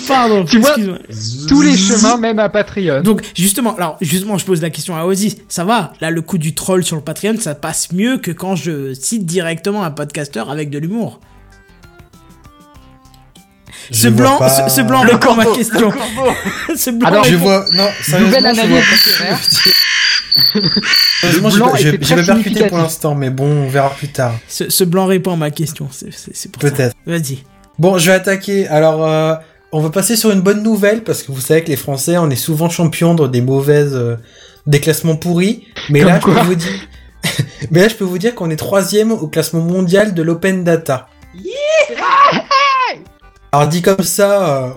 Speaker 2: Pardon.
Speaker 3: Tu vois,
Speaker 2: excuse-moi.
Speaker 3: Tous les chemins, même à Patreon.
Speaker 2: Donc justement, alors justement, je pose la question à Ozzy. Ça va Là, le coup du troll sur le Patreon, ça passe mieux que quand je cite directement un podcasteur avec de l'humour. Ce blanc,
Speaker 4: pas-
Speaker 2: ce, ce blanc répond à ma question. ce blanc
Speaker 3: Alors,
Speaker 4: Je vois, non, sérieusement,
Speaker 3: Nouvelle
Speaker 4: je
Speaker 3: analyse
Speaker 4: vois
Speaker 3: littéraire.
Speaker 4: Sérieusement,
Speaker 3: Le
Speaker 4: j'ai
Speaker 3: blanc
Speaker 4: pas- percuté pour l'instant, mais bon, on verra plus tard.
Speaker 2: ce, ce blanc répond à ma question. C'est pour.
Speaker 4: Peut-être.
Speaker 2: Vas-y.
Speaker 4: Bon, je vais attaquer. Alors, euh, on va passer sur une bonne nouvelle parce que vous savez que les Français, on est souvent champions dans des mauvaises, euh, des classements pourris. Mais
Speaker 3: Comme
Speaker 4: là, je peux vous dire, mais là, je peux vous dire qu'on est troisième au classement mondial de l'open data. Alors dit comme ça, euh,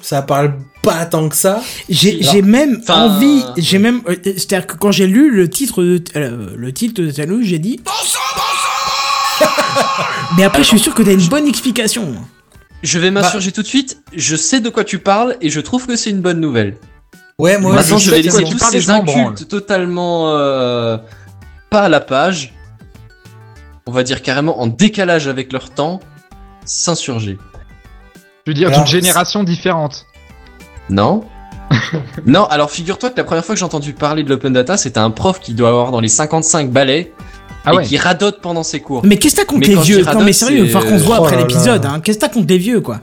Speaker 4: ça parle pas tant que ça.
Speaker 2: J'ai même
Speaker 5: enfin,
Speaker 2: envie,
Speaker 5: euh,
Speaker 2: j'ai même, euh, c'est-à-dire que quand j'ai lu le titre de, euh, le titre de j'ai dit. Mais après, je suis sûr que t'as une bonne explication.
Speaker 5: Je vais m'insurger tout de suite. Je sais de quoi tu parles et je trouve que c'est une bonne nouvelle.
Speaker 4: Ouais, moi,
Speaker 5: Maintenant, je vais laisser tous ces incultes totalement euh, pas à la page. On va dire carrément en décalage avec leur temps, s'insurger.
Speaker 3: Je veux dire, d'une génération différente.
Speaker 5: Non Non, alors figure-toi que la première fois que j'ai entendu parler de l'open data, c'était un prof qui doit avoir dans les 55 balais
Speaker 3: Ah
Speaker 5: et
Speaker 3: ouais.
Speaker 5: qui radote pendant ses cours.
Speaker 2: Mais qu'est-ce que t'as contre
Speaker 5: Mais
Speaker 2: les vieux
Speaker 5: tu
Speaker 2: Non, mais sérieux, il va
Speaker 5: c'est-
Speaker 2: falloir qu'on se voit
Speaker 4: Oh
Speaker 2: après
Speaker 4: là.
Speaker 2: l'épisode. Hein. Qu'est-ce que t'as contre les vieux, quoi?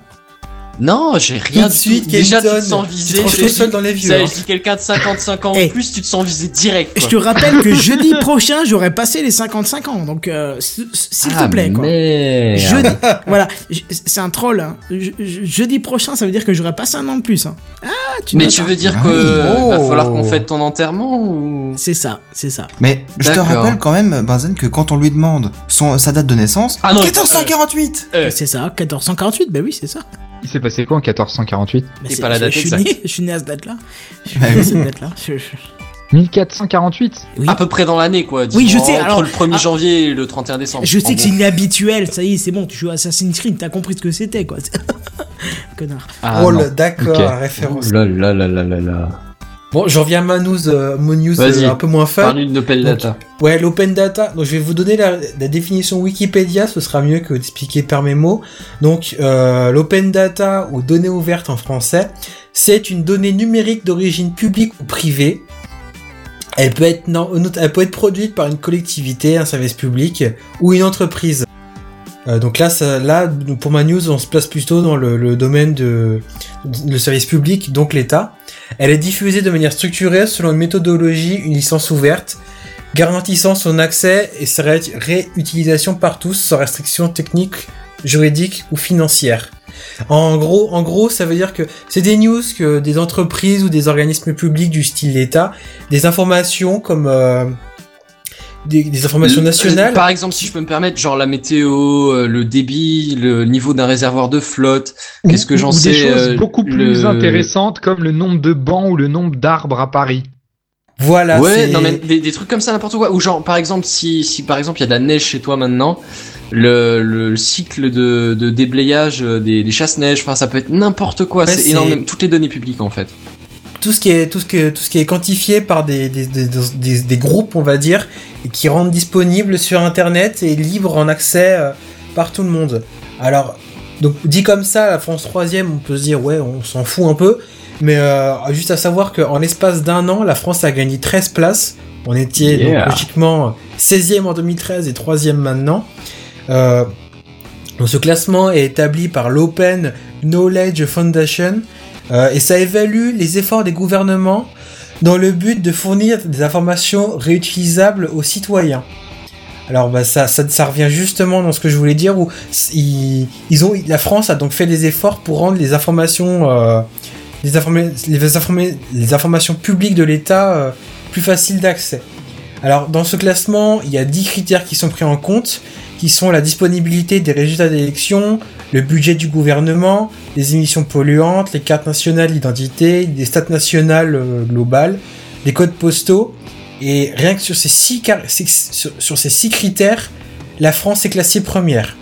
Speaker 5: Non, j'ai rien
Speaker 4: Tout de suite,
Speaker 5: tout. Déjà, tu
Speaker 4: Kenton,
Speaker 5: te sens
Speaker 4: tu te
Speaker 5: je te
Speaker 4: seul dans les vieux.
Speaker 5: ça,
Speaker 4: hein.
Speaker 5: je dis quelqu'un de 55 ans
Speaker 2: Eh.
Speaker 5: en plus, tu te sens visé direct.
Speaker 2: Je te rappelle que jeudi prochain, j'aurai passé les 55 ans. Donc, euh, s'il
Speaker 5: Ah,
Speaker 2: te plaît, quoi.
Speaker 5: merde.
Speaker 2: Jeudi, voilà, c'est un troll. Hein. Je- je- jeudi prochain, ça veut dire que j'aurai passé un an de plus. Hein. Ah, tu
Speaker 5: Mais tu veux dire
Speaker 8: Ah
Speaker 5: que
Speaker 4: oui.
Speaker 5: va
Speaker 4: Oh.
Speaker 5: falloir qu'on fête ton enterrement ou?
Speaker 2: C'est ça, c'est ça.
Speaker 8: Mais je te rappelle quand même, Benzen, que quand on lui demande son, sa date de naissance,
Speaker 5: Ah non,
Speaker 8: 1448
Speaker 5: Euh,
Speaker 2: C'est ça, 1448, bah oui, c'est ça.
Speaker 3: Il s'est passé quoi en 1448
Speaker 2: Bah, c'est-
Speaker 5: pas la
Speaker 2: je-
Speaker 5: date
Speaker 2: je, suis
Speaker 5: exacte.
Speaker 2: né, je suis né à cette date-là. Je suis né à cette date-là. Je- je-
Speaker 3: 1448
Speaker 2: Oui.
Speaker 5: à peu près dans l'année quoi.
Speaker 2: Oui, je sais,
Speaker 5: Entre
Speaker 2: alors-
Speaker 5: le 1er
Speaker 2: ah.
Speaker 5: janvier et le 31 décembre.
Speaker 2: Je sais que c'est inhabituel, ça y est, c'est bon, tu joues à Assassin's Creed, t'as compris ce que c'était, quoi. Connard.
Speaker 3: Ah,
Speaker 4: oh d'accord,
Speaker 3: Ok.
Speaker 4: la référence.
Speaker 5: Oh là là là là là là.
Speaker 4: Bon, je reviens à ma news, euh, mon news euh, un peu moins fun.
Speaker 5: Parle d'une Open
Speaker 4: Donc,
Speaker 5: Data.
Speaker 4: Ouais, l'open data. Donc, je vais vous donner la, la définition Wikipédia. Ce sera mieux que d'expliquer par mes mots. Donc, euh, l'open data ou données ouvertes en français, c'est une donnée numérique d'origine publique ou privée. Elle peut être non, elle peut être produite par une collectivité, un service public ou une entreprise. Euh, donc là, ça, là, pour ma news, on se place plutôt dans le, le domaine de le service public, donc l'État. Elle est diffusée de manière structurée selon une méthodologie, une licence ouverte, garantissant son accès et sa ré- réutilisation par tous sans restriction technique, juridique ou financière. En gros, en gros, ça veut dire que c'est des news que des entreprises ou des organismes publics du style l'État, des informations comme euh, des, des informations
Speaker 5: Euh,
Speaker 4: nationales.
Speaker 5: Par exemple, si je peux me permettre, genre la météo, euh, le débit, le niveau d'un réservoir de flotte. Qu'est-ce que j'en sais
Speaker 3: des choses
Speaker 5: euh,
Speaker 3: beaucoup plus
Speaker 5: le-
Speaker 3: intéressantes comme le nombre de bancs ou le nombre d'arbres à Paris.
Speaker 4: Voilà.
Speaker 5: ouais, non mais des, des trucs comme ça n'importe quoi. Ou genre par exemple si si par exemple il y a de la neige chez toi maintenant, le, le cycle de, de déblayage des, des chasse-neige, enfin ça peut être n'importe quoi.
Speaker 4: Ouais,
Speaker 5: c'est- énorme, toutes les données publiques en fait.
Speaker 4: Tout ce qui est tout ce que tout ce qui est quantifié par des des, des, des- des groupes, on va dire, et qui rendent disponible sur Internet et libre en accès euh, par tout le monde. Alors, donc dit comme ça, la France troisième, on peut se dire ouais, on s'en fout un peu, mais euh, juste à savoir qu'en l'espace d'un an, la France a gagné 13 places. On était donc, logiquement 16e en 2013 et 3e maintenant. Euh, donc ce classement est établi par l'Open Knowledge Foundation euh, et ça évalue les efforts des gouvernements dans le but de fournir des informations réutilisables aux citoyens. Alors bah, ça, revient justement dans ce que je voulais dire où ils, ont, la France a donc fait des efforts pour rendre les informations, euh, les, les informations publiques de l'État euh, plus faciles d'accès. Alors dans ce classement, il y a 10 critères qui sont pris en compte, qui sont la disponibilité des résultats d'élections, le budget du gouvernement, les émissions polluantes, les cartes nationales d'identité, des stats nationales euh, globales, les codes postaux. Et rien que sur ces six, sur, critères, la France est classée première.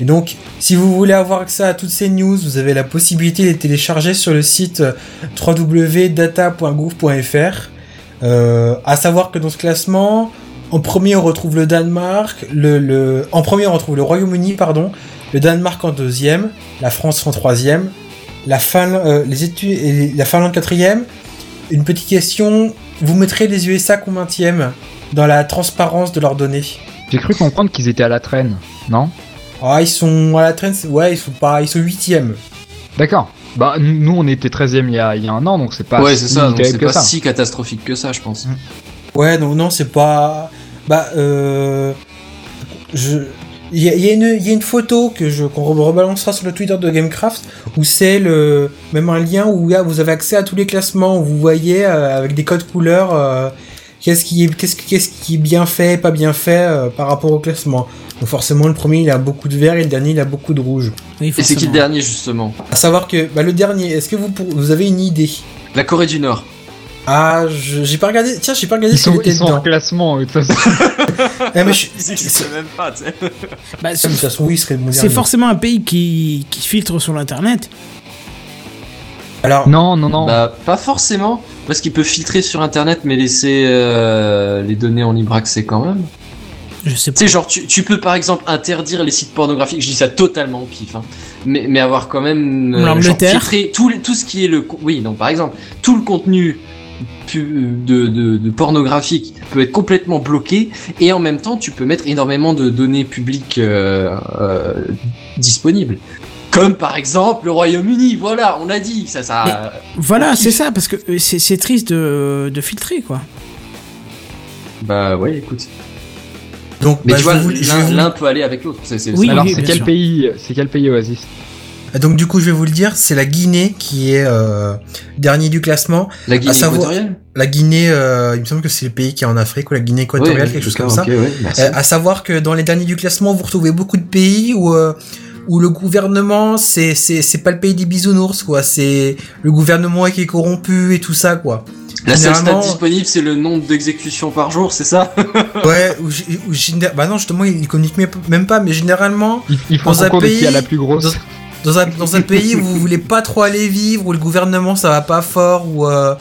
Speaker 4: Et donc, si vous voulez avoir accès à toutes ces news, vous avez la possibilité de les télécharger sur le site euh, www.data.gouv.fr. Euh, à savoir que dans ce classement, en premier on retrouve le Danemark, le, le- en premier on retrouve le Royaume-Uni, pardon, le Danemark en deuxième, la France en troisième, la Finlande, euh, les études, et la Finlande quatrième. Une petite question, vous mettrez les USA combienième dans la transparence de leurs données?
Speaker 3: J'ai cru comprendre qu'ils étaient à la traîne, non?
Speaker 4: Ah, ils sont à la traîne, ouais, ils sont pas, ils sont huitième.
Speaker 3: D'accord. Bah, nous, on était 13ème il y a, il y a un an, donc c'est pas
Speaker 5: ouais, c'est
Speaker 3: si
Speaker 5: ça, donc pas
Speaker 3: ça.
Speaker 5: si catastrophique que ça, je pense.
Speaker 4: Ouais, non, non, c'est pas. Bah, euh. Je. Il y y a une, il y a une photo que je qu'on re- rebalancera sur le Twitter de Gamecraft où c'est le même un lien où là, vous avez accès à tous les classements où vous voyez euh, avec des codes couleurs euh, qu'est-ce qui est qu'est-ce qu'est-ce qui est bien fait pas bien fait euh, par rapport au classement. Donc forcément le premier il a beaucoup de vert et le dernier il a beaucoup de rouge.
Speaker 2: Oui,
Speaker 5: Et c'est qui le dernier, justement?
Speaker 4: À savoir que bah, le dernier, est-ce que vous pour- vous avez une idée?
Speaker 5: La Corée du Nord.
Speaker 4: Ah, j'ai pas regardé. Tiens, j'ai pas regardé
Speaker 3: Ils
Speaker 4: si
Speaker 3: sont,
Speaker 4: était
Speaker 3: ils sont
Speaker 4: dedans.
Speaker 3: en classement, de toute façon.
Speaker 4: Eh, mais je-
Speaker 5: Ils existent même pas, tu sais.
Speaker 2: Bah,
Speaker 4: de toute façon, oui, il serait
Speaker 2: c'est forcément un pays qui, qui filtre sur l'internet.
Speaker 4: Alors,
Speaker 3: non, non, non.
Speaker 5: Bah, pas forcément, parce qu'il peut filtrer sur internet mais laisser euh, les données en libre accès quand même.
Speaker 2: Je sais
Speaker 5: Tu sais, genre, tu, tu peux par exemple interdire les sites pornographiques, je dis ça totalement au pif, hein, mais, mais avoir quand même. euh,
Speaker 2: L'Angleterre.
Speaker 5: genre, filtrer tout, tout ce qui est le. Oui, donc par exemple, tout le contenu de, de, de pornographique peut être complètement bloqué, et en même temps, tu peux mettre énormément de données publiques euh, euh, disponibles. Comme par exemple le Royaume-Uni, voilà, on l'a dit, ça, ça.
Speaker 2: Voilà,
Speaker 5: on
Speaker 2: c'est
Speaker 5: kiffe.
Speaker 2: ça, parce que euh, c'est c'est triste de, de filtrer, quoi.
Speaker 5: Bah ouais, écoute.
Speaker 4: donc,
Speaker 5: Mais
Speaker 4: bah,
Speaker 5: tu
Speaker 4: je
Speaker 5: vois, l'un
Speaker 4: vous-
Speaker 5: peut aller avec l'autre. c'est- c'est-
Speaker 2: Oui,
Speaker 5: c'est-
Speaker 3: Alors,
Speaker 2: oui,
Speaker 3: c'est quel
Speaker 2: sûr.
Speaker 3: pays C'est quel pays Oasis?
Speaker 4: Donc du coup, je vais vous le dire, c'est la Guinée qui est euh, dernier du classement.
Speaker 5: La Guinée
Speaker 4: savoir-
Speaker 5: équatoriale
Speaker 4: La Guinée, euh, il me semble que c'est le pays qui est en Afrique ou la Guinée équatoriale,
Speaker 5: Ouais,
Speaker 4: quelque chose comme ça.
Speaker 5: ouais.
Speaker 4: Euh, à savoir que dans les derniers du classement, vous retrouvez beaucoup de pays où euh, où le gouvernement, c'est c'est c'est pas le pays des bisounours quoi. C'est le gouvernement qui est corrompu et tout ça quoi.
Speaker 5: La seule stat disponible, c'est le nombre d'exécutions par jour, c'est ça?
Speaker 4: Ouais, ou, bah non justement ils communiquent même- pas, mais généralement
Speaker 3: Ils, ils font
Speaker 4: Dans un
Speaker 3: de qui a
Speaker 4: pays-
Speaker 3: la plus grosse.
Speaker 4: dans, dans un, dans un pays où vous voulez pas trop aller vivre, où le gouvernement ça va pas fort, où, euh,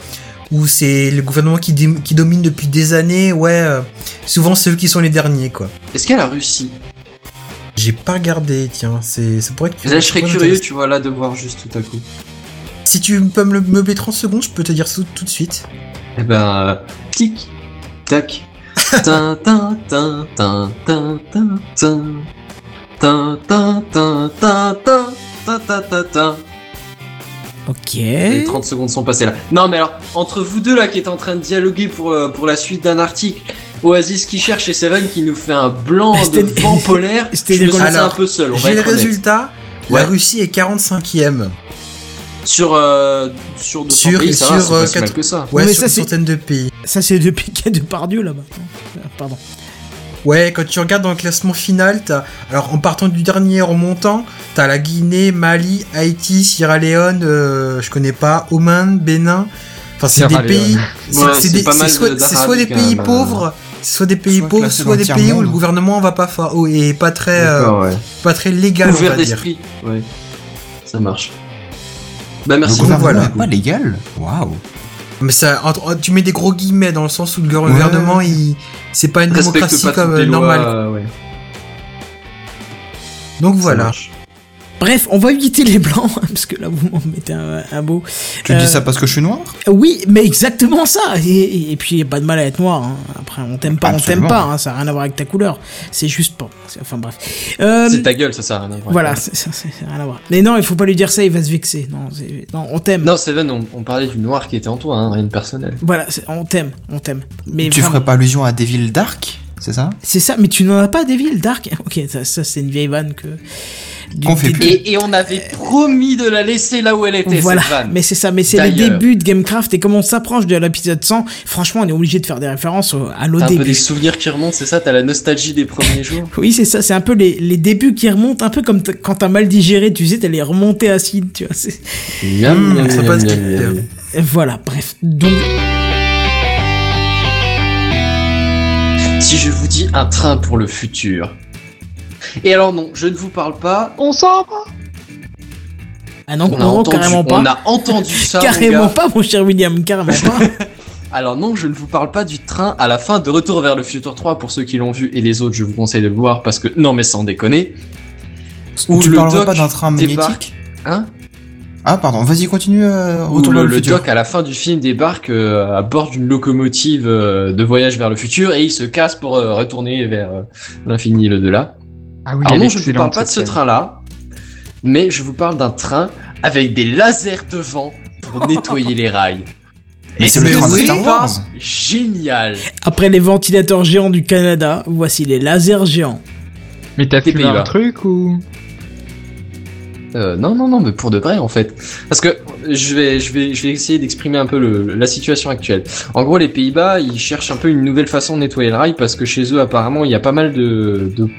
Speaker 4: où c'est le gouvernement qui, domine depuis des années, ouais, euh, souvent c'est eux qui sont les derniers quoi.
Speaker 5: Est-ce qu'il y a la Russie
Speaker 4: J'ai pas regardé, tiens, c'est ça pourrait être.
Speaker 5: Là, je serais curieux, tu vois, là, de voir juste tout à coup.
Speaker 4: Si tu peux me le meubler 30 secondes, je peux te dire tout, tout de suite.
Speaker 5: Eh ben, euh, tic, tac. tin, tin, tin, tin, tin, tin, tin. Tin, tin, tin, tin,
Speaker 2: Ok.
Speaker 5: Les 30 secondes sont passées là. Non, mais alors, entre vous deux là qui êtes en train de dialoguer pour, euh, pour la suite d'un article, Oasis qui cherche et Seven qui nous fait un blanc de vent polaire,
Speaker 2: c'était
Speaker 5: je me sens un peu seul.
Speaker 4: J'ai le résultat.
Speaker 5: Ouais.
Speaker 4: La Russie est 45e.
Speaker 5: Sur, euh, sur 200
Speaker 4: Sur-
Speaker 5: pays, ça va,
Speaker 4: sur,
Speaker 5: c'est pas
Speaker 4: euh,
Speaker 5: si mal
Speaker 4: quatre-
Speaker 5: que ça.
Speaker 4: Ouais,
Speaker 2: mais
Speaker 4: sur
Speaker 2: ça,
Speaker 4: une
Speaker 2: c'est-
Speaker 4: centaine de pays.
Speaker 2: Ça, c'est depuis qu'il y a Depardieu là-bas. Euh, Pardon.
Speaker 4: Ouais, quand tu regardes dans le classement final, t'as. Alors, en partant du dernier remontant, t'as la Guinée, Mali, Haïti, Sierra Leone, euh, je connais pas, Oman, Bénin. Enfin, c'est des pays. C'est-
Speaker 5: Ouais,
Speaker 4: soit, des pays pauvres, soit des pays
Speaker 8: Soit
Speaker 4: pauvres, soit des
Speaker 8: le
Speaker 4: pays où le gouvernement va pas fort oh, et pas très, euh,
Speaker 5: ouais.
Speaker 4: pas très légal,
Speaker 5: Ouvert d'esprit, ouais. Ça marche. Bah
Speaker 8: Le
Speaker 5: merci.
Speaker 8: gouvernement
Speaker 4: voilà.
Speaker 8: est pas légal Waouh
Speaker 4: Mais ça, entre- tu mets des gros guillemets dans le sens où le gouvernement, il, c'est pas une
Speaker 5: Respecte
Speaker 4: démocratie
Speaker 5: pas
Speaker 4: comme euh,
Speaker 5: lois,
Speaker 4: normale.
Speaker 5: euh, ouais.
Speaker 4: Donc
Speaker 5: Ça
Speaker 4: voilà.
Speaker 5: marche.
Speaker 2: Bref, on va éviter les blancs, parce que là, vous m'en mettez un, un beau.
Speaker 8: Tu
Speaker 2: Euh,
Speaker 8: dis ça parce que je suis noir?
Speaker 2: Oui, mais exactement ça. Et, et, et puis, y a pas de mal à être noir. hein. Après, on t'aime pas, on t'aime
Speaker 8: Absolument.
Speaker 2: pas. hein. Ça a rien à voir avec ta couleur. C'est juste pas. Enfin bref. Euh,
Speaker 5: C'est ta gueule, ça sert à rien. à voir.
Speaker 2: voilà, ça, c'est ça a rien à voir. Mais non, il faut pas lui dire ça, il va se vexer. Non, on t'aime.
Speaker 5: Non, Seven, on, on parlait du noir qui était en toi, hein, rien de personnel.
Speaker 2: Voilà, on t'aime, on t'aime. Mais
Speaker 8: Tu
Speaker 2: vraiment,
Speaker 8: ferais pas allusion à Devil Dark C'est ça?
Speaker 2: C'est ça. Mais tu n'en as pas des villes dark? Ok, ça, ça, c'est une vieille vanne que. Du-
Speaker 8: Qu'on fait
Speaker 2: des-
Speaker 8: plus.
Speaker 5: Et, et on avait promis de la laisser là où elle était,
Speaker 2: Voilà,
Speaker 5: cette vanne.
Speaker 2: mais c'est ça, mais c'est les débuts de Gamecraft et comme on s'approche de l'épisode 100, franchement, on est obligé de faire des références au- à nos
Speaker 5: T'as un peu des souvenirs qui remontent, c'est ça? T'as la nostalgie des premiers jours?
Speaker 2: Oui, c'est ça, c'est un peu les, les débuts qui remontent, un peu comme quand t'as mal digéré, tu sais, t'as les remontées acides, tu vois. c'est-
Speaker 5: Miam, miam,
Speaker 4: ça
Speaker 5: miam,
Speaker 4: passe
Speaker 5: miam,
Speaker 2: Voilà, bref. Donc,
Speaker 5: Si je vous dis un train pour le futur. Et alors non, je ne vous parle pas.
Speaker 3: On s'en va
Speaker 2: ah non,
Speaker 5: On
Speaker 2: non,
Speaker 5: entendu,
Speaker 2: carrément
Speaker 5: on
Speaker 2: pas.
Speaker 5: a entendu ça. mon
Speaker 2: Carrément
Speaker 5: gars.
Speaker 2: pas, mon cher William, carrément pas.
Speaker 5: Alors non, je ne vous parle pas du train à la fin de Retour vers le futur 3 pour ceux qui l'ont vu et les autres, je vous conseille de le voir parce que non mais sans déconner. Où
Speaker 8: Tu
Speaker 5: le doc
Speaker 8: pas d'un train
Speaker 5: débarque-
Speaker 8: magnétique
Speaker 5: Hein
Speaker 8: Ah, pardon, vas-y, continue. Euh,
Speaker 5: le,
Speaker 8: vers le
Speaker 5: le doc à la fin du film débarque euh, à bord d'une locomotive euh, de voyage vers le futur et il se casse pour euh, retourner vers euh, l'infini et le-delà.
Speaker 3: Ah oui,
Speaker 5: Alors non, je ne vous parle pas de ce train-là, mais je vous parle d'un train avec des lasers devant pour nettoyer les rails.
Speaker 8: Mais
Speaker 5: Et
Speaker 8: c'est le train de
Speaker 5: c'est
Speaker 8: Star
Speaker 5: pas
Speaker 8: Wars.
Speaker 5: Génial.
Speaker 2: Après les ventilateurs géants du Canada, voici les lasers géants.
Speaker 3: Mais t'as fumé un truc ou?
Speaker 5: Euh, non, non, non, mais pour de vrai en fait. Parce que je vais, je vais, je vais essayer d'exprimer un peu le, la situation actuelle. En gros, les Pays-Bas, ils cherchent un peu une nouvelle façon de nettoyer le rail parce que chez eux, apparemment, il y a pas mal de, de-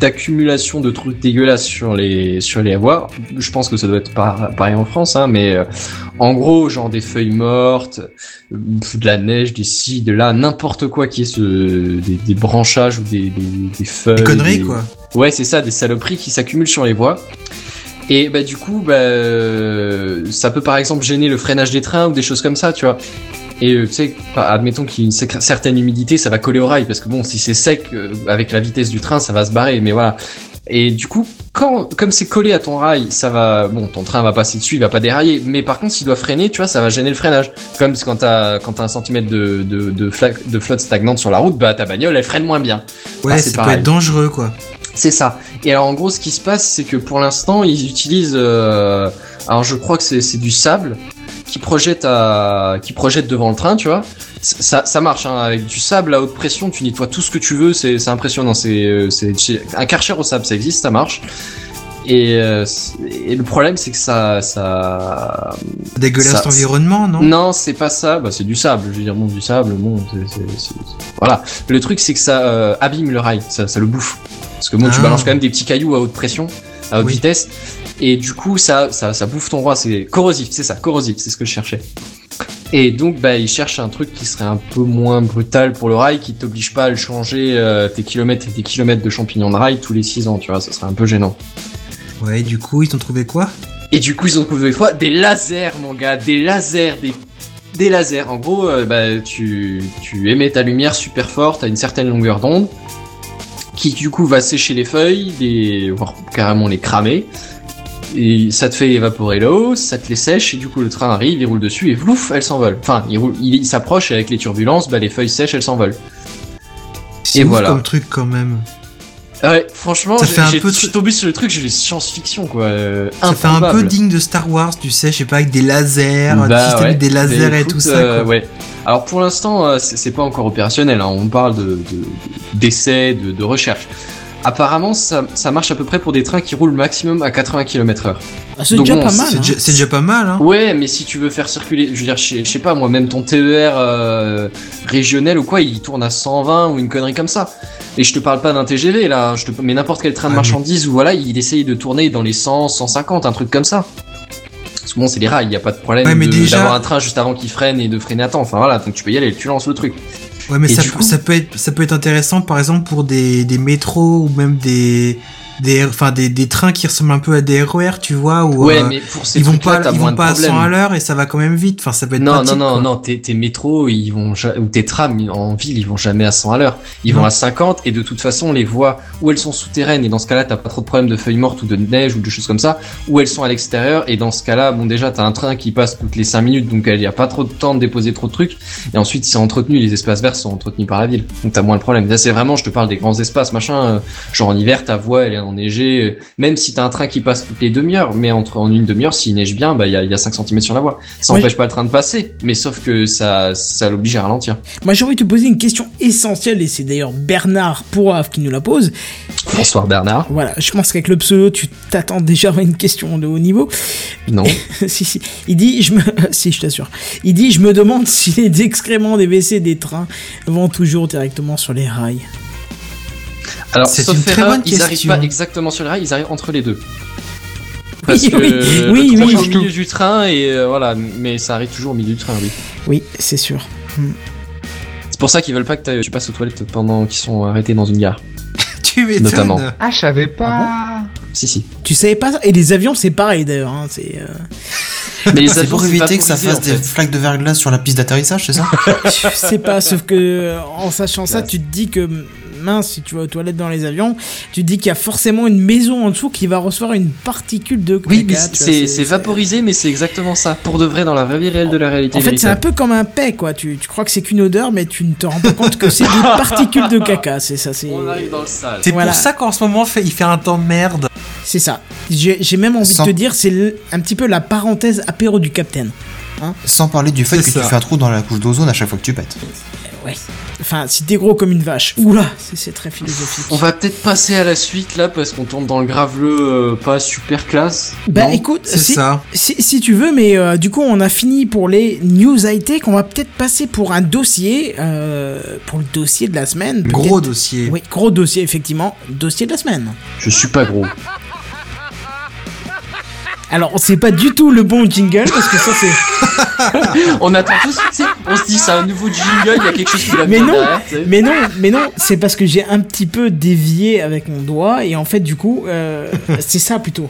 Speaker 5: d'accumulation de trucs dégueulasses sur les, sur les voies. Je pense que ça doit être par- pareil en France, hein, mais euh, en gros, genre des feuilles mortes, euh, de la neige, des ci, de là, n'importe quoi qui est ce, des, des branchages ou des, des, des feuilles.
Speaker 4: Des conneries, quoi.
Speaker 5: Ouais, c'est ça, des saloperies qui s'accumulent sur les voies. Et bah du coup, bah, euh, ça peut par exemple gêner le freinage des trains ou des choses comme ça, tu vois. Et euh, tu sais, admettons qu'il y a une certaine humidité, ça va coller au rail parce que bon, si c'est sec euh, avec la vitesse du train, ça va se barrer. Mais voilà. Et du coup, quand comme c'est collé à ton rail, ça va, bon, ton train va passer dessus, il va pas dérailler. Mais par contre, s'il doit freiner, tu vois, ça va gêner le freinage. Comme quand t'as quand t'as un centimètre de de de, de flotte stagnante sur la route, bah ta bagnole elle freine moins bien.
Speaker 4: Ouais,
Speaker 5: Ah, c'est
Speaker 4: ça peut être dangereux, quoi.
Speaker 5: C'est ça. Et alors en gros, ce qui se passe, c'est que pour l'instant, ils utilisent, euh, alors je crois que c'est du sable qui projette à, qui projette devant le train, tu vois. Ça, ça marche hein, avec du sable à haute pression. Tu nettoies tout ce que tu veux. C'est impressionnant. C'est euh, un karcher au sable, ça existe, ça marche. Et, euh, et le problème, c'est que ça, ça,
Speaker 4: dégueulasse l'environnement, non?
Speaker 5: Non, c'est pas ça. Bah, c'est du sable. Je veux dire, bon, du sable, bon, voilà. Le truc, c'est que ça euh, abîme le rail, ça, ça le bouffe. Parce que bon, tu
Speaker 4: Ah.
Speaker 5: balances quand même des petits cailloux à haute pression, à haute
Speaker 4: Oui.
Speaker 5: vitesse, et du coup, ça, ça, ça bouffe ton roi. C'est corrosif, c'est ça, corrosif, c'est ce que je cherchais. Et donc, bah, ils cherchent un truc qui serait un peu moins brutal pour le rail, qui t'oblige pas à le changer euh, tes kilomètres et tes kilomètres de champignons de rail tous les 6 ans, tu vois, ça serait un peu gênant.
Speaker 4: Ouais, du coup, ils t'ont trouvé quoi?
Speaker 5: Et du coup, ils ont trouvé quoi? Des lasers, mon gars, des lasers, des, des lasers. En gros, euh, bah, tu, tu émets ta lumière super forte à une certaine longueur d'onde, qui du coup va sécher les feuilles, les, voire carrément les cramer. Et ça te fait évaporer l'eau, ça te les sèche, et du coup le train arrive, il roule dessus, et vlouf, elle s'envole. Enfin, il, roule- il, il s'approche, et avec les turbulences, bah, les feuilles sèches, elles s'envolent.
Speaker 4: C'est
Speaker 5: Et voilà.
Speaker 4: comme truc, quand même.
Speaker 5: Ouais, franchement,
Speaker 4: Ça fait un peu
Speaker 5: je suis tombé sur le truc, j'ai vu science-fiction, quoi. euh,
Speaker 4: Ça fait un peu digne de Star Wars, tu sais, je sais pas, avec des lasers, un
Speaker 5: Bah
Speaker 4: système
Speaker 5: ouais.
Speaker 4: des lasers et
Speaker 5: écoute,
Speaker 4: tout ça,
Speaker 5: euh,
Speaker 4: quoi.
Speaker 5: ouais. Alors pour l'instant, euh, c'est pas encore opérationnel. hein. On parle de de- d'essais, de, de recherche. Apparemment, ça, ça marche à peu près pour des trains qui roulent maximum à 80 km/h.
Speaker 2: Ah, c'est
Speaker 5: Donc
Speaker 2: déjà
Speaker 5: bon,
Speaker 2: pas mal.
Speaker 4: C'est
Speaker 2: hein.
Speaker 4: déjà, c'est déjà pas mal, hein.
Speaker 5: Ouais, mais si tu veux faire circuler, je veux dire, je sais- je sais pas moi, même ton TER euh, régional ou quoi, il tourne à 120 ou une connerie comme ça. Et je te parle pas d'un TGV là, je te, mais n'importe quel train de
Speaker 4: Ah, mais-
Speaker 5: marchandises ou voilà, il essaye de tourner dans les 100, 150, un truc comme ça. Parce que bon, c'est des rails, il y a pas de problème
Speaker 4: Ouais, déjà-
Speaker 5: d'avoir un train juste avant qu'il freine et de freiner à temps. Enfin voilà, donc tu peux y aller, tu lances le truc.
Speaker 4: Ouais, mais ça,
Speaker 5: coup-
Speaker 4: ça peut être, ça peut être intéressant, par exemple, pour des, des métros ou même des, des, enfin des, des trains qui ressemblent un peu à des RER, tu vois, où
Speaker 5: Ouais,
Speaker 4: euh,
Speaker 5: mais pour ces
Speaker 4: ils vont pas, ils vont pas à 100 à l'heure et ça va quand même vite. Enfin, ça peut être
Speaker 5: Non,
Speaker 4: pratique,
Speaker 5: non, non,
Speaker 4: quoi.
Speaker 5: non, tes, tes métros, ils vont, ou tes trams en ville, ils vont jamais à 100 à l'heure. Ils
Speaker 4: Non.
Speaker 5: vont à 50 et de toute façon, les voies où elles sont souterraines et dans ce cas-là, t'as pas trop de problèmes de feuilles mortes ou de neige ou de choses comme ça, où elles sont à l'extérieur et dans ce cas-là, bon, déjà, t'as un train qui passe toutes les 5 minutes donc il y a pas trop de temps de déposer trop de trucs et ensuite, c'est entretenu, les espaces verts sont entretenus par la ville. Donc t'as moins le problème. Là, c'est vraiment, je te parle des grands espaces, machin, euh, genre en hiver, ta voie, elle est enneigée, euh, même si t'as un train qui passe toutes les demi-heures, mais entre, en une demi-heure, s'il neige bien, bah, il y a, il y a 5 cm sur la voie. Ça
Speaker 2: Moi,
Speaker 5: empêche pas le train de passer, mais sauf que ça, ça l'oblige à ralentir.
Speaker 2: Moi, j'ai envie de te poser une question essentielle, et c'est d'ailleurs Bernard Pourrave qui nous la pose.
Speaker 5: Bonsoir Bernard.
Speaker 2: Voilà, je pense qu'avec le pseudo, tu t'attends déjà à une question de haut niveau.
Speaker 5: Non.
Speaker 2: si, si. Il dit, je me, si, je t'assure. Il dit, je me demande si les excréments des WC des trains vont toujours directement sur les rails.
Speaker 5: Alors,
Speaker 4: C'est
Speaker 5: sauf
Speaker 4: une très
Speaker 5: erreur,
Speaker 4: bonne
Speaker 5: ils arrivent
Speaker 4: question.
Speaker 5: pas exactement sur le rail, ils arrivent entre les deux. Parce
Speaker 2: Oui,
Speaker 5: que
Speaker 2: oui,
Speaker 5: le
Speaker 2: oui,
Speaker 5: train
Speaker 2: oui,
Speaker 5: est au milieu du train et euh, voilà, mais ça arrive toujours au milieu du train, oui.
Speaker 2: Oui, c'est sûr.
Speaker 5: C'est pour ça qu'ils veulent pas que tu passes aux toilettes pendant qu'ils sont arrêtés dans une gare.
Speaker 4: Tu m'étonnes.
Speaker 5: Notamment.
Speaker 3: Ah, je savais pas.
Speaker 5: Si, si.
Speaker 2: Tu savais pas ça Et les avions, c'est pareil d'ailleurs. Hein, c'est. euh,
Speaker 5: Mais les avions,
Speaker 8: pour éviter que ça fasse
Speaker 5: en
Speaker 8: des
Speaker 5: fait.
Speaker 8: flaques de verglas sur la piste d'atterrissage, c'est ça
Speaker 2: Je sais pas, sauf que euh, en sachant ça, tu te dis que mince, si tu vas aux toilettes dans les avions, tu te dis qu'il y a forcément une maison en dessous qui va recevoir une particule de
Speaker 5: Oui,
Speaker 2: caca, vois,
Speaker 5: c'est vaporisé, mais c'est exactement ça. Pour de vrai, dans la vraie vie réelle de la réalité.
Speaker 2: En fait, c'est un peu comme un paix, quoi. Tu, tu crois que c'est qu'une odeur, mais tu ne te rends pas compte que c'est des particules de caca. C'est ça, c'est.
Speaker 5: On arrive dans le sale.
Speaker 4: C'est
Speaker 2: Voilà.
Speaker 4: pour ça qu'en ce moment, fait, il fait un temps de merde.
Speaker 2: C'est ça. J'ai même envie
Speaker 8: Sans-
Speaker 2: de te dire, c'est un petit peu la parenthèse apéro du Capitaine.
Speaker 8: Sans parler du fait que
Speaker 4: ça.
Speaker 8: tu fais un trou dans la couche d'ozone à chaque fois que tu pètes.
Speaker 2: Ouais. Enfin, si t'es gros comme une vache. Oula, c'est- c'est très philosophique.
Speaker 5: On va peut-être passer à la suite là parce qu'on tombe dans le graveleux euh, pas super classe.
Speaker 2: Bah
Speaker 5: Non
Speaker 2: écoute,
Speaker 4: C'est
Speaker 2: si,
Speaker 4: ça.
Speaker 2: Si, si tu veux, mais euh, du coup, on a fini pour les news high-tech. On va peut-être passer pour un dossier, euh, pour le dossier de la semaine.
Speaker 4: Gros dossier.
Speaker 2: Oui, gros dossier, effectivement. Dossier de la semaine.
Speaker 5: Je suis pas gros.
Speaker 2: Alors, c'est pas du tout le bon jingle, parce que ça, c'est.
Speaker 5: On attend tous, tu sais, on se dit c'est un nouveau jingle, il y a quelque chose qui va
Speaker 2: Mais non,
Speaker 5: derrière,
Speaker 2: mais non, mais non, c'est parce que j'ai un petit peu dévié avec mon doigt, et en fait, du coup, euh, c'est ça plutôt.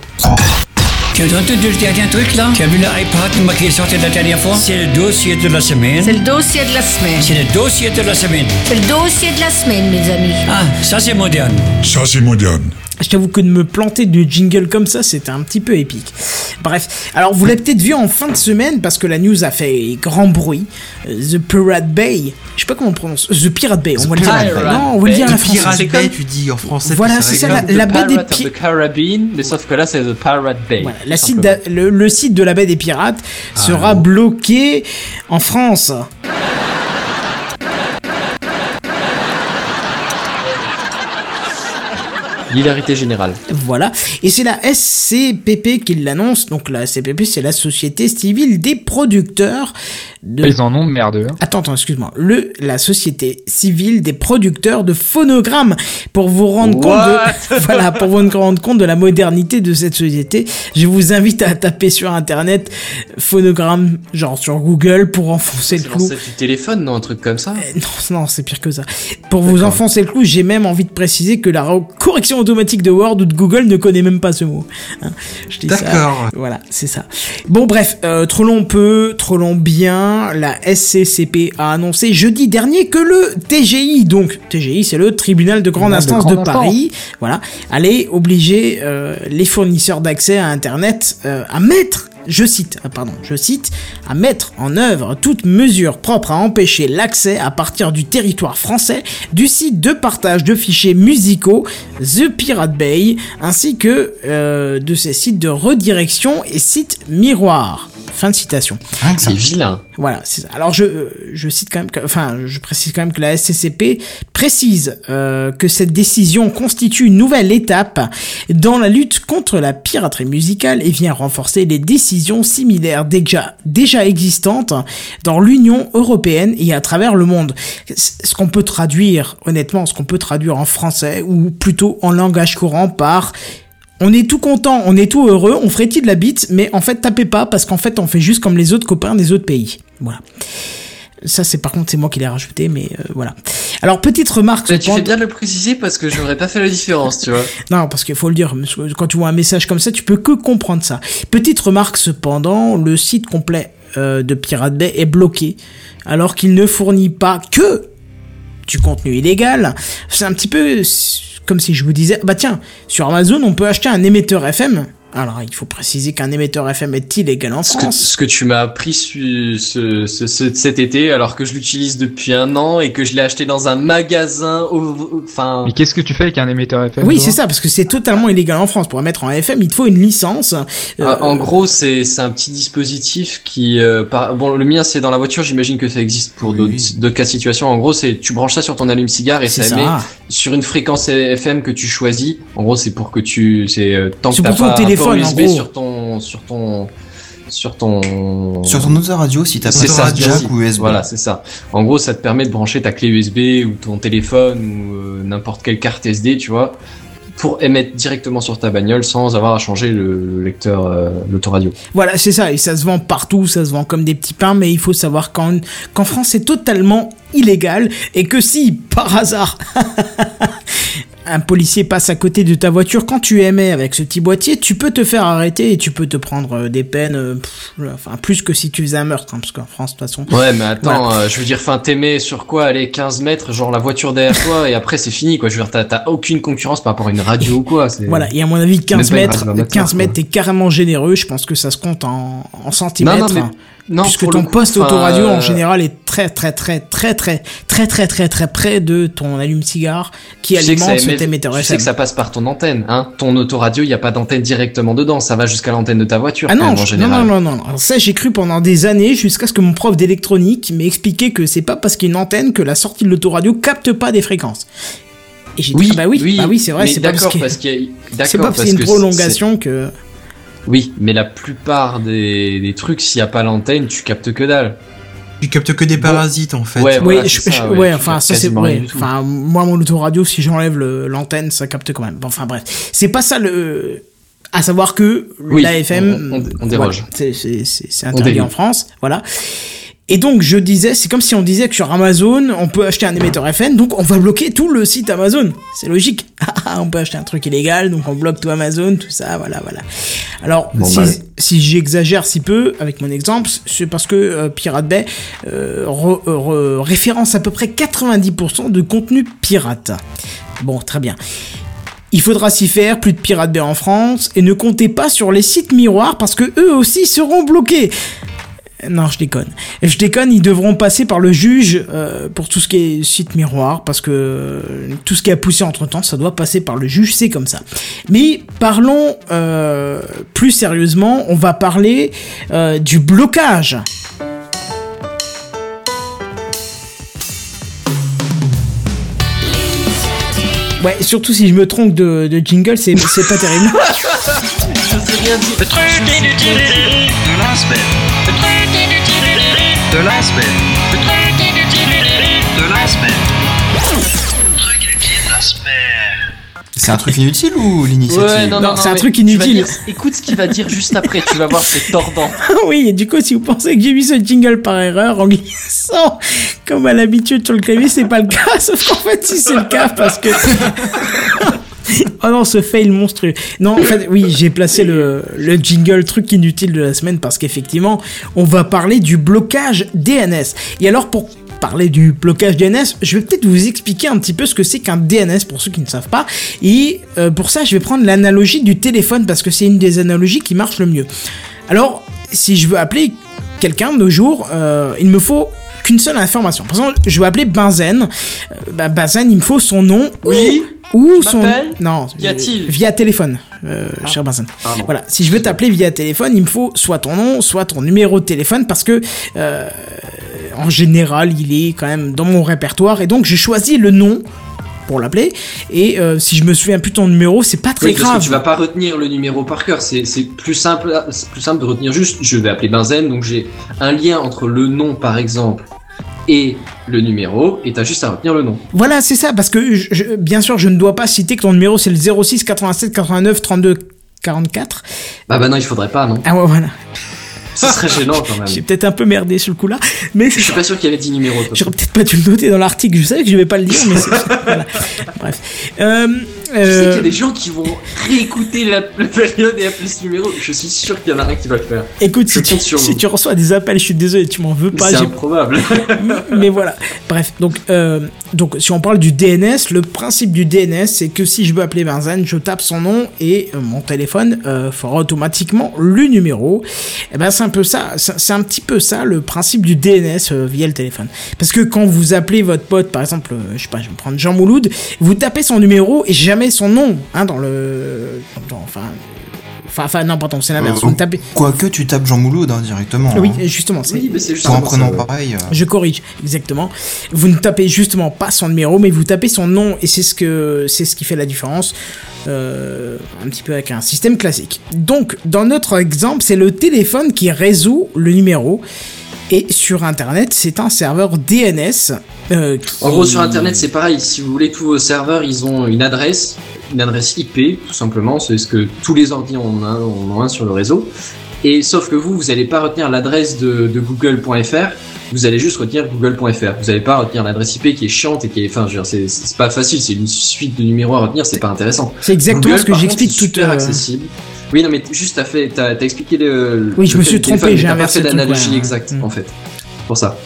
Speaker 7: Tu as entendu le dernier truc là? Tu as vu l'iPad qui est sorti la dernière fois? C'est le dossier de la semaine.
Speaker 6: C'est le dossier de la semaine.
Speaker 7: C'est le dossier de la semaine.
Speaker 6: C'est le dossier de la semaine, mes amis.
Speaker 7: Ah, ça c'est moderne.
Speaker 10: Ça, c'est moderne.
Speaker 2: Je t'avoue que de me planter de jingle comme ça, c'était un petit peu épique. Bref, alors vous l'avez peut-être vu en fin de semaine parce que la news a fait grand bruit. Euh, The Pirate Bay, je sais pas comment on prononce. The Pirate Bay, on va le dire.
Speaker 5: Pirate
Speaker 2: Non, on va le dire
Speaker 5: Bay.
Speaker 2: française.
Speaker 4: Pirate Bay, tu dis en français.
Speaker 2: Voilà, c'est ça, la- baie des
Speaker 5: Pirate of
Speaker 2: Pi-
Speaker 5: the Caribbean, mais sauf que là c'est The Pirate Bay.
Speaker 2: Voilà, la site le, le site de la baie des pirates sera bloqué en France.
Speaker 5: L'hilarité générale.
Speaker 2: Voilà. Et c'est la SCPP qui l'annonce. Donc la SCPP, c'est la Société Civile des Producteurs de...
Speaker 3: Ils en ont de merdeux. hein.
Speaker 2: Attends, attends, excuse-moi. Le, la Société Civile des Producteurs de Phonogrammes. Pour vous rendre compte de, voilà, pour vous rendre compte de la modernité de cette société, je vous invite à taper sur Internet Phonogramme, genre sur Google, pour enfoncer le
Speaker 5: C'est
Speaker 2: clou.
Speaker 5: l'ancêtre du téléphone, non Un truc comme ça?
Speaker 2: Euh, Non, non, c'est pire que ça. Pour vous enfoncer le clou, j'ai même envie de préciser que la re- correction automatique de Word ou de Google ne connaît même pas ce mot. Hein, je dis ça.
Speaker 4: D'accord.
Speaker 2: Voilà, c'est ça. Bon, bref, euh, trop long peu, trop long bien. La SCCP a annoncé jeudi dernier que le TGI, donc TGI, c'est le Tribunal de grande
Speaker 3: de
Speaker 2: instance de, Paris, voilà, allait obliger euh, les fournisseurs d'accès à Internet euh, à mettre je cite, ah, pardon, je cite, à mettre en œuvre toute mesure propre à empêcher l'accès à partir du territoire français du site de partage de fichiers musicaux The Pirate Bay, ainsi que euh, de ces sites de redirection et sites miroirs. Fin de citation.
Speaker 8: Ça.
Speaker 5: C'est vilain.
Speaker 2: Voilà, c'est ça. Alors je, euh, je cite quand même, que, enfin je précise quand même que la SCCP précise euh, que cette décision constitue une nouvelle étape dans la lutte contre la piraterie musicale et vient renforcer les décisions similaires déjà, déjà existantes dans l'Union européenne et à travers le monde. Ce qu'on peut traduire, honnêtement, ce qu'on peut traduire en français ou plutôt en langage courant par on est tout content, on est tout heureux, on frétille de la bite, mais en fait tapez pas parce qu'en fait on fait juste comme les autres copains des autres pays. Voilà. Ça, c'est par contre, c'est moi qui l'ai rajouté, mais euh, voilà. Alors, petite remarque.
Speaker 5: Tu fais bien de le préciser parce que j'aurais pas fait la différence, tu vois.
Speaker 2: Non, parce qu'il faut le dire, quand tu vois un message comme ça, tu peux que comprendre ça. Petite remarque cependant, le site complet euh, de Pirate Bay est bloqué, alors qu'il ne fournit pas que du contenu illégal. C'est un petit peu comme si je vous disais, bah tiens, sur Amazon, on peut acheter un émetteur FM. Alors, il faut préciser qu'un émetteur FM est illégal en
Speaker 5: Ce que,
Speaker 2: France.
Speaker 5: ce que tu m'as appris su- ce, ce- ce- cet été, alors que je l'utilise depuis un an et que je l'ai acheté dans un magasin, enfin.
Speaker 3: Mais qu'est-ce que tu fais avec un émetteur FM
Speaker 2: Oui, c'est ça, parce que c'est totalement illégal en France. Pour mettre en FM, il te faut une licence. Euh,
Speaker 5: Ah, En gros, c'est c'est un petit dispositif qui, euh, par- bon, le mien c'est dans la voiture. J'imagine que ça existe pour d'autres d'autres cas de situation. En gros, c'est tu branches ça sur ton allume-cigare et
Speaker 2: C'est
Speaker 5: ça
Speaker 2: ça.
Speaker 5: émet sur une fréquence FM que tu choisis. En gros, c'est pour que tu, c'est euh, tant que t'as pas
Speaker 2: téléphone,
Speaker 5: USB
Speaker 2: gros.
Speaker 5: sur ton, sur ton, sur ton,
Speaker 8: Sur ton autoradio, si t'as pas de jack ou USB.
Speaker 5: Voilà, c'est ça. En gros, ça te permet de brancher ta clé USB ou ton téléphone ou euh, n'importe quelle carte SD, tu vois, pour émettre directement sur ta bagnole sans avoir à changer le, le lecteur, euh, l'autoradio.
Speaker 2: Voilà, c'est ça, et ça se vend partout, ça se vend comme des petits pains, mais il faut savoir qu'en qu'en France c'est totalement illégal, et que si, par hasard, un policier passe à côté de ta voiture quand tu émets avec ce petit boîtier, tu peux te faire arrêter et tu peux te prendre euh, des peines, euh, pff, enfin plus que si tu faisais un meurtre, hein, parce qu'en France de toute façon...
Speaker 5: Ouais, mais attends,
Speaker 2: Voilà.
Speaker 5: euh, je veux dire, fin, t'aimais sur quoi aller 15 mètres, genre la voiture derrière toi, et après c'est fini, quoi. Je veux dire, t'as- aucune concurrence par rapport à une radio ou quoi.
Speaker 2: Voilà, et à mon avis, 15
Speaker 5: Même pas une
Speaker 2: mètres,
Speaker 5: radio amateur,
Speaker 2: 15
Speaker 5: quoi.
Speaker 2: mètres, t'es carrément généreux, je pense que ça se compte en, en centimètres.
Speaker 5: mais- non,
Speaker 2: puisque ton poste autoradio en
Speaker 5: euh,
Speaker 2: général est très très très très très très très très très près de ton allume-cigare qui alimente
Speaker 5: émet-
Speaker 2: émetteur
Speaker 5: Tu sais que ça passe par ton antenne, hein. Ton autoradio, il y a pas d'antenne directement dedans, ça va jusqu'à l'antenne de ta voiture,
Speaker 2: Ah non, non, non, non, non. Ça, j'ai cru pendant des années, jusqu'à ce que mon prof d'électronique m'ait expliqué que c'est pas parce qu'il y a une antenne que la sortie de l'autoradio capte pas des fréquences. Et j'ai dit,
Speaker 5: Oui,
Speaker 2: ah bah oui,
Speaker 5: oui,
Speaker 2: bah oui, c'est vrai, c'est pas parce qu'il
Speaker 5: y a-
Speaker 2: parce une prolongation que...
Speaker 5: Oui, mais la plupart des, des trucs, s'il y a pas l'antenne, tu captes que dalle.
Speaker 4: Tu captes que des parasites en fait.
Speaker 5: Ouais,
Speaker 2: oui,
Speaker 5: voilà,
Speaker 2: je-
Speaker 5: c'est ça,
Speaker 2: je-
Speaker 5: ouais,
Speaker 2: ouais, enfin, ça c'est ouais. Enfin, moi, mon autoradio, si j'enlève l'antenne, ça capte quand même. Bon, Enfin, bref. C'est pas ça le. À savoir que
Speaker 5: Oui,
Speaker 2: l'AFM.
Speaker 5: on- on- on déroge.
Speaker 2: voilà, c'est- interdit en France. Voilà. Et donc, je disais, c'est comme si on disait que sur Amazon, on peut acheter un émetteur FM, donc on va bloquer tout le site Amazon. C'est logique. Ah, on peut acheter un truc illégal, donc on bloque tout Amazon, tout ça, voilà, voilà. Alors,
Speaker 5: Bon,
Speaker 2: si,
Speaker 5: bah.
Speaker 2: si j'exagère si peu avec mon exemple, c'est parce que euh, Pirate Bay euh, re- re- référence à peu près 90% de contenu pirate. Bon, très bien. Il faudra s'y faire, plus de Pirate Bay en France, et ne comptez pas sur les sites miroirs parce que eux aussi seront bloqués. Non, je déconne. Je déconne, ils devront passer par le juge euh, pour tout ce qui est site miroir, parce que euh, tout ce qui a poussé entre temps, ça doit passer par le juge, c'est comme ça. Mais parlons euh, plus sérieusement, on va parler du blocage. Ouais, surtout si je me trompe de, jingle, c'est c'est pas terrible.
Speaker 5: Je sais rien dire.
Speaker 11: De la semaine. De la semaine.
Speaker 8: C'est un truc inutile ou l'initiative
Speaker 5: Ouais, non, non,
Speaker 2: Non, c'est un truc inutile.
Speaker 5: dire- écoute ce qu'il va dire juste après, tu vas voir, c'est tordant.
Speaker 2: oui, et du coup, si vous pensez que j'ai mis ce jingle par erreur en glissant, comme à l'habitude sur le clavier, c'est pas le cas. Sauf qu'en fait, si c'est le cas, parce que. oh non, ce fail monstrueux. Non, en fait, oui, j'ai placé le, le jingle truc inutile de la semaine parce qu'effectivement, on va parler du blocage DNS. Et alors, pour parler du blocage DNS, je vais peut-être vous expliquer un petit peu ce que c'est qu'un DNS pour ceux qui ne savent pas. Et euh, pour ça, je vais prendre l'analogie du téléphone parce que c'est une des analogies qui marche le mieux. Alors, si je veux appeler quelqu'un de nos jours, euh, il me faut qu'une seule information. Par exemple, je veux appeler Benzen. Euh, bah, Benzen, il me faut son nom.
Speaker 5: Oui.
Speaker 2: Ou
Speaker 5: Tu
Speaker 2: son. Non.
Speaker 5: A-t-il
Speaker 2: euh, Via téléphone, euh, cher Benzen.
Speaker 5: Pardon.
Speaker 2: Voilà. Si je veux t'appeler via téléphone, il me faut soit ton nom, soit ton numéro de téléphone parce que. euh, en général, il est quand même dans mon répertoire et donc j'ai choisi le nom pour l'appeler. Et euh, si je me souviens plus de ton numéro, c'est pas très
Speaker 5: Oui,
Speaker 2: grave.
Speaker 5: tu vas pas retenir le numéro par cœur, c'est c'est plus simple, c'est plus simple de retenir juste, je vais appeler Benzen, donc j'ai un lien entre le nom par exemple et le numéro, et t'as juste à retenir le nom.
Speaker 2: Voilà, c'est ça, parce que je- je- bien sûr, je ne dois pas citer que ton numéro c'est le 06 87 89 32 44.
Speaker 5: Bah bah non, il faudrait pas, non
Speaker 2: Ah ouais, voilà.
Speaker 5: Ce serait gênant quand même.
Speaker 2: J'ai peut-être un peu merdé sur le coup là, mais
Speaker 5: Je suis pas sûr qu'il y avait 10 numéros.
Speaker 2: J'aurais peut-être pas dû le noter dans l'article. Je savais que je vais pas le dire, mais c'est voilà. Bref. Euh,
Speaker 5: Je sais qu'il y a des gens qui vont réécouter la, la période et appeler ce numéro. Je suis sûr qu'il y en a un qui va le faire.
Speaker 2: Écoute,
Speaker 5: Je
Speaker 2: si tu,
Speaker 5: compte sur
Speaker 2: si
Speaker 5: vous.
Speaker 2: tu reçois des appels, je suis désolé, tu m'en veux pas.
Speaker 5: C'est improbable.
Speaker 2: mais voilà. Bref, donc, euh, donc si on parle du DNS, le principe du DNS, c'est que si je veux appeler Benzen, je tape son nom et euh, mon téléphone euh, fera automatiquement le numéro. Et ben c'est un peu ça, c'est un petit peu ça le principe du DNS via le téléphone. Parce que quand vous appelez votre pote, par exemple, je sais pas, je vais prendre Jean Mouloud, vous tapez son numéro et jamais son nom, hein, dans le, dans- enfin. Enfin, enfin, non, pardon, c'est l'inverse.
Speaker 8: Euh,
Speaker 2: tapez.
Speaker 8: Quoique tu tapes Jean Mouloud hein, directement.
Speaker 2: Oui,
Speaker 8: hein.
Speaker 2: justement. c'est-
Speaker 5: Oui, mais justement
Speaker 8: prénom
Speaker 5: ça.
Speaker 8: pareil. euh,
Speaker 2: je corrige, exactement. Vous ne tapez justement pas son numéro, mais vous tapez son nom, et c'est ce que c'est ce qui fait la différence, euh, un petit peu avec un système classique. Donc, dans notre exemple, c'est le téléphone qui résout le numéro, et sur Internet, c'est un serveur DNS. euh,
Speaker 5: En gros, sur Internet, c'est pareil. Si vous voulez, tous vos serveurs, ils ont une adresse, une adresse IP, tout simplement. C'est ce que tous les ordi ont un, en ont un sur le réseau. Et sauf que vous, vous n'allez pas retenir l'adresse de google.fr. Vous allez juste retenir google.fr. Vous n'allez pas retenir l'adresse IP qui est chiante et qui est, enfin, je veux dire, c'est pas facile. C'est une suite de numéros à retenir. C'est pas intéressant.
Speaker 2: C'est exactement
Speaker 5: Google,
Speaker 2: ce que j'explique tout
Speaker 5: super
Speaker 2: euh,
Speaker 5: accessible. Oui, non, mais juste t'as fait, t'as t'as expliqué le.
Speaker 2: Oui, je me suis trompé, j'ai inversé
Speaker 5: l'analogie
Speaker 2: ouais.
Speaker 5: exacte, en fait. Pour ça.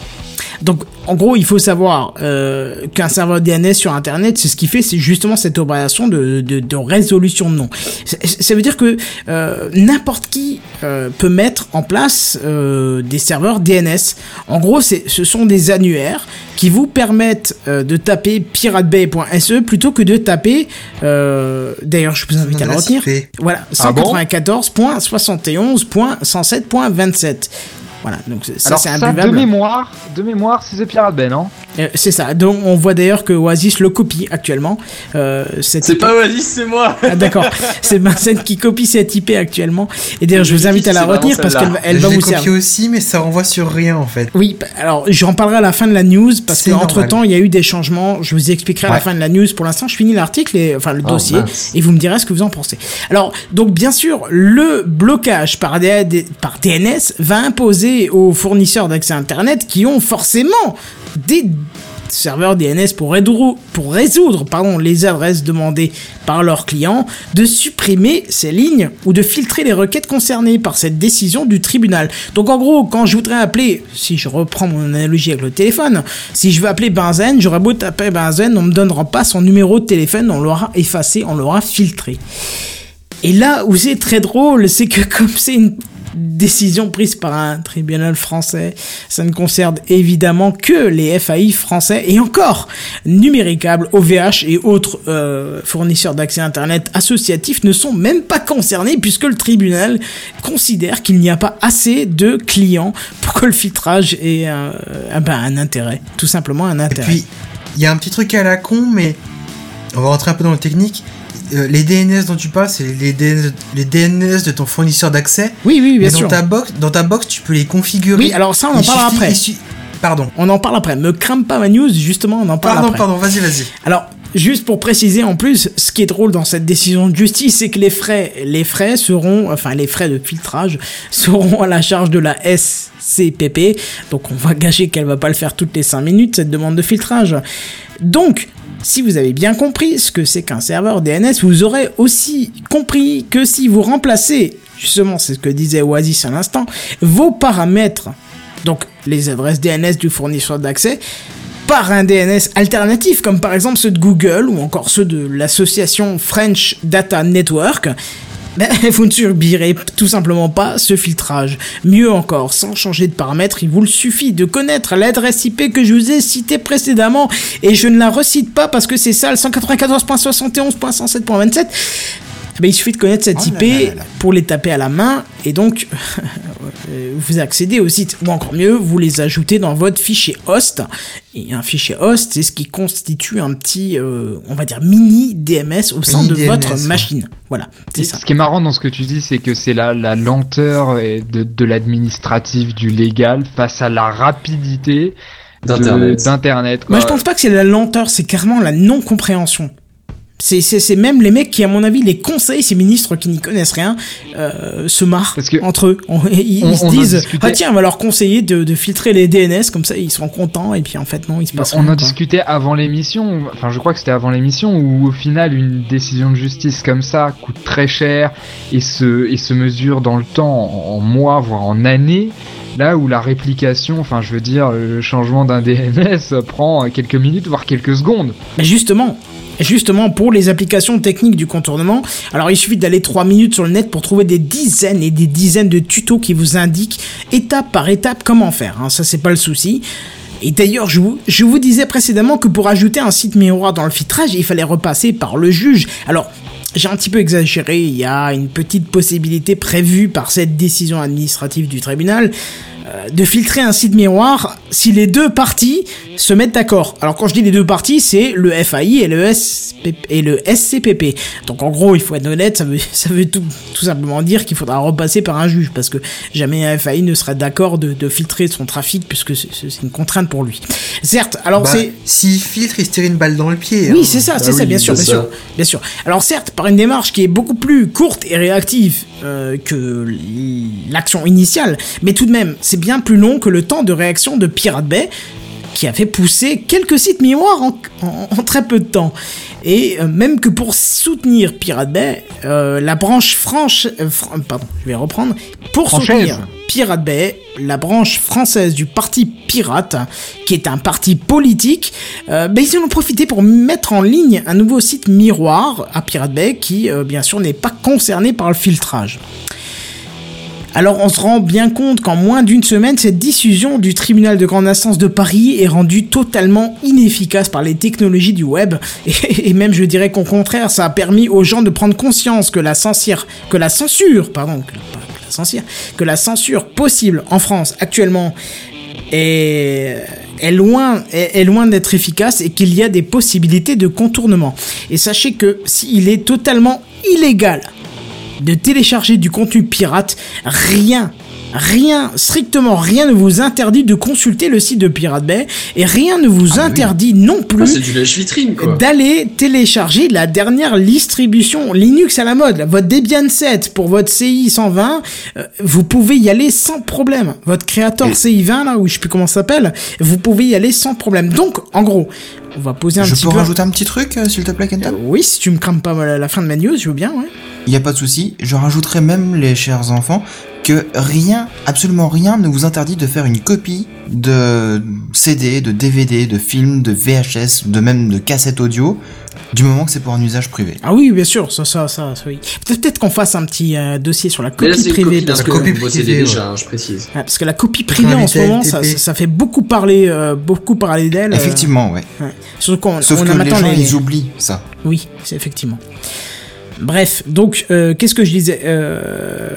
Speaker 2: Donc, en gros, il faut savoir euh, qu'un serveur DNS sur Internet, c'est ce qui fait, c'est justement cette opération de, de, de résolution de nom. Ça, veut dire que euh, n'importe qui euh, peut mettre en place des serveurs DNS. En gros, ce sont des annuaires qui vous permettent de taper piratebay.se plutôt que de taper. D'ailleurs, je vous invite à le retenir. Voilà,
Speaker 3: Ah bon?
Speaker 2: 194.71.107.27. Voilà, donc ça
Speaker 3: Alors
Speaker 2: c'est
Speaker 3: ça, de mémoire, de mémoire, c'est The Pirate Bay, non
Speaker 2: Euh, c'est ça. Donc on voit d'ailleurs que Oasis le copie actuellement. Euh, cette
Speaker 5: C'est
Speaker 2: IP
Speaker 5: pas Oasis, c'est moi.
Speaker 2: Ah d'accord. c'est Vincent qui copie cette IP actuellement. Et d'ailleurs je vous invite à la retenir parce qu'elle elle
Speaker 4: je
Speaker 2: va vous servir.
Speaker 4: aussi, mais ça renvoie sur rien en fait.
Speaker 2: Oui, bah, alors j'en parlerai à la fin de la news parce qu'entre temps il y a eu des changements. Je vous expliquerai à la fin de la news. Pour l'instant, je finis l'article et enfin le
Speaker 5: Oh,
Speaker 2: dossier
Speaker 5: mince.
Speaker 2: et vous me direz ce que vous en pensez. Alors donc bien sûr le blocage par, D- par DNS va imposer aux fournisseurs d'accès Internet qui ont forcément des serveurs DNS pour résoudre, pardon, les adresses demandées par leurs clients, de supprimer ces lignes ou de filtrer les requêtes concernées par cette décision du tribunal. Donc en gros, quand je voudrais appeler, si je reprends mon analogie avec le téléphone, si je veux appeler Benzen, j'aurais beau taper Benzen, on me donnera pas son numéro de téléphone, on l'aura effacé, on l'aura filtré. Et là où c'est très drôle, c'est que comme c'est une décision prise par un tribunal français, ça ne concerne évidemment que les FAI français et encore Numéricable, OVH et autres euh, fournisseurs d'accès Internet associatifs ne sont même pas concernés puisque le tribunal considère qu'il n'y a pas assez de clients pour que le filtrage ait un, un- ben, un intérêt, tout simplement un
Speaker 4: Et
Speaker 2: intérêt.
Speaker 4: puis, il y a un petit truc à la con, mais on va rentrer un peu dans le technique. Euh, les DNS dont tu parles, c'est les DNS, les DNS de ton fournisseur d'accès.
Speaker 2: oui, oui, bien
Speaker 4: Mais
Speaker 2: sûr.
Speaker 4: dans ta box, dans ta box, tu peux les configurer.
Speaker 2: Oui, alors ça on en parle après.
Speaker 4: su- Pardon.
Speaker 2: On en parle après. Me crame pas ma news, justement, on en parle
Speaker 4: Pardon,
Speaker 2: après.
Speaker 4: pardon, vas-y, vas-y.
Speaker 2: Alors, juste pour préciser en plus, ce qui est drôle dans cette décision de justice, c'est que les frais, les frais seront, enfin les frais de filtrage seront à la charge de la SCPP. Donc on va gâcher qu'elle va pas le faire toutes les 5 minutes cette demande de filtrage. Donc si vous avez bien compris ce que c'est qu'un serveur DNS, vous aurez aussi compris que si vous remplacez, justement c'est ce que disait Oasis à l'instant, vos paramètres, donc les adresses DNS du fournisseur d'accès, par un DNS alternatif, comme par exemple ceux de Google ou encore ceux de l'association French Data Network, vous ne subirez tout simplement pas ce filtrage. Mieux encore, sans changer de paramètres, il vous suffit de connaître l'adresse IP que je vous ai citée précédemment, et je ne la recite pas parce que c'est ça, le 194.71.107.27. Ben, il suffit de connaître cette
Speaker 8: Oh là
Speaker 2: IP
Speaker 8: là là là.
Speaker 2: pour les taper à la main et donc euh, vous accédez au site ou encore mieux vous les ajoutez dans votre fichier host et un fichier host c'est ce qui constitue un petit euh, on va dire mini DMS au sein
Speaker 4: Mini
Speaker 2: de votre
Speaker 4: ouais.
Speaker 2: machine voilà c'est ça
Speaker 3: Ce qui est marrant dans ce que tu dis, c'est que c'est la, la lenteur de, de l'administratif, du légal, face à la rapidité
Speaker 5: D'Internet.
Speaker 3: quoi.
Speaker 2: je pense pas que c'est la lenteur c'est carrément la non compréhension C'est, c'est, c'est même les mecs qui, à mon avis, les conseillent, ces ministres qui n'y connaissent rien, euh, se marrent entre eux. On- ils
Speaker 3: on-
Speaker 2: ils se
Speaker 3: on en
Speaker 2: disent, ah tiens, on va leur conseiller de, de filtrer les DNS, comme ça ils seront contents, et puis en fait, non, il se passe
Speaker 3: On
Speaker 2: rien,
Speaker 3: en
Speaker 2: quoi.
Speaker 3: discutait avant l'émission, enfin je crois que c'était avant l'émission, où au final une décision de justice comme ça coûte très cher et se, et se mesure dans le temps en, en mois, voire en années, là où la réplication, enfin je veux dire le changement d'un DNS prend quelques minutes, voire quelques secondes.
Speaker 2: Mais justement, justement pour les applications techniques du contournement, alors il suffit d'aller 3 minutes sur le net pour trouver des dizaines et des dizaines de tutos qui vous indiquent étape par étape comment faire. hein. Ça c'est pas le souci. Et d'ailleurs, je vous, je vous disais précédemment que pour ajouter un site miroir dans le filtrage, il fallait repasser par le juge. Alors, j'ai un petit peu exagéré, il y a une petite possibilité prévue par cette décision administrative du tribunal de filtrer un site miroir si les deux parties se mettent d'accord. Alors quand je dis les deux parties, c'est le FAI et le, SPP et le SCPP. Donc en gros, il faut être honnête, ça veut, ça veut tout, tout simplement dire qu'il faudra repasser par un juge parce que jamais un FAI ne serait d'accord de, de filtrer son trafic puisque c'est une contrainte pour lui. Certes, alors
Speaker 4: Bah,
Speaker 2: c'est...
Speaker 4: S'il filtre, il se tire une balle dans le pied.
Speaker 2: Oui,
Speaker 4: hein.
Speaker 2: c'est ça, c'est ça,
Speaker 4: oui,
Speaker 2: bien sûr, bien
Speaker 4: ça.
Speaker 2: sûr, bien sûr. Alors certes, par une démarche qui est beaucoup plus courte et réactive euh, que l'action initiale, mais tout de même, c'est bien plus long que le temps de réaction de Pirate Bay, qui a fait pousser quelques sites miroirs en, en- en très peu de temps. Et euh, même que pour soutenir Pirate Bay, euh, la branche franche... euh, fran- pardon, je vais reprendre. Pour soutenir Pirate Bay, la branche française du parti Pirate, qui est un parti politique, ben, ils en ont profité pour mettre en ligne un nouveau site miroir à Pirate Bay qui, bien sûr, n'est pas concerné par le filtrage. Alors on se rend bien compte qu'en moins d'une semaine, cette décision du tribunal de grande instance de Paris est rendue totalement inefficace par les technologies du web. Et, même je dirais qu'au contraire, ça a permis aux gens de prendre conscience que la censure, possible en France actuellement est loin d'être efficace et qu'il y a des possibilités de contournement. Et sachez que s'il est totalement illégal de télécharger du contenu pirate, rien, rien, strictement rien ne vous interdit de consulter le site de Pirate Bay et rien ne vous interdit non
Speaker 5: Ah,
Speaker 2: plus d'aller télécharger la dernière distribution Linux à la mode, votre Debian 7 pour votre CI 120, euh, vous pouvez y aller sans problème. Votre créateur CI 20 là, ou je sais plus comment ça s'appelle, vous pouvez y aller sans problème. Donc, en gros, on va poser un
Speaker 8: Je
Speaker 2: petit
Speaker 8: peux
Speaker 2: peu.
Speaker 8: rajouter un petit truc, euh, s'il te plaît, Kenta
Speaker 2: Oui, si tu me crames pas la, la fin de ma news, je veux bien, ouais.
Speaker 8: Il n'y a pas de souci. Je rajouterai même, les chers enfants, que rien, absolument rien ne vous interdit de faire une copie de CD, de DVD, de films, de VHS, de même de cassettes audio, du moment que c'est pour un usage privé.
Speaker 2: Ah oui, bien sûr, ça, ça, ça, ça, oui. Peut-être qu'on fasse un petit euh, dossier sur la
Speaker 5: là,
Speaker 2: copie privée.
Speaker 5: copie
Speaker 2: parce que-
Speaker 5: copie possédé déjà, hein, je précise.
Speaker 2: Parce que la copie privée en ce moment, ça, fait beaucoup parler, euh, beaucoup parler d'elle. euh,
Speaker 8: Effectivement, ouais.
Speaker 2: ouais. Surtout qu'on
Speaker 8: Sauf
Speaker 2: on
Speaker 8: que les
Speaker 2: maintenant
Speaker 8: gens,
Speaker 2: les-
Speaker 8: ils oublient ça.
Speaker 2: Oui, c'est effectivement. Bref, donc, euh, qu'est-ce que je disais euh...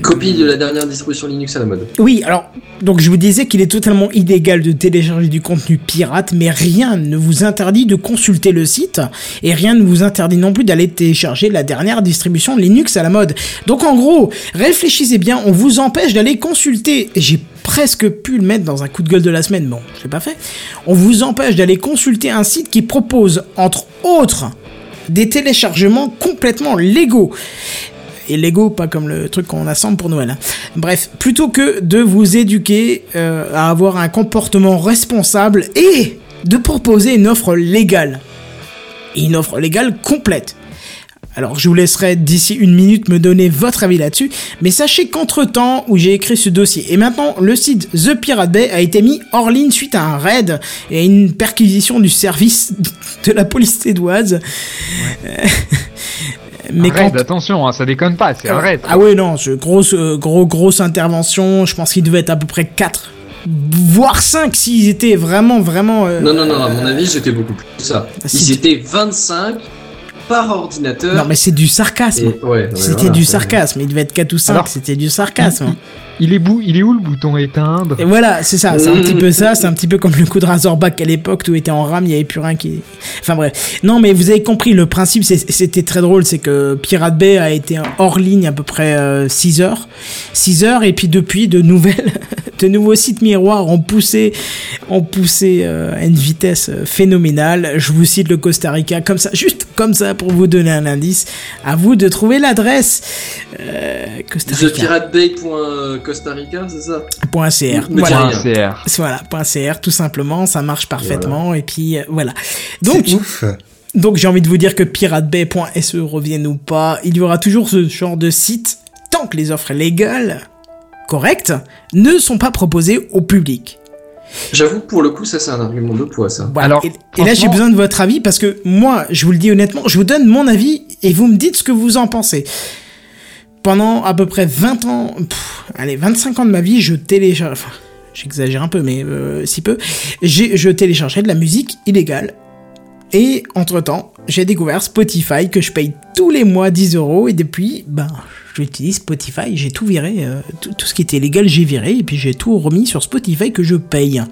Speaker 5: Copie de la dernière distribution Linux à la mode.
Speaker 2: Oui, alors, donc je vous disais qu'il est totalement illégal de télécharger du contenu pirate, mais rien ne vous interdit de consulter le site, et rien ne vous interdit non plus d'aller télécharger la dernière distribution Linux à la mode. Donc en gros, réfléchissez bien, on vous empêche d'aller consulter, et j'ai presque pu le mettre dans un coup de gueule de la semaine, bon, je l'ai pas fait, on vous empêche d'aller consulter un site qui propose, entre autres, des téléchargements complètement légaux. Et Lego, pas comme le truc qu'on assemble pour Noël. hein. Bref, plutôt que de vous éduquer euh, à avoir un comportement responsable et de proposer une offre légale. Une offre légale complète. Alors je vous laisserai d'ici une minute me donner votre avis là-dessus, mais sachez qu'entre temps où j'ai écrit ce dossier, et maintenant le site The Pirate Bay a été mis hors ligne suite à un raid et à une perquisition du service de la police tédoise. Euh, mais
Speaker 3: Arrête,
Speaker 2: quand-
Speaker 3: attention, hein, ça déconne pas, c'est arrête.
Speaker 2: ah ouais, non, je- grosse, euh, gros, grosse intervention. Je pense qu'il devait être à peu près 4, voire 5 s'ils étaient vraiment, vraiment. euh,
Speaker 5: Non, non, non, à mon avis, j'étais beaucoup plus que ça.
Speaker 2: Ah, si.
Speaker 5: Ils étaient 25 par ordinateur.
Speaker 2: Non, mais c'est du sarcasme.
Speaker 5: Et- ouais, ouais,
Speaker 2: c'était
Speaker 5: voilà,
Speaker 2: du sarcasme. Il devait être 4 ou 5,
Speaker 3: Alors,
Speaker 2: c'était du sarcasme.
Speaker 3: Il est, bou il est où le bouton éteindre?
Speaker 2: Et voilà, c'est ça, c'est un petit peu ça, c'est un petit peu comme le coup de Razorback à l'époque, tout était en rame, il n'y avait plus rien qui... Enfin bref. Non mais vous avez compris, le principe c'était très drôle, c'est que Pirate Bay a été hors ligne à peu près 6 heures. 6 heures, et puis depuis, de nouvelles, de nouveaux sites miroirs ont poussé, ont poussé euh, à une vitesse euh, phénoménale. Je vous cite le Costa Rica comme ça, juste comme ça pour vous donner un indice. À vous de trouver l'adresse. Euh, Costa Rica.
Speaker 5: ThePirateBay.Costa Rica, c'est ça?
Speaker 2: Point .cr. Voilà.
Speaker 3: CR.
Speaker 2: Voilà, point .cr, tout simplement, ça marche parfaitement, et puis euh, voilà. Donc,
Speaker 4: C'est ouf.
Speaker 2: donc j'ai envie de vous dire que piratebay.se revienne ou pas, il y aura toujours ce genre de site tant que les offres légales, correctes, ne sont pas proposées au public.
Speaker 5: J'avoue, pour le coup, ça c'est un argument de poids, ça.
Speaker 2: Voilà.
Speaker 3: Alors,
Speaker 2: et, et là j'ai besoin de votre avis parce que moi, je vous le dis honnêtement, je vous donne mon avis et vous me dites ce que vous en pensez. Pendant à peu près 20 ans, pff, allez, 25 ans de ma vie, je télécharge, enfin, j'exagère un peu, mais euh, si peu, j'ai, je téléchargeais de la musique illégale. Et entre-temps, j'ai découvert Spotify que je paye tous les mois 10 euros et depuis, ben, j'utilise Spotify, j'ai tout viré, euh, tout, tout ce qui était légal j'ai viré et puis j'ai tout remis sur Spotify que je paye.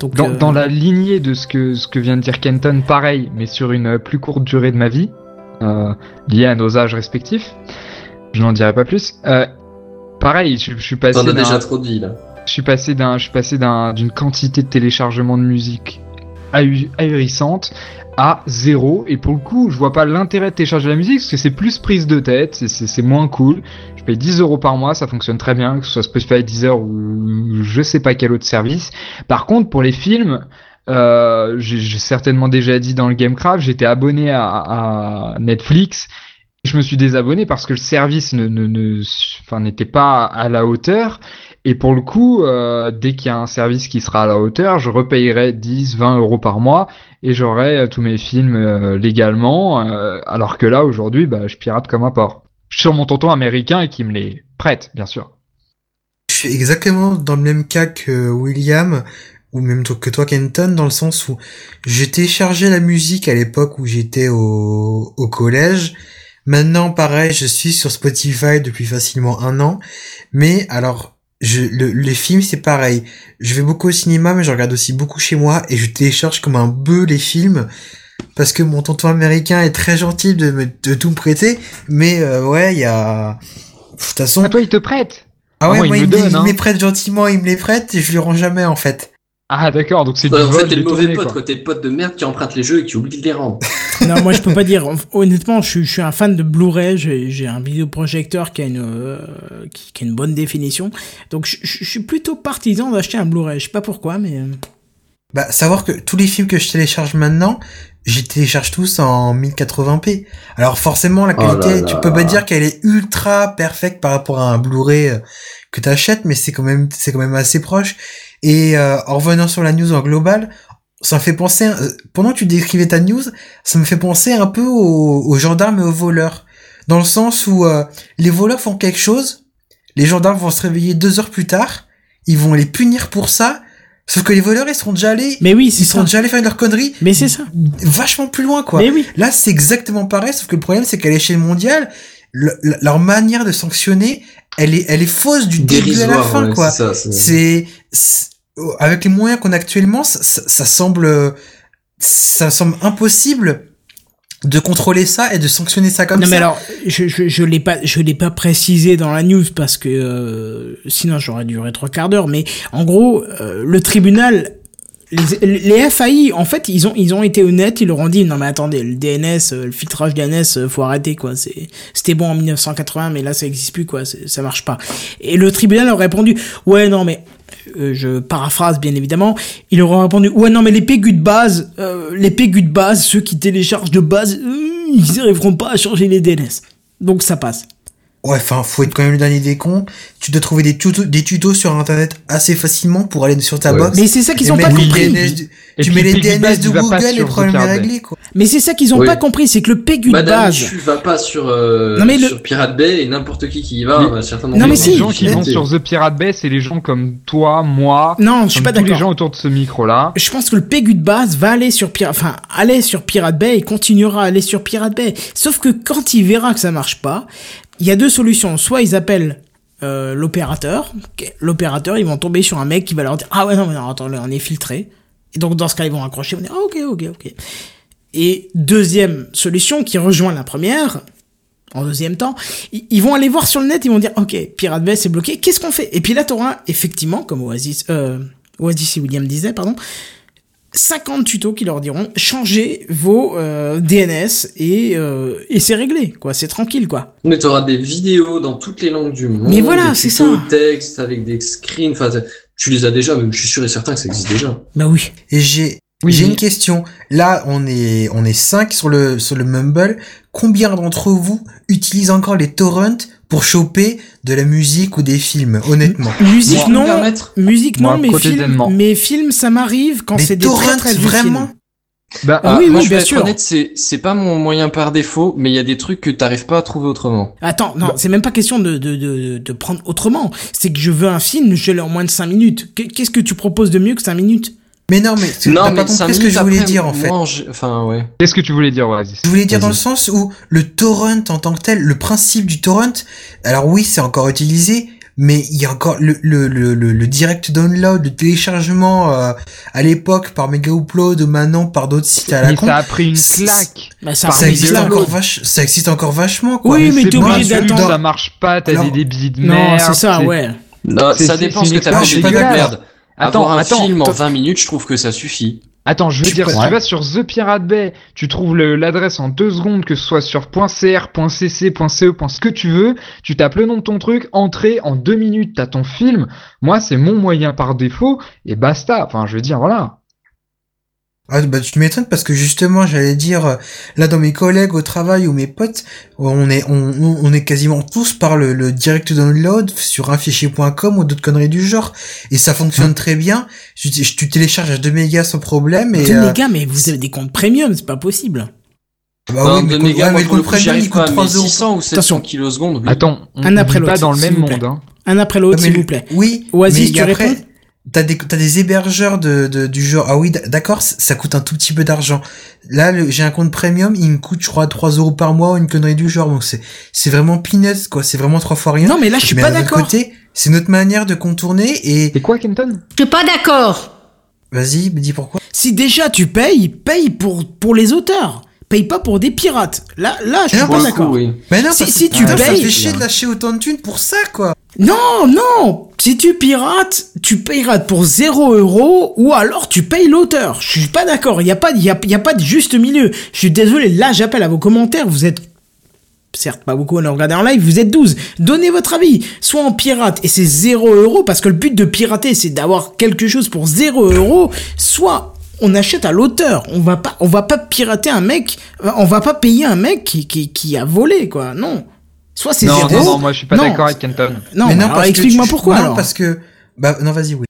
Speaker 2: Donc,
Speaker 3: Dans,
Speaker 2: euh,
Speaker 3: dans la lignée de ce que, ce que vient de dire Kenton, pareil, mais sur une plus courte durée de ma vie, liée à nos âges respectifs, je n'en dirai pas plus. Euh, pareil, je, je suis passé
Speaker 5: déjà trop vie, là.
Speaker 3: je suis passé d'un, je suis passé d'un, d'une quantité de téléchargement de musique ahu- ahurissante à zéro. Et pour le coup, je vois pas l'intérêt de télécharger la musique parce que c'est plus prise de tête, c'est, c'est, c'est moins cool. Je paye 10 euros par mois, ça fonctionne très bien, que ce soit Spotify, Deezer ou je sais pas quel autre service. Par contre, pour les films, euh, j'ai, j'ai certainement déjà dit dans le Gamecraft, j'étais abonné à, à Netflix. Je me suis désabonné parce que le service ne, ne, ne, enfin, n'était pas à la hauteur. Et pour le coup, euh, dès qu'il y a un service qui sera à la hauteur, je repayerai 10, 20 euros par mois et j'aurai euh, tous mes films euh, légalement. alors que là, aujourd'hui, bah, je pirate comme un porc. Sur mon tonton américain et qui me les prête, bien sûr.
Speaker 4: Je suis exactement dans le même cas que William, ou même que toi Kenton, dans le sens où j'ai téléchargé la musique à l'époque où j'étais au collège. Maintenant, pareil, je suis sur Spotify depuis facilement un an. Mais alors, je, le- les films, c'est pareil. Je vais beaucoup au cinéma, mais je regarde aussi beaucoup chez moi et je télécharge comme un bœuf les films. Parce que mon tonton américain est très gentil de, me, de tout me prêter. Mais euh, ouais, il y a... De toute façon...
Speaker 3: Ah, toi, il te prête?
Speaker 4: Ah ouais,
Speaker 3: moi,
Speaker 4: moi,
Speaker 3: il
Speaker 4: il,
Speaker 3: me
Speaker 4: me,
Speaker 3: donne,
Speaker 4: il
Speaker 3: hein.
Speaker 4: me les prête gentiment, il me les prête et je lui rends jamais en fait.
Speaker 3: Ah, d'accord, donc c'est du
Speaker 5: Ouais, en
Speaker 3: vol
Speaker 5: fait, t'es le mauvais pote,
Speaker 3: quoi.
Speaker 5: T'es le pote de merde qui emprunte les jeux et qui oublie de les rendre.
Speaker 2: Non, moi je peux pas dire. Honnêtement, je suis, je suis un fan de Blu-ray. J'ai j'ai un vidéoprojecteur qui a une euh, qui, qui a une bonne définition. Donc je, je- je suis plutôt partisan d'acheter un Blu-ray. Je sais pas pourquoi, mais euh,
Speaker 4: Bah, savoir que tous les films que je télécharge maintenant, j'y télécharge tous en 1080p. Alors forcément, la
Speaker 5: Oh là
Speaker 4: qualité,
Speaker 5: là.
Speaker 4: tu peux pas dire qu'elle est ultra parfaite par rapport à un Blu-ray euh, que t'achètes, mais c'est quand même, c'est quand même assez proche. Et euh, en revenant sur la news en global, ça me fait penser, euh, pendant que tu décrivais ta news, ça me fait penser un peu aux, aux gendarmes et aux voleurs. Dans le sens où euh, les voleurs font quelque chose, les gendarmes vont se réveiller deux heures plus tard, ils vont les punir pour ça, sauf que les voleurs, ils seront déjà allés
Speaker 2: mais oui,
Speaker 4: ils
Speaker 2: ça.
Speaker 4: déjà allés faire leur connerie
Speaker 2: Mais c'est ça.
Speaker 4: vachement plus loin quoi.
Speaker 2: Mais oui.
Speaker 4: Là c'est exactement pareil sauf que le problème c'est qu'à l'échelle mondiale le- leur manière de sanctionner elle est elle est fausse du début à la fin
Speaker 5: ouais,
Speaker 4: quoi.
Speaker 5: c'est c'est-
Speaker 4: avec les moyens qu'on a actuellement ça, ça- ça semble ça semble impossible de contrôler ça et de sanctionner ça comme
Speaker 2: non
Speaker 4: ça.
Speaker 2: mais alors, je je, je l'ai pas je l'ai pas précisé dans la news parce que euh, sinon j'aurais duré trois quarts d'heure. Mais en gros, euh, le tribunal. Les, les FAI, en fait, ils ont, ils ont été honnêtes, ils leur ont dit, non mais attendez, le DNS, euh, le filtrage DNS, euh, faut arrêter quoi. C'est, c'était bon en 1980, mais là ça existe plus quoi, ça marche pas. Et le tribunal leur a répondu, ouais non mais, euh, je paraphrase bien évidemment, ils leur ont répondu, ouais non mais les PGU de base, euh, les de base, ceux qui téléchargent de base, euh, ils n'arriveront pas à changer les DNS. Donc ça passe.
Speaker 4: Ouais, enfin, faut être quand même le dernier des cons. Tu dois trouver des tutos, des tutos sur internet assez facilement pour aller sur ta
Speaker 5: Ouais.
Speaker 4: box.
Speaker 2: Mais c'est ça qu'ils
Speaker 4: Et
Speaker 2: ont pas compris.
Speaker 4: DNS
Speaker 3: Et
Speaker 4: tu mets les DNS de
Speaker 3: il
Speaker 4: Google, les
Speaker 3: sur
Speaker 4: problèmes
Speaker 3: Jean-Pierre
Speaker 4: réglés, quoi.
Speaker 2: Mais c'est ça qu'ils ont
Speaker 5: Oui.
Speaker 2: pas compris, c'est que le PGU de
Speaker 5: Madame
Speaker 2: base.
Speaker 5: Michu va pas sur, euh,
Speaker 2: Non, mais le-
Speaker 5: sur Pirate Bay et n'importe qui qui y va
Speaker 3: Mais-
Speaker 5: va certainement
Speaker 2: Non, mais
Speaker 3: les
Speaker 2: si.
Speaker 3: gens qui vont sur The Pirate Bay, c'est les gens comme toi, moi,
Speaker 2: Non, je suis pas
Speaker 3: tous les
Speaker 2: d'accord.
Speaker 3: gens autour de ce micro-là.
Speaker 2: Je pense que le PGU de base va aller sur Pirate, enfin, aller sur Pirate Bay et continuera à aller sur Pirate Bay. Sauf que quand il verra que ça marche pas, il y a deux solutions. Soit ils appellent euh, l'opérateur. L'opérateur, ils vont tomber sur un mec qui va leur dire ah ouais non mais non attendez on est filtré. Et donc dans ce cas ils vont accrocher, ils vont dire ah ok ok ok. Et deuxième solution qui rejoint la première, en deuxième temps, ils, vont aller voir sur le net, ils vont dire, ok, Pirate Bay c'est bloqué, qu'est-ce qu'on fait? Et puis là, t'auras effectivement, comme Oasis, euh, Oasis et William disait, pardon, 50 tutos qui leur diront changez vos euh, DNS et, euh, et c'est réglé, quoi, c'est tranquille, quoi.
Speaker 5: Mais tu auras des vidéos dans toutes les langues du monde.
Speaker 2: Mais voilà, c'est ça.
Speaker 5: texte avec des screens. Enfin, tu les as déjà, mais je suis sûr et certain que ça existe déjà.
Speaker 2: Bah oui.
Speaker 4: Et j'ai
Speaker 3: Oui,
Speaker 4: j'ai une question. Là, on est on est cinq sur le sur le Mumble. Combien d'entre vous utilisent encore les torrents pour choper de la musique ou des films, honnêtement?
Speaker 2: Musique
Speaker 5: Moi,
Speaker 2: non, musique
Speaker 3: Moi,
Speaker 2: non, mais films, mais films ça m'arrive quand c'est des
Speaker 4: torrents,
Speaker 2: très
Speaker 4: vraiment
Speaker 2: films.
Speaker 3: Bah,
Speaker 2: Ah oui,
Speaker 5: moi,
Speaker 2: oui,
Speaker 5: je
Speaker 2: bien
Speaker 5: être
Speaker 2: sûr.
Speaker 5: honnête, c'est c'est pas mon moyen par défaut, mais il y a des trucs que t'arrives pas à trouver autrement.
Speaker 2: Attends, non, c'est même pas question de, de, de, de prendre autrement. C'est que je veux un film, je l'ai en moins de 5 minutes. Qu'est- Qu'est-ce que tu proposes de mieux que 5 minutes?
Speaker 4: Mais non, mais tu
Speaker 5: Non, mais
Speaker 4: pas compris ce que je voulais
Speaker 5: après,
Speaker 4: dire en fait.
Speaker 5: Enfin, ouais.
Speaker 3: Qu'est-ce que tu voulais dire, Oasis
Speaker 4: Je voulais dire dans le sens où le torrent en tant que tel, le principe du torrent, alors oui, c'est encore utilisé, mais il y a encore le, le, le, le, le direct download, le téléchargement euh, à l'époque par Mega Upload maintenant par d'autres sites à la
Speaker 3: Mais
Speaker 4: con.
Speaker 3: ça a pris une claque.
Speaker 2: bah, ça,
Speaker 4: existe encore vache, ça existe encore vachement quoi.
Speaker 2: Oui, mais
Speaker 3: c'est
Speaker 2: t'es obligé d'attendre.
Speaker 3: Ça marche pas, t'as des débits de
Speaker 2: Non,
Speaker 3: merde.
Speaker 2: c'est ça, ouais.
Speaker 5: Non, ça dépend ce que t'as fait.
Speaker 4: dégueulasse.
Speaker 5: Merde.
Speaker 3: Attends,
Speaker 5: Avoir un
Speaker 3: attends,
Speaker 5: film en
Speaker 3: attends.
Speaker 5: 20 minutes, je trouve que ça suffit.
Speaker 3: Attends, je veux
Speaker 4: Tu
Speaker 3: dire, si tu vas sur The Pirate Bay, tu trouves l'adresse en deux secondes, que ce soit sur .cr, .cc, .ce, ce que tu veux, tu tapes le nom de ton truc, entrée, en deux minutes, t'as ton film. Moi, c'est mon moyen par défaut, et basta. Enfin, je veux dire, voilà.
Speaker 4: Ah, bah, tu m'étonnes parce que justement, j'allais dire, euh, là, dans mes collègues au travail ou mes potes, on est, on, on on est quasiment tous par le, le direct download sur un fichier.com ou d'autres conneries du genre. Et ça fonctionne très bien. Je, je- tu télécharges à 2 mégas sans problème et,
Speaker 2: Deux
Speaker 4: euh,
Speaker 2: mégas, mais vous avez des comptes premium, c'est pas possible.
Speaker 4: bah
Speaker 5: Non,
Speaker 4: oui, mais,
Speaker 5: de
Speaker 4: le-
Speaker 5: mégas,
Speaker 4: ouais,
Speaker 5: moi,
Speaker 4: mais le compte premium, il coûte
Speaker 5: mais
Speaker 4: 3 euros.
Speaker 5: 600 ou 700
Speaker 2: Attention.
Speaker 5: kilosecondes, oui.
Speaker 3: Attends, on,
Speaker 2: Un
Speaker 3: on
Speaker 2: après
Speaker 3: pas
Speaker 2: l'autre,
Speaker 3: dans le
Speaker 2: s'il
Speaker 3: même
Speaker 2: vous plaît.
Speaker 3: monde, hein.
Speaker 2: Un après l'autre,
Speaker 4: mais
Speaker 2: s'il vous plaît.
Speaker 4: Oui,
Speaker 2: Oasis,
Speaker 4: mais
Speaker 2: tu
Speaker 4: après,
Speaker 2: réponds
Speaker 4: T'as des, t'as des hébergeurs de, de, du genre, ah oui, d'accord, ça coûte un tout petit peu d'argent. Là, le- j'ai un compte premium, il me coûte, je crois, 3 euros par mois, une connerie du genre, donc c'est, c'est vraiment peanuts, quoi, c'est vraiment trois fois rien.
Speaker 2: Non, mais là, je suis
Speaker 4: Mais
Speaker 2: pas d'accord.
Speaker 4: côté, c'est notre manière de contourner et,
Speaker 3: C'est quoi, Kenton?
Speaker 6: Je suis pas d'accord.
Speaker 4: vas-y, dis pourquoi.
Speaker 2: Si déjà tu payes, paye pour, pour les auteurs. Paye pas pour des pirates. Là, là, je suis
Speaker 4: Non,
Speaker 5: Pour
Speaker 2: pas d'accord.
Speaker 5: oui.
Speaker 4: Mais non,
Speaker 2: Si-
Speaker 4: parce
Speaker 2: si tu
Speaker 4: putain, ça
Speaker 2: payes-
Speaker 4: fait chier de lâcher autant de thunes pour ça, quoi.
Speaker 2: Non, non Si tu pirates, tu payeras pour 0 euros ou alors tu payes l'auteur. Je suis pas d'accord, il y a pas, y a, y a pas de juste milieu. Je suis désolé, là j'appelle à vos commentaires, vous êtes... Certes, pas beaucoup à nous regarder en live, vous êtes 12. Donnez votre avis. Soit en pirate et c'est 0 euros parce que le but de pirater c'est d'avoir quelque chose pour 0 euros, soit on achète à l'auteur. On va pas, on va pas pirater un mec, on va pas payer un mec qui, qui, qui a volé, quoi. Non. Soit c'est
Speaker 3: Non,
Speaker 2: 0.
Speaker 3: non, non, moi je suis pas
Speaker 2: Non.
Speaker 3: d'accord avec Kenton.
Speaker 2: Non,
Speaker 4: mais non,
Speaker 2: alors explique-moi
Speaker 4: tu-
Speaker 2: pourquoi
Speaker 4: non,
Speaker 2: alors.
Speaker 4: parce que, bah, non, vas-y, oui.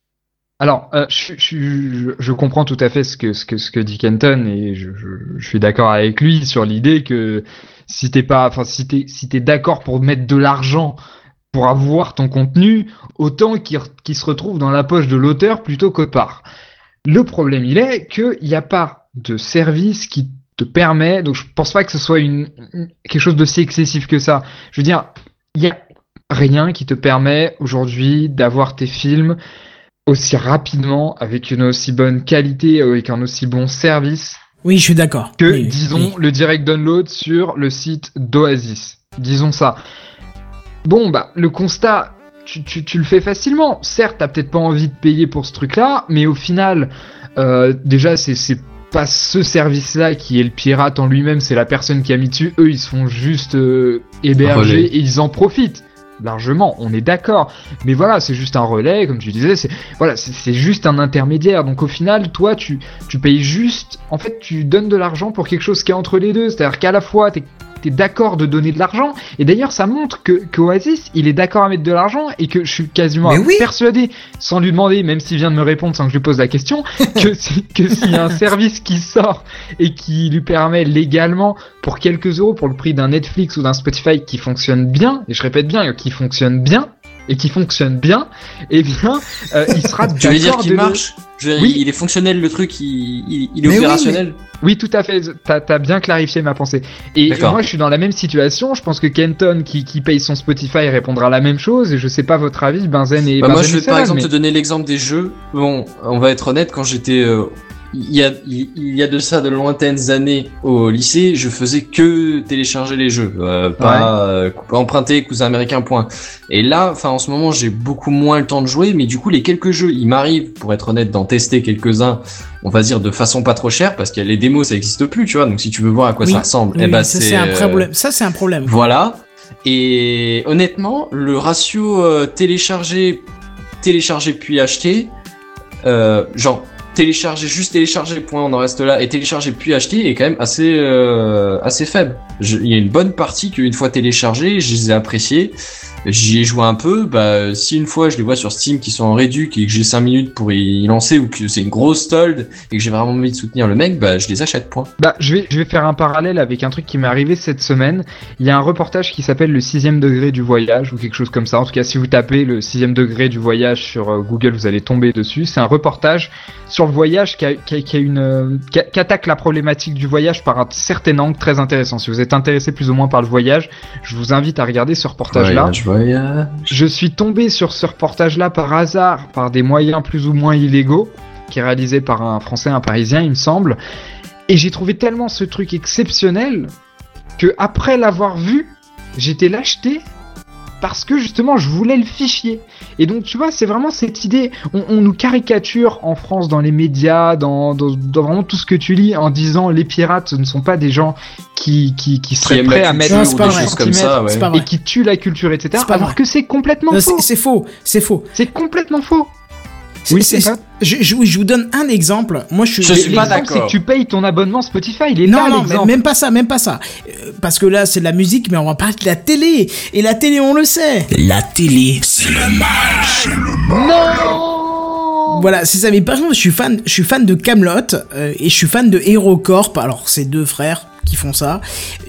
Speaker 3: Alors, euh, je, je, je, je comprends tout à fait ce que ce que ce que dit Kenton et je, je, je suis d'accord avec lui sur l'idée que si t'es pas, enfin si t'es si t'es d'accord pour mettre de l'argent pour avoir ton contenu, autant qu'il qu'il se retrouve dans la poche de l'auteur plutôt qu'autre part. Le problème, il est qu'il n'y a pas de service qui te permet, donc je pense pas que ce soit une, une- quelque chose de si excessif que ça. Je veux dire, il y a rien qui te permet aujourd'hui d'avoir tes films aussi rapidement, avec une aussi bonne qualité, avec un aussi bon service
Speaker 2: Oui, je suis d'accord.
Speaker 3: que,
Speaker 2: Oui,
Speaker 3: disons,
Speaker 2: oui.
Speaker 3: le direct download sur le site d'Oasis. Disons ça. Bon, bah, le constat, tu, tu, tu le fais facilement. Certes, t'as peut-être pas envie de payer pour ce truc-là, mais au final, euh, déjà, c'est, c'est pas ce service-là qui est le pirate en lui-même, c'est la personne qui a mis dessus. Eux, ils se font juste euh, héberger
Speaker 5: Relais.
Speaker 3: et ils en profitent. Largement, on est d'accord. Mais voilà, c'est juste un relais, comme tu disais, c'est voilà, c'est c'est juste un intermédiaire. Donc au final, toi, tu tu payes juste. En fait, tu donnes de l'argent pour quelque chose qui est entre les deux. C'est-à-dire qu'à la fois, t'es d'accord de donner de l'argent, et d'ailleurs, ça montre que, que Oasis, il est d'accord à mettre de l'argent, et que je suis quasiment
Speaker 4: oui.
Speaker 3: persuadé, sans lui demander, même s'il vient de me répondre sans que je lui pose la question, que si, que s'il y a un service qui sort et qui lui permet légalement, pour quelques euros, pour le prix d'un Netflix ou d'un Spotify qui fonctionne bien, et je répète bien, qui fonctionne bien, et qui fonctionne bien, eh bien, euh, il sera
Speaker 5: Tu veux dire
Speaker 3: d'accord
Speaker 5: qu'il marche Je veux dire,
Speaker 3: Oui.
Speaker 5: il est fonctionnel le truc, il, il, il est
Speaker 4: Mais oui,
Speaker 5: opérationnel.
Speaker 3: Oui, tout à fait. T'as as bien clarifié ma pensée. Et moi, je suis dans la même situation. Je pense que Kenton, qui, qui paye son Spotify, répondra la même chose. Et je sais pas votre avis, Benzen et
Speaker 5: Bah, moi, je vais par exemple
Speaker 3: mais-
Speaker 5: te donner l'exemple des jeux. Bon, on va être honnête, quand j'étais euh, il y a, il y a de ça de lointaines années au lycée, je faisais que télécharger les jeux, euh, pas euh, emprunter cousin américain point. Et là, enfin en ce moment, j'ai beaucoup moins le temps de jouer, mais du coup les quelques jeux, il m'arrive, pour être honnête, d'en tester quelques-uns, on va dire de façon pas trop chère, parce que les démos ça existe plus, tu vois. Donc si tu veux voir à quoi
Speaker 2: Oui.
Speaker 5: ça ressemble,
Speaker 2: Oui,
Speaker 5: eh ben
Speaker 2: ça,
Speaker 5: c'est
Speaker 2: un
Speaker 5: euh,
Speaker 2: problème. Ça, c'est un problème.
Speaker 5: voilà. Et honnêtement, le ratio euh, télécharger, télécharger puis acheter, euh, genre télécharger juste télécharger point on en reste là et télécharger puis acheter est quand même assez euh, assez faible. Il y a une bonne partie qu'une fois téléchargé, je les ai appréciés. J'y ai joué un peu, bah si une fois je les vois sur Steam qui sont en réduc et que j'ai 5 minutes pour y lancer ou que c'est une grosse told et que j'ai vraiment envie de soutenir le mec, bah je les achète point.
Speaker 3: Bah, je vais, je vais faire un parallèle avec un truc qui m'est arrivé cette semaine. Il y a un reportage qui s'appelle le sixième degré du voyage ou quelque chose comme ça. En tout cas, si vous tapez le sixième degré du voyage sur euh, Google, vous allez tomber dessus. C'est un reportage sur le voyage qui, a, qui, a- qui a une, euh, qui, a- qui attaque la problématique du voyage par un certain angle très intéressant. Si vous êtes intéressé plus ou moins par le voyage, je vous invite à regarder ce reportage-là. Je suis tombé sur ce reportage-là par hasard, par des moyens plus ou moins illégaux, qui est réalisé par un Français, un Parisien, il me semble. Et j'ai trouvé tellement ce truc exceptionnel que après l'avoir vu, j'étais l'acheter parce que justement je voulais le fichier. Et donc tu vois, c'est vraiment cette idée. On, on nous caricature en France dans les médias, dans, dans, dans vraiment tout ce que tu lis, en disant les pirates ce ne sont pas des gens qui qui, qui seraient prêts à mettre
Speaker 2: Non,
Speaker 5: des
Speaker 2: vrai.
Speaker 5: choses comme ça, ouais.
Speaker 3: Et qui tuent la culture, etc. Alors
Speaker 2: vrai.
Speaker 3: que c'est complètement
Speaker 2: Non,
Speaker 3: faux.
Speaker 2: c'est faux. C'est faux.
Speaker 3: C'est complètement faux.
Speaker 2: C'est-
Speaker 3: Oui,
Speaker 2: c'est-
Speaker 3: c'est ça.
Speaker 2: je, je, je vous donne un exemple. Moi, je suis.
Speaker 5: Je suis pas
Speaker 3: c'est
Speaker 5: d'accord.
Speaker 3: que tu payes ton abonnement Spotify. Il est
Speaker 2: Non,
Speaker 3: là,
Speaker 2: non, mais même pas ça, même pas ça. Euh, Parce que là, c'est de la musique, mais on va parler de la télé. Et la télé, on le sait.
Speaker 10: La télé, c'est le mal.
Speaker 3: Non
Speaker 2: Voilà, c'est ça. Mais par exemple, je suis fan, je suis fan de Camelot et je suis fan de HeroCorp. Alors, c'est deux frères qui font ça.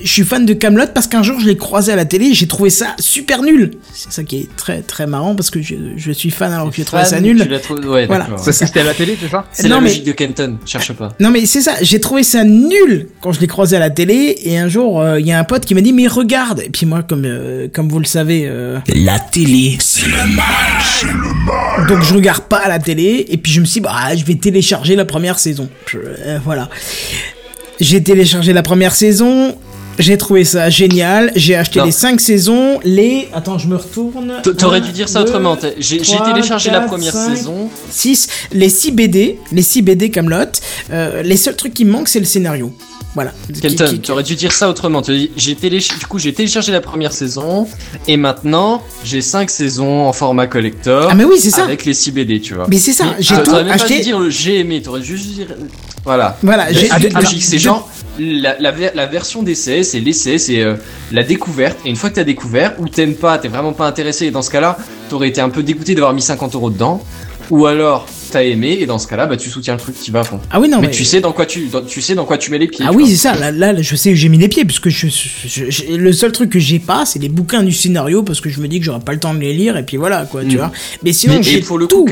Speaker 2: Je suis fan de Camelot parce qu'un jour, je l'ai croisé à la télé et j'ai trouvé ça super nul. C'est ça qui est très très marrant parce que je, je suis fan alors que j'ai trouvé ça nul.
Speaker 5: tu l'as trouvé- ouais,
Speaker 2: Voilà.
Speaker 5: d'accord.
Speaker 3: Parce que c'était à la télé, c'est ça
Speaker 5: C'est la
Speaker 2: mais-
Speaker 5: logique de Kenton, cherche pas.
Speaker 2: Non mais c'est ça, j'ai trouvé ça nul quand je l'ai croisé à la télé et un jour euh, il y a un pote qui m'a dit mais regarde et puis moi comme euh, comme vous le savez euh,
Speaker 10: La télé, c'est le mal.
Speaker 2: donc je regarde pas à la télé et puis je me suis dit bah je vais télécharger la première saison. Je- euh, voilà. J'ai téléchargé la première saison, j'ai trouvé ça génial, j'ai acheté
Speaker 5: Non.
Speaker 2: les 5 saisons, les attends, je me retourne.
Speaker 5: T'aurais dû dire ça
Speaker 2: deux,
Speaker 5: autrement. J'ai téléchargé la première saison.
Speaker 2: 6 les 6 BD, les 6 BD Camelot. Euh, les seuls trucs qui me manquent c'est le scénario. Voilà.
Speaker 5: Kenton,
Speaker 2: qui-
Speaker 5: tu aurais dû dire ça autrement. J'ai téléch- du coup, j'ai téléchargé la première saison et maintenant j'ai 5 saisons en format collector.
Speaker 2: Ah mais oui, c'est ça.
Speaker 5: Avec les 6 BD, tu vois.
Speaker 2: Mais c'est ça, j'ai
Speaker 5: Ah,
Speaker 2: tout
Speaker 5: T'aurais même pas
Speaker 2: acheté.
Speaker 5: dû dire le j'ai aimé, t'aurais juste. Voilà.
Speaker 2: Voilà, j'ai- alors,
Speaker 5: logique, c'est
Speaker 2: je-
Speaker 5: genre la, la version d'essai, c'est l'essai, c'est euh, la découverte. Et une fois que t'as découvert, ou t'aimes pas, t'es vraiment pas intéressé, et dans ce cas-là, t'aurais été un peu dégoûté d'avoir mis 50 euros dedans. Ou alors t'as aimé, et dans ce cas-là, bah tu soutiens le truc qui va à fond.
Speaker 2: Ah oui, non,
Speaker 5: mais,
Speaker 2: mais-
Speaker 5: tu sais dans quoi tu, dans- tu sais dans quoi tu mets les pieds.
Speaker 2: Ah oui, c'est ça. Là, là, je sais j'ai mis les pieds, puisque je, je- je- le seul truc que j'ai pas, c'est les bouquins du scénario, parce que je me dis que j'aurai pas le temps de les lire, et puis voilà, quoi, tu
Speaker 5: Mm.
Speaker 2: vois. Mais sinon, j'ai tout,
Speaker 5: coup,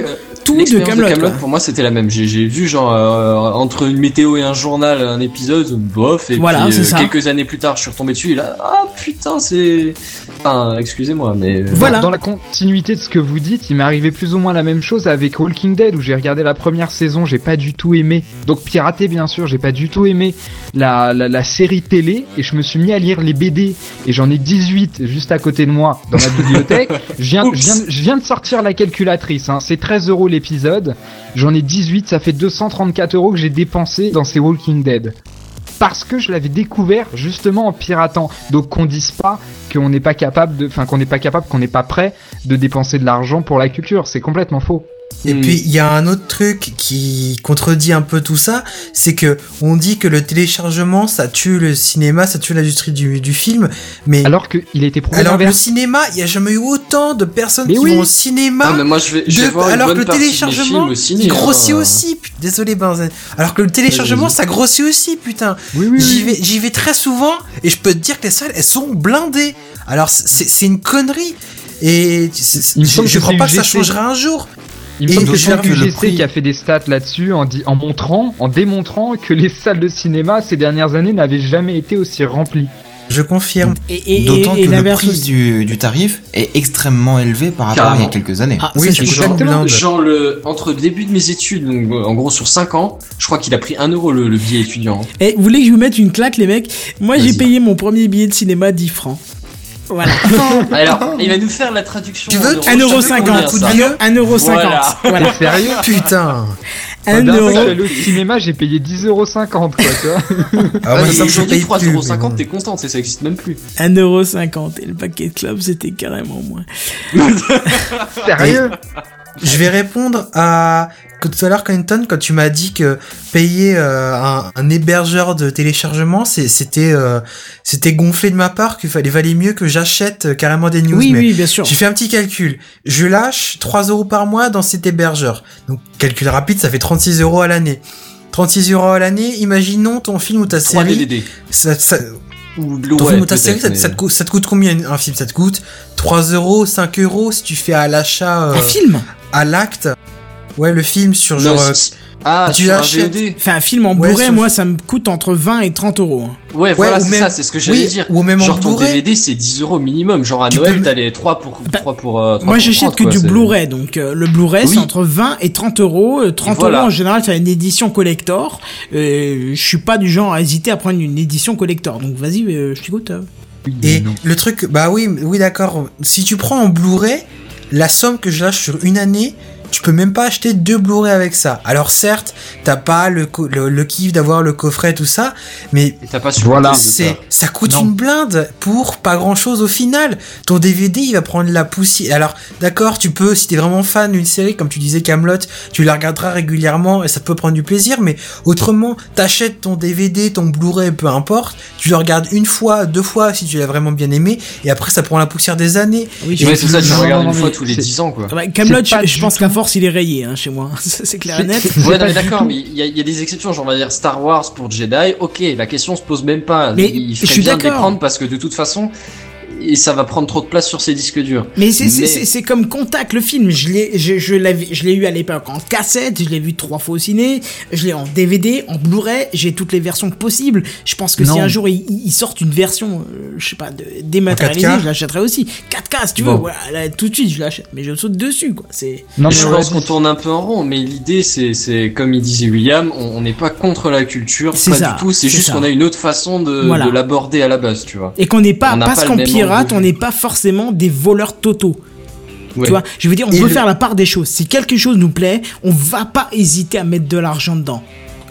Speaker 2: tout de
Speaker 5: l'expérience
Speaker 2: Camelot. Quoi.
Speaker 5: pour moi c'était la même. J'ai j'ai vu genre euh, entre une météo et un journal un épisode, bof, et
Speaker 2: Voilà,
Speaker 5: puis euh,
Speaker 2: ça.
Speaker 5: quelques années plus tard je suis retombé dessus et là, ah putain c'est... Enfin, excusez-moi, mais... euh,
Speaker 2: Voilà.
Speaker 3: Dans la continuité de ce que vous dites, il m'est arrivé plus ou moins la même chose avec Walking Dead où j'ai regardé la première saison, j'ai pas du tout aimé. Donc piraté bien sûr, j'ai pas du tout aimé la, la, la série télé et je me suis mis à lire les BD et j'en ai 18 juste à côté de moi dans ma bibliothèque. je, viens, je, viens, je viens de sortir la calculatrice, hein. c'est 13 euros l'épisode. J'en ai 18, ça fait 234 euros que j'ai dépensé dans ces Walking Dead parce que je l'avais découvert justement en piratant. Donc qu'on dise pas qu'on n'est pas capable de, enfin qu'on n'est pas capable, qu'on n'est pas prêt de dépenser de l'argent pour la culture, c'est complètement faux.
Speaker 4: Et
Speaker 5: Mm.
Speaker 4: puis il y a un autre truc qui contredit un peu tout ça, c'est que on dit que le téléchargement ça tue le cinéma, ça tue l'industrie du, du film, mais
Speaker 3: Alors qu'il a été prouvé
Speaker 4: alors le cinéma, il y a jamais eu autant de personnes
Speaker 3: Mais
Speaker 4: qui
Speaker 3: oui.
Speaker 4: vont au cinéma.
Speaker 5: Ah, mais moi je vais, je vais
Speaker 4: de-
Speaker 5: voir une
Speaker 4: alors
Speaker 5: bonne
Speaker 4: que le téléchargement
Speaker 5: au ciné.
Speaker 4: il grossit
Speaker 5: hein.
Speaker 4: aussi. Putain, Désolé Benzen. Alors que le téléchargement ça grossit aussi, putain.
Speaker 3: Oui, oui,
Speaker 4: J'y
Speaker 3: oui.
Speaker 4: vais, j'y vais très souvent et je peux te dire que les salles elles sont blindées. Alors c'est une connerie et je, je crois pas que ça changera un jour.
Speaker 3: Il me
Speaker 4: Et
Speaker 3: semble que
Speaker 4: je
Speaker 3: c'est UGC
Speaker 4: prix-
Speaker 3: qui a fait des stats là-dessus en, montrant, en démontrant que les salles de cinéma ces dernières années n'avaient jamais été aussi remplies.
Speaker 4: Je confirme.
Speaker 2: Et, et,
Speaker 8: D'autant
Speaker 2: et, et
Speaker 8: que le prix du, du tarif est extrêmement élevé par rapport à il y a quelques années.
Speaker 2: Ah,
Speaker 4: Oui, c'est
Speaker 2: je-
Speaker 4: chaque
Speaker 5: Genre, le, entre le début de mes études, donc en gros sur 5 ans, je crois qu'il a pris 1 euro le, le billet étudiant.
Speaker 2: Eh, vous voulez que je vous mette une claque, les mecs? Moi, j'ai payé mon premier billet de cinéma 10 francs. Voilà.
Speaker 5: Alors, il va nous faire la traduction.
Speaker 4: Tu veux
Speaker 5: en euros.
Speaker 2: 1,50€.
Speaker 5: Ça fait combien, ça
Speaker 2: 1,50€.
Speaker 5: Voilà.
Speaker 2: Voilà.
Speaker 3: Sérieux
Speaker 4: Putain.
Speaker 3: La
Speaker 2: 1
Speaker 3: dernière fois que je suis
Speaker 2: euro.
Speaker 3: au cinéma, j'ai payé 10,50€ quoi, tu vois.
Speaker 4: Ah,
Speaker 5: Ah,
Speaker 4: moi, ça me
Speaker 5: aujourd'hui,
Speaker 4: paye plus, mais
Speaker 5: 3,50€,
Speaker 4: bon.
Speaker 5: t'es content, c'est- ça existe même plus.
Speaker 2: 1,50€. Et le paquet de clubs, c'était carrément moins.
Speaker 3: Sérieux?
Speaker 4: Je vais répondre à que tout à l'heure, Clinton, quand tu m'as dit que payer euh, un, un hébergeur de téléchargement, c'était euh, c'était gonflé de ma part, qu'il fallait valait mieux que j'achète euh, carrément des news.
Speaker 2: Oui,
Speaker 4: mais
Speaker 2: oui, bien sûr.
Speaker 4: J'ai fait un petit calcul. Je lâche 3 euros par mois dans cet hébergeur. Donc, calcul rapide, ça fait 36 euros à l'année. 36 euros à l'année, imaginons ton film ou ta
Speaker 5: 3
Speaker 4: série.
Speaker 5: DVD.
Speaker 4: Ça, ça,
Speaker 5: Ou
Speaker 4: ton film ou ta série, ça, te coûte, ça te coûte combien un film? Ça te coûte 3 euros, 5 euros si tu fais à l'achat, euh,
Speaker 2: Un film?
Speaker 4: à l'acte. Ouais, le film sur genre.
Speaker 5: Non,
Speaker 4: euh,
Speaker 5: Ah,
Speaker 4: tu
Speaker 5: sur un
Speaker 4: l'achètes.
Speaker 5: VOD.
Speaker 2: Enfin, un film en
Speaker 4: Ouais,
Speaker 2: Blu-ray,
Speaker 4: sur-
Speaker 2: moi, ça me coûte entre 20 et 30 euros. hein.
Speaker 5: Ouais, voilà,
Speaker 4: ou
Speaker 5: c'est
Speaker 4: même-
Speaker 5: ça, c'est ce que j'allais
Speaker 4: oui,
Speaker 5: dire.
Speaker 4: ou même en
Speaker 5: Genre ton
Speaker 4: Blu-ray.
Speaker 5: DVD, c'est 10 euros minimum. Genre à
Speaker 4: Tu
Speaker 5: Noël,
Speaker 4: peux-
Speaker 5: t'as les 3 pour,
Speaker 2: Bah,
Speaker 5: 3 pour, euh, 3
Speaker 2: Moi, j'achète
Speaker 5: 30,
Speaker 2: que
Speaker 5: quoi,
Speaker 2: du Blu-ray, donc euh, le Blu-ray,
Speaker 5: Oui.
Speaker 2: c'est entre 20 et 30 euros. Euh, 30
Speaker 5: Voilà.
Speaker 2: euros, en général, c'est une édition collector. Euh, je suis pas du genre à hésiter à prendre une édition collector. Donc, vas-y, euh, je t'écoute.
Speaker 4: Et le truc, bah oui, oui d'accord. Si tu prends en Blu-ray, la somme que je lâche sur une année, tu peux même pas acheter deux Blu-ray avec ça. Alors certes, t'as pas le, le, le kiff d'avoir le coffret tout ça, mais
Speaker 5: t'as pas
Speaker 3: Voilà.
Speaker 5: le
Speaker 4: c'est
Speaker 5: ça.
Speaker 4: ça coûte
Speaker 3: Non.
Speaker 4: une blinde pour pas grand chose au final. Ton DVD il va prendre la poussière. Alors d'accord, tu peux si t'es vraiment fan d'une série comme tu disais Camelot, tu la regarderas régulièrement et ça peut prendre du plaisir. Mais autrement, t'achètes ton DVD, ton Blu-ray, peu importe, tu le regardes une fois, deux fois si tu l'as vraiment bien aimé et après ça prend la poussière des années.
Speaker 2: Oui,
Speaker 5: c'est ça, tu
Speaker 3: non,
Speaker 5: regardes une fois tous les 10 ans, quoi.
Speaker 2: Camelot, je, pense qu'à force, il est rayé hein, chez moi. C'est clair et net.
Speaker 5: Ouais, non, mais d'accord, mais il y, a- il y a des exceptions, genre on va dire Star Wars pour Jedi, ok, la question se pose même pas.
Speaker 2: Mais
Speaker 5: il
Speaker 2: je
Speaker 5: ferait
Speaker 2: suis
Speaker 5: bien de les
Speaker 2: d'accord.
Speaker 5: prendre parce que de toute façon, et ça va prendre trop de place sur ses disques durs.
Speaker 2: Mais c'est c'est-
Speaker 5: Mais-
Speaker 2: comme Contact, le film. Je l'ai je, je l'ai eu à l'époque en cassette, je l'ai vu trois fois au ciné, je l'ai en DVD, en Blu-ray, j'ai toutes les versions possibles. Je pense que si un jour ils il sortent une version, euh, je sais pas, dématérialisée,
Speaker 4: 4K?
Speaker 2: je l'achèterai aussi. 4K si tu veux,
Speaker 5: Bon.
Speaker 2: voilà, là, tout de suite je l'achète. Mais je saute dessus, quoi. C'est.
Speaker 3: Non, mais
Speaker 5: je pense qu'on tourne un peu en rond, mais l'idée, c'est, c'est comme il disait William, on n'est pas contre la culture,
Speaker 2: C'est
Speaker 5: pas
Speaker 2: ça,
Speaker 5: du tout. C'est juste qu'on a une autre façon de,
Speaker 2: Voilà.
Speaker 5: de l'aborder à la base, tu vois.
Speaker 2: Et qu'on n'est pas, parce qu'on
Speaker 5: même
Speaker 2: pirate, on n'est pas forcément des voleurs totaux.
Speaker 5: Ouais.
Speaker 2: Tu vois, je veux dire, on
Speaker 4: Et
Speaker 2: peut
Speaker 4: le-
Speaker 2: faire la part des choses. Si quelque chose nous plaît, on va pas hésiter à mettre de l'argent dedans.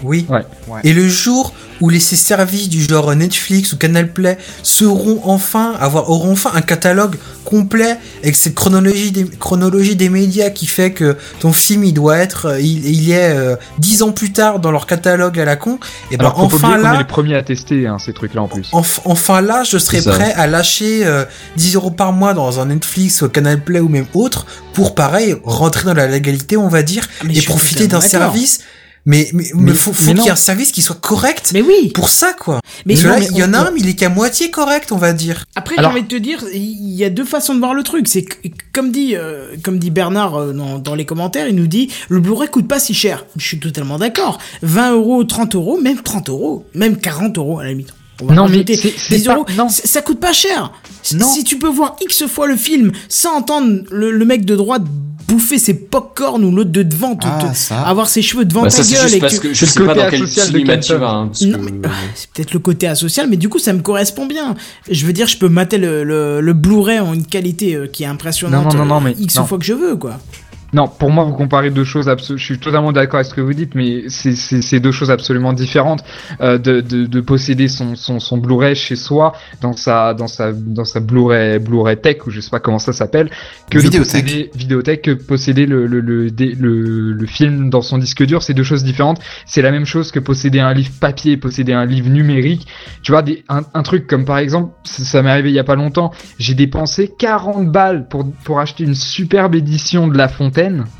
Speaker 4: Oui.
Speaker 3: Ouais.
Speaker 8: Ouais.
Speaker 4: Et le jour où les ces services du genre Netflix ou Canal Play seront enfin avoir auront enfin un catalogue complet avec cette chronologie des chronologie des médias qui fait que ton film il doit être euh, il, il est euh, dix ans plus tard dans leur catalogue à la con et ben
Speaker 3: Alors,
Speaker 4: enfin
Speaker 3: oublier qu'on est
Speaker 4: là
Speaker 3: les premiers à tester hein, ces trucs-là en plus.
Speaker 4: enf- enfin là je serais prêt à lâcher euh, 10 euros par mois dans un Netflix ou Canal Play ou même autre pour pareil rentrer dans la légalité on va dire
Speaker 2: Mais je
Speaker 4: et profiter d'un service mais mais,
Speaker 3: Mais-
Speaker 4: mais faut, faut
Speaker 3: mais
Speaker 4: qu'il y ait un service qui soit correct
Speaker 2: Mais oui.
Speaker 4: pour ça quoi.
Speaker 2: Mais non,
Speaker 4: là, il y en a
Speaker 2: on-
Speaker 4: un, mais il est qu'à moitié correct, on va dire.
Speaker 2: Après,
Speaker 3: Alors-
Speaker 2: j'ai envie de te dire, il y a deux façons de voir le truc. C'est que, comme dit, euh, comme dit Bernard euh, dans, dans les commentaires, il nous dit le Blu-ray coûte pas si cher. Je suis totalement d'accord. 20 euros, 30 euros, même 30 euros, même 40 euros à la limite. On va
Speaker 3: Non, mais
Speaker 2: rajouter
Speaker 3: c'est- c'est
Speaker 2: 10
Speaker 3: pas-
Speaker 2: euros.
Speaker 3: non.
Speaker 2: Ça, coûte pas cher. Si-
Speaker 3: Non.
Speaker 2: Si tu peux voir X fois le film sans entendre le, le mec de droite bouffer ses popcorn ou l'autre de devant,
Speaker 8: Ah,
Speaker 2: te-
Speaker 8: ça.
Speaker 2: avoir ses cheveux devant
Speaker 5: Bah,
Speaker 2: ta
Speaker 5: ça, c'est
Speaker 2: gueule
Speaker 5: juste
Speaker 2: et
Speaker 5: parce
Speaker 2: que-
Speaker 5: que je sais pas
Speaker 3: côté
Speaker 5: dans quel cinéma tu vas. hein,
Speaker 2: euh, c'est peut-être le côté asocial, mais du coup, ça me correspond bien. Je veux dire, je peux mater le, le, le Blu-ray en une qualité euh, qui est impressionnante
Speaker 3: Non, non, non, non,
Speaker 2: euh,
Speaker 3: mais
Speaker 2: X
Speaker 3: non.
Speaker 2: fois que je veux, quoi.
Speaker 3: Non, pour moi, vous comparez deux choses. Je suis totalement d'accord avec ce que vous dites, mais c'est- deux choses absolument différentes. Euh, de, de, de posséder son, son, son Blu-ray chez soi, dans sa, dans sa, dans sa Blu-ray, Blu-ray Tech, ou je sais pas comment ça s'appelle, que de
Speaker 8: Vidéothèque.
Speaker 3: posséder, vidéothèque, que posséder le, le, le, le, le film dans son disque dur, c'est deux choses différentes. C'est la même chose que posséder un livre papier, posséder un livre numérique. Tu vois, des, un, un truc comme par exemple, ça, ça m'est arrivé il y a pas longtemps, j'ai dépensé 40 balles pour, pour acheter une superbe édition de La Fontaine. Centeno.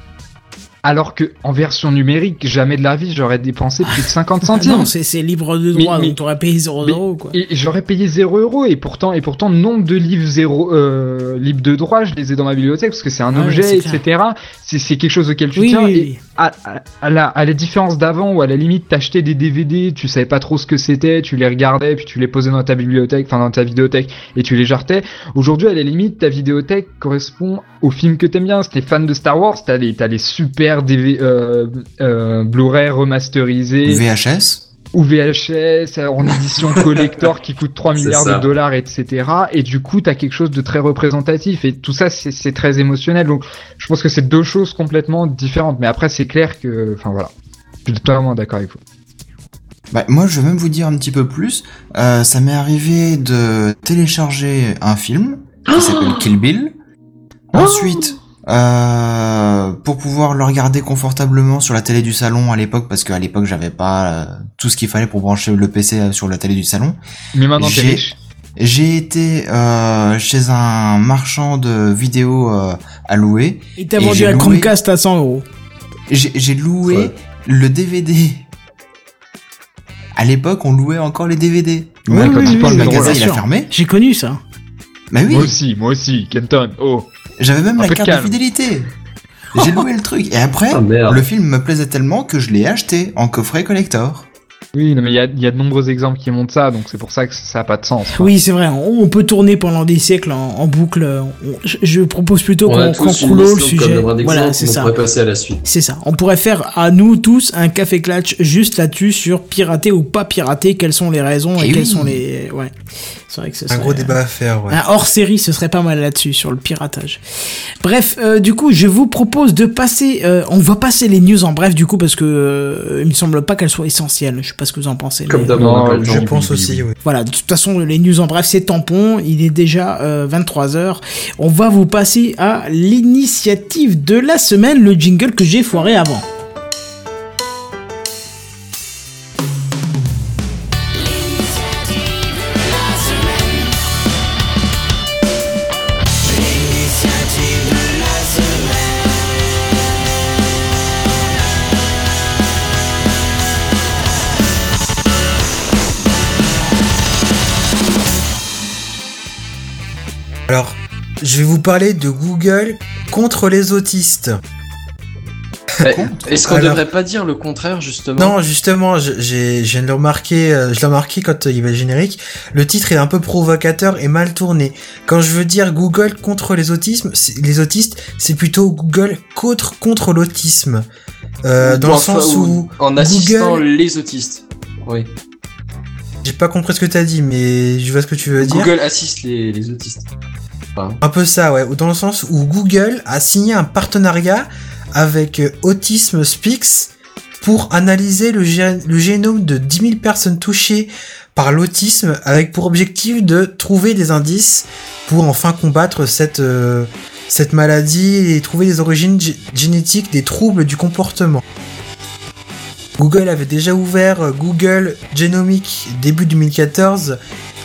Speaker 3: Alors que en version numérique, jamais de la vie j'aurais dépensé plus de 50 centimes.
Speaker 2: Non, c'est c'est libre de droit,
Speaker 3: mais-
Speaker 2: donc t'aurais payé 0
Speaker 3: mais-
Speaker 2: euros, quoi.
Speaker 3: Et j'aurais payé 0 euros et pourtant et pourtant nombre de livres zéro euh, libres de droit, je les ai dans ma bibliothèque parce que c'est un objet, etc. C'est c'est quelque chose auquel tu
Speaker 2: Oui,
Speaker 3: tiens.
Speaker 2: oui,
Speaker 3: et
Speaker 2: oui.
Speaker 3: À, à, à la à la différence d'avant où à la limite t'achetais des DVD, tu savais pas trop ce que c'était, tu les regardais puis tu les posais dans ta bibliothèque, enfin dans ta vidéothèque et tu les jartais. Aujourd'hui à la limite ta vidéothèque correspond au film que t'aimes bien. Si t'es fan de Star Wars, t'as les t'as les super DV, euh, euh, Blu-ray remasterisés
Speaker 8: VHS
Speaker 3: ou VHS euh, en édition collector qui coûte 3
Speaker 5: C'est
Speaker 3: milliards de dollars, etc. Et du coup, t'as quelque chose de très représentatif. Et tout ça, c'est c'est très émotionnel. Donc, je pense que c'est deux choses complètement différentes. Mais après, c'est clair que, enfin voilà, je suis totalement d'accord avec vous.
Speaker 8: Bah, moi, je vais même vous dire un petit peu plus. Euh, ça m'est arrivé de télécharger un film qui s'appelle Kill Bill. Ensuite, euh, pour pouvoir le regarder confortablement sur la télé du salon à l'époque, parce qu'à l'époque, j'avais pas euh, tout ce qu'il fallait pour brancher le PC sur la télé du salon.
Speaker 3: Mais maintenant, t'es riche.
Speaker 8: J'ai été euh, chez un marchand de vidéos euh, à louer.
Speaker 2: Il t'a vendu
Speaker 8: loué-
Speaker 2: Chromecast à 100 euros.
Speaker 8: J'ai j'ai loué
Speaker 5: Ouais.
Speaker 8: le DVD. À l'époque, on louait encore les DVD. Ouais,
Speaker 2: oui,
Speaker 8: quand
Speaker 2: oui, oui, oui,
Speaker 8: magasin, il a fermé.
Speaker 2: J'ai connu ça.
Speaker 8: Bah oui,
Speaker 3: Moi aussi, moi aussi, Kenton. Oh.
Speaker 8: J'avais même
Speaker 3: Un
Speaker 8: la
Speaker 3: de
Speaker 8: carte de fidélité. J'ai loué le truc. Et après,
Speaker 5: Ah,
Speaker 8: le film me plaisait tellement que je l'ai acheté en coffret collector.
Speaker 3: Oui, non, mais il y a, il y a de nombreux exemples qui montrent ça, donc c'est pour ça que ça a pas de sens. quoi.
Speaker 2: Oui, c'est vrai. On, on peut tourner pendant des siècles en, en boucle. On- je, je propose plutôt
Speaker 5: On
Speaker 2: qu'on clôt le sujet. Voilà, c'est
Speaker 5: on
Speaker 2: ça.
Speaker 5: pourrait passer à la suite.
Speaker 2: C'est ça. On pourrait faire à nous tous un café clutch juste là-dessus sur pirater ou pas pirater. Quelles sont les raisons et,
Speaker 8: Et
Speaker 2: quelles sont les. Ouais. C'est vrai que ce
Speaker 4: Un gros débat à faire, ouais.
Speaker 2: Un hors série, ce serait pas mal là-dessus, sur le piratage. Bref, euh, du coup, je vous propose de passer. euh, on va passer les news en bref, du coup, parce que euh, il me semble pas qu'elles soient essentielles. Je sais pas ce que vous en pensez.
Speaker 5: Comme le
Speaker 3: je
Speaker 4: pense aussi, oui.
Speaker 2: Voilà, de toute façon, les news en bref, c'est tampon. Il est déjà 23h. On va vous passer à l'initiative de la semaine, le jingle que j'ai foiré avant.
Speaker 4: Je vais vous parler de Google contre les autistes.
Speaker 5: Eh, Est-ce qu'on
Speaker 4: Alors-
Speaker 5: devrait pas dire le contraire, justement
Speaker 4: Non, justement, je, viens de le remarquer, euh, je l'ai remarqué quand euh, il y avait le générique. Le titre est un peu provocateur et mal tourné. Quand je veux dire Google contre les autismes, les autistes, c'est plutôt Google contre contre l'autisme. Euh, dans le sens où
Speaker 5: En assistant
Speaker 4: Google-
Speaker 5: les autistes. Oui.
Speaker 4: j'ai pas compris ce que t'as dit, mais je vois ce que tu veux dire.
Speaker 5: Google assiste les, les autistes. Enfin,
Speaker 4: Un peu ça, ouais. Ou Dans le sens où Google a signé un partenariat avec euh, Autism Speaks pour analyser le, gé- le génome de 10 000 personnes touchées par l'autisme avec pour objectif de trouver des indices pour enfin combattre cette, euh, maladie et trouver les origines gé- génétiques des troubles du comportement. Google avait déjà ouvert euh, Google Genomic début 2014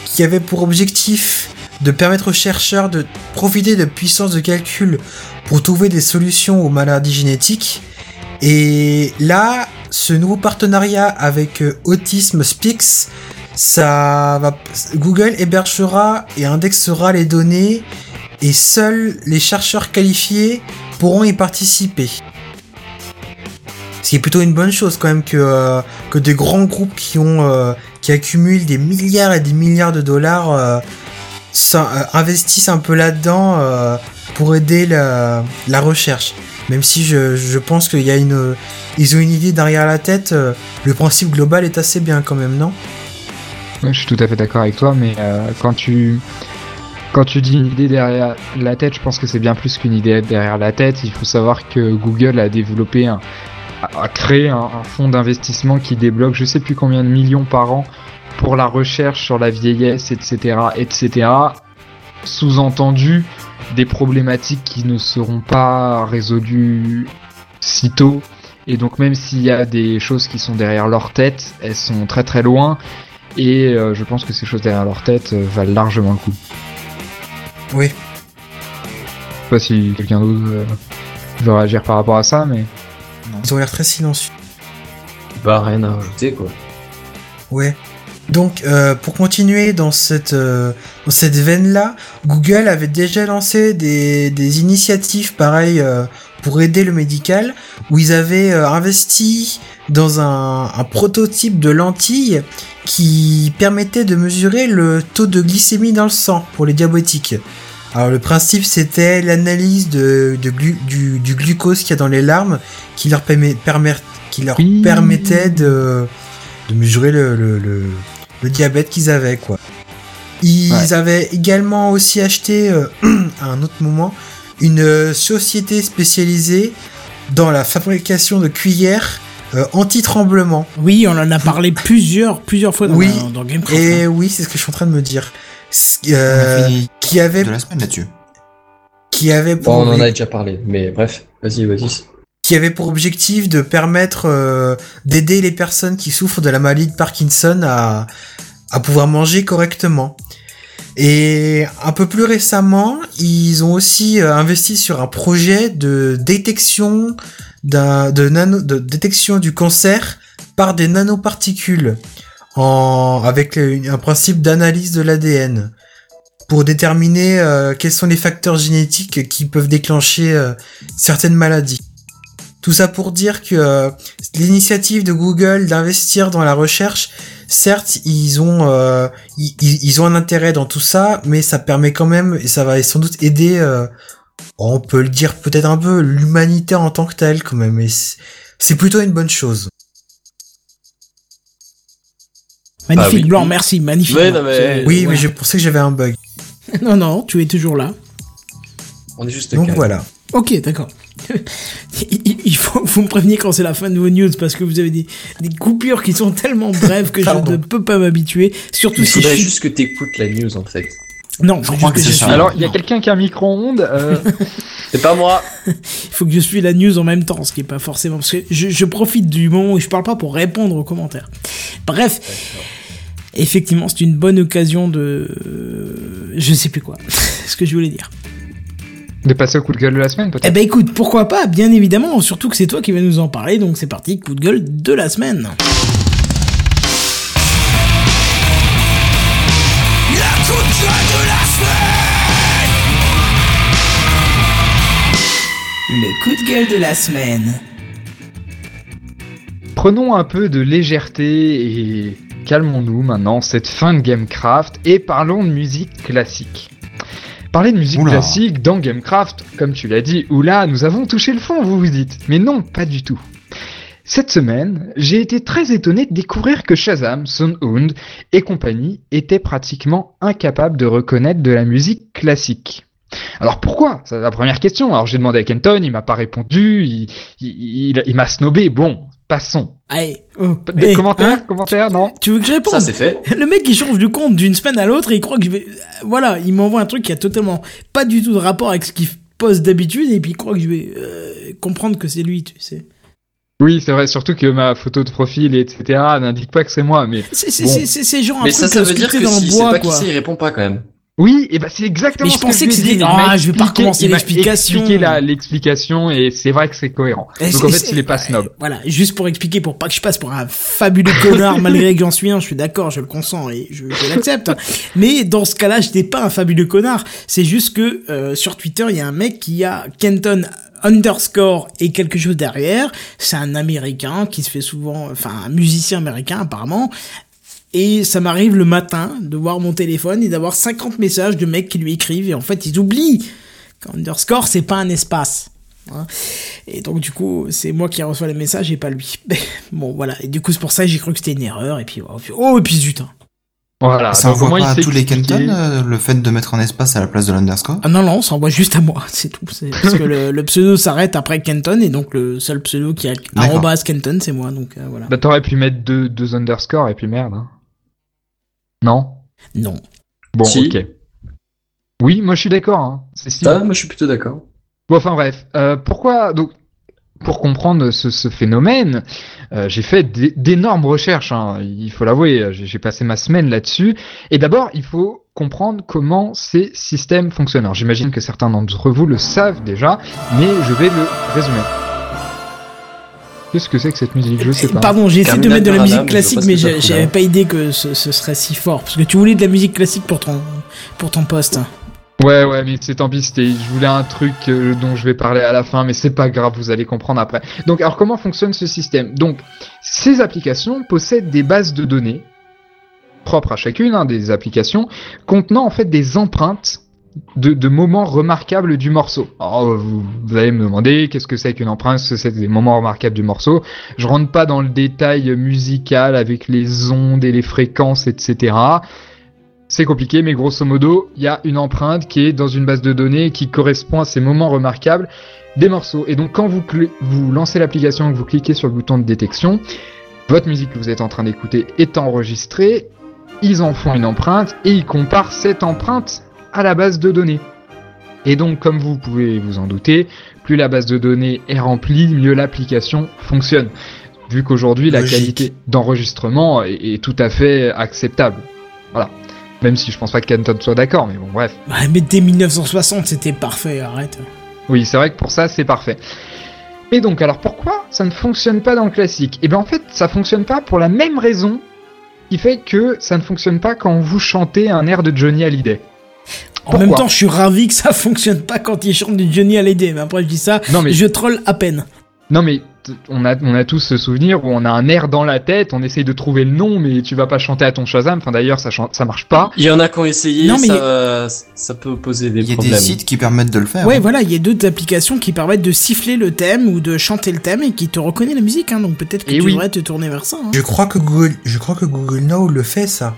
Speaker 4: qui avait pour objectif de permettre aux chercheurs de profiter de puissances de calcul pour trouver des solutions aux maladies génétiques. Et là, ce nouveau partenariat avec euh, Autism Speaks, ça va, Google hébergera et indexera les données et seuls les chercheurs qualifiés pourront y participer. Ce qui est plutôt une bonne chose quand même que, euh, que des grands groupes qui ont euh, qui accumulent des milliards et des milliards de dollars investissent un peu là-dedans euh, pour aider la, recherche. Même si je, pense qu'il y a une ils ont une idée derrière la tête, euh, le principe global est assez bien quand même, non?
Speaker 3: Ouais, je suis tout à fait d'accord avec toi, mais euh, quand tu quand tu dis une idée derrière la tête, je pense que c'est bien plus qu'une idée derrière la tête. Il faut savoir que Google a développé un a créé un, un fonds d'investissement qui débloque je sais plus combien de millions par an pour la recherche sur la vieillesse, etc., etc. Sous-entendu des problématiques qui ne seront pas résolues sitôt. Et donc même s'il y a des choses qui sont derrière leur tête, elles sont très très loin. Et euh, je pense que ces choses derrière leur tête euh, valent largement le coup.
Speaker 4: Oui.
Speaker 3: Je sais pas si quelqu'un d'autre euh, veut réagir par rapport à ça, mais
Speaker 4: Ils ont l'air très silencieux.
Speaker 5: Bah, rien à rajouter, quoi.
Speaker 4: Ouais. Donc, euh, pour continuer dans cette, euh, dans cette veine-là, Google avait déjà lancé des, des initiatives pareilles euh, pour aider le médical, où ils avaient euh, investi dans un, un prototype de lentille qui permettait de mesurer le taux de glycémie dans le sang pour les diabétiques. Alors le principe c'était l'analyse de, de glu- du, du glucose qu'il y a dans les larmes qui leur, permet, permet- qui leur permettait de, de mesurer le, le, le, le diabète qu'ils avaient quoi. Ils
Speaker 8: Ouais.
Speaker 4: avaient également aussi acheté euh, à un autre moment une euh, société spécialisée dans la fabrication de cuillères euh, anti-tremblement.
Speaker 2: Oui, on en a parlé plusieurs, plusieurs fois dans,
Speaker 4: Oui,
Speaker 2: dans, dans Gamecraft.
Speaker 4: Et
Speaker 2: hein.
Speaker 4: oui, c'est ce que je suis en train de me dire. Euh, qui avait
Speaker 8: de la semaine là-dessus.
Speaker 4: qui avait pour
Speaker 5: Bon, on en a déjà parlé, mais bref, vas-y, vas-y.
Speaker 4: Qui avait pour objectif de permettre euh, d'aider les personnes qui souffrent de la maladie de Parkinson à, à pouvoir manger correctement. Et un peu plus récemment, ils ont aussi euh, investi sur un projet de détection de nano de détection du cancer par des nanoparticules en avec un principe d'analyse de l'ADN pour déterminer euh, quels sont les facteurs génétiques qui peuvent déclencher certaines maladies. Tout ça pour dire que euh, l'initiative de Google d'investir dans la recherche, certes, ils ont euh, ils, ont un intérêt dans tout ça, mais ça permet quand même et ça va sans doute aider, euh, on peut le dire peut-être un peu, l'humanité en tant que telle quand même. Et c'est plutôt une bonne chose.
Speaker 2: Magnifique
Speaker 5: Ah oui.
Speaker 2: blanc, merci, magnifique.
Speaker 5: Ouais,
Speaker 2: blanc.
Speaker 5: non, mais-
Speaker 2: C'est-
Speaker 4: Oui,
Speaker 2: ouais.
Speaker 4: mais j'ai pensé que j'avais un bug.
Speaker 2: Non, non, tu es toujours là.
Speaker 5: On est juste
Speaker 4: Donc
Speaker 5: calme.
Speaker 4: voilà.
Speaker 2: Ok, d'accord. Il faut vous me prévenir quand c'est la fin de vos news parce que vous avez des, des coupures qui sont tellement brèves que je ne peux pas m'habituer. Surtout
Speaker 5: Il
Speaker 2: si je
Speaker 5: faudrait
Speaker 2: suis...
Speaker 5: juste que t'écoutes la news, en fait.
Speaker 2: Non,
Speaker 8: Je crois
Speaker 2: juste
Speaker 8: que c'est
Speaker 2: je
Speaker 8: ça.
Speaker 2: suis-
Speaker 3: Alors, il y a quelqu'un qui a un micro-ondes. euh,
Speaker 5: C'est pas moi
Speaker 2: Il faut que je suis la news en même temps, ce qui est pas forcément parce que je, je profite du moment où je parle pas pour répondre aux commentaires. Bref, effectivement, c'est une bonne occasion de, euh, je sais plus quoi, ce que je voulais dire.
Speaker 3: De passer au coup de gueule de la semaine,
Speaker 2: Eh
Speaker 3: peut-être.
Speaker 2: ben écoute, pourquoi pas, bien évidemment, surtout que c'est toi qui vas nous en parler, donc c'est parti, coup de gueule de la semaine. Le coup de gueule de la semaine.
Speaker 3: Prenons un peu de légèreté et calmons-nous maintenant cette fin de Gamecraft et parlons de musique classique. Parler de musique
Speaker 8: Oula.
Speaker 3: classique dans Gamecraft, comme tu l'as dit, oula, nous avons touché le fond, vous vous dites. Mais non, pas du tout. Cette semaine, j'ai été très étonné de découvrir que Shazam, Soundhound et compagnie étaient pratiquement incapables de reconnaître de la musique classique. Alors pourquoi? C'est la première question. Alors j'ai demandé à Kenton, il m'a pas répondu, il, il, il- il m'a snobé. Bon, passons.
Speaker 2: Allez, oh,
Speaker 3: Des
Speaker 2: eh,
Speaker 3: commentaires
Speaker 2: hein
Speaker 3: Commentaires Non
Speaker 2: Tu veux que je réponde
Speaker 5: Ça, c'est fait.
Speaker 2: Le mec il change de compte d'une semaine à l'autre et il croit que je vais... Voilà, il m'envoie un truc qui a totalement pas du tout de rapport avec ce qu'il poste d'habitude et puis il croit que je vais euh, comprendre que c'est lui, tu sais.
Speaker 3: Oui, c'est vrai, surtout que ma photo de profil, etc., n'indique pas que c'est moi, mais...
Speaker 2: C'est
Speaker 3: Bon.
Speaker 2: genre un
Speaker 5: Mais
Speaker 2: truc
Speaker 5: ça, ça veut dire que
Speaker 2: dans
Speaker 5: si
Speaker 2: le
Speaker 5: c'est
Speaker 2: bois,
Speaker 5: pas qui
Speaker 2: quoi.
Speaker 5: c'est, il répond pas quand même.
Speaker 3: Oui, et bah c'est exactement
Speaker 2: Mais je
Speaker 3: ce que
Speaker 2: pensais
Speaker 3: je
Speaker 2: que c'était- Ah, je vais pas recommencer l'explication.
Speaker 3: expliqué la- l'explication, et c'est vrai que c'est cohérent.
Speaker 2: Et
Speaker 3: Donc en fait, il est pas snob.
Speaker 2: Voilà, juste pour expliquer, pour pas que je passe pour un fabuleux connard, malgré que j'en suis un, je suis d'accord, je le consens et je, je l'accepte. Mais dans ce cas-là, j'étais pas un fabuleux connard. C'est juste que euh, sur Twitter, il y a un mec qui a Kenton underscore et quelque chose derrière. C'est un Américain qui se fait souvent, enfin un musicien américain apparemment. Et ça m'arrive le matin de voir mon téléphone et d'avoir 50 messages de mecs qui lui écrivent et en fait ils oublient qu'underscore c'est pas un espace. Hein. Et donc du coup, c'est moi qui reçois les messages et pas lui. bon voilà, et du coup c'est pour ça que j'ai cru que c'était une erreur et puis oh, puis- oh et puis zut. hein.
Speaker 3: Voilà.
Speaker 8: ça envoie pas à tous les. Kenton euh, le fait de mettre un espace à la place de l'underscore?
Speaker 2: Ah non non, ça envoie juste à moi, c'est tout. Parce que le, le pseudo s'arrête après Kenton et donc le seul pseudo qui a arrobas Kenton c'est moi donc euh, voilà.
Speaker 3: Bah t'aurais pu mettre deux, deux underscores, et puis merde. hein. Non?
Speaker 2: Non.
Speaker 3: Bon,
Speaker 5: Si.
Speaker 3: ok. Oui, moi je suis d'accord. Hein. C'est si.
Speaker 5: Ça, moi, je suis plutôt d'accord.
Speaker 3: Bon, enfin bref, euh, pourquoi donc pour comprendre ce, ce phénomène, euh, j'ai fait d'é- d'énormes recherches. Hein, il faut l'avouer, j'ai j'ai passé ma semaine là-dessus. Et d'abord, il faut comprendre comment ces systèmes fonctionnent. Alors, j'imagine que certains d'entre vous le savent déjà, mais je vais le résumer. Qu'est-ce que c'est que cette musique Je sais pas.
Speaker 2: Pardon, j'ai essayé de mettre de la musique classique, mais j'avais pas idée que ce, ce serait si fort. Parce que tu voulais de la musique classique pour ton, pour ton poste.
Speaker 3: Ouais, ouais, mais c'est tant pis, c'était, je voulais un truc euh, dont je vais parler à la fin, mais c'est pas grave, vous allez comprendre après. Donc, alors comment fonctionne ce système? Donc, ces applications possèdent des bases de données propres à chacune, hein, des applications contenant en fait des empreintes de, moments remarquables du morceau. Euh, vous, allez me demander qu'est-ce que c'est qu'une empreinte, c'est des moments remarquables du morceau. Je rentre pas dans le détail musical avec les ondes et les fréquences, etc. C'est compliqué, mais grosso modo, il y a une empreinte qui est dans une base de données qui correspond à ces moments remarquables des morceaux. Et donc, quand vous, vous lancez l'application et que vous cliquez sur le bouton de détection, votre musique que vous êtes en train d'écouter est enregistrée, ils en font une empreinte et ils comparent cette empreinte à la base de données. Et donc, comme vous pouvez vous en douter, plus la base de données est remplie, mieux l'application fonctionne. Vu qu'aujourd'hui, la qualité d'enregistrement est, est tout à fait acceptable. Voilà. Même si je pense pas que Canton soit d'accord, mais bon, bref.
Speaker 2: Ouais, mais dès 1960, c'était parfait, arrête.
Speaker 3: Oui, c'est vrai que pour ça, c'est parfait. Et donc, alors pourquoi ça ne fonctionne pas dans le classique? Eh bien, en fait, ça fonctionne pas pour la même raison qui fait que ça ne fonctionne pas quand vous chantez un air de Johnny Hallyday.
Speaker 2: En même temps, je suis ravi que ça fonctionne pas quand il chante du Johnny Hallyday. Mais après, je dis ça,
Speaker 3: Non, mais-
Speaker 2: je troll à peine.
Speaker 3: Non, mais on a, on a tous ce souvenir où on a un air dans la tête, on essaye de trouver le nom, mais tu vas pas chanter à ton Shazam. Enfin, d'ailleurs, ça, marche pas.
Speaker 5: Il y en a qui ont essayé,
Speaker 2: Non, mais
Speaker 5: ça, ça peut poser des
Speaker 8: Il y a
Speaker 5: problèmes.
Speaker 8: des sites qui permettent de le faire.
Speaker 2: Ouais,
Speaker 8: hein.
Speaker 2: voilà, il y a d'autres applications qui permettent de siffler le thème ou de chanter le thème et qui te reconnaît la musique. Hein, donc peut-être que
Speaker 3: Et
Speaker 2: tu
Speaker 3: oui.
Speaker 2: devrais te tourner vers ça. hein.
Speaker 4: Je crois que Google, je crois que Google Now le fait ça.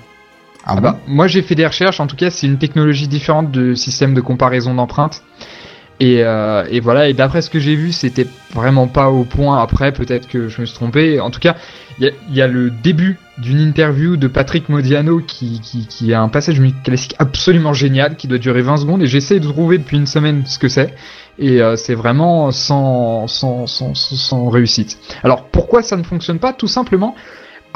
Speaker 8: Ah
Speaker 3: Ah
Speaker 8: bon
Speaker 3: bah, moi j'ai fait des recherches, en tout cas c'est une technologie différente de système de comparaison d'empreintes. Et, euh, et voilà, et d'après ce que j'ai vu, c'était vraiment pas au point. Après, peut-être que je me suis trompé. En tout cas, il y y a le début d'une interview de Patrick Modiano qui, qui, qui a un passage classique absolument génial qui doit durer 20 secondes. Et j'essaie de trouver depuis une semaine ce que c'est. Et euh, c'est vraiment sans, sans, sans, sans réussite. Alors pourquoi ça ne fonctionne pas? Tout simplement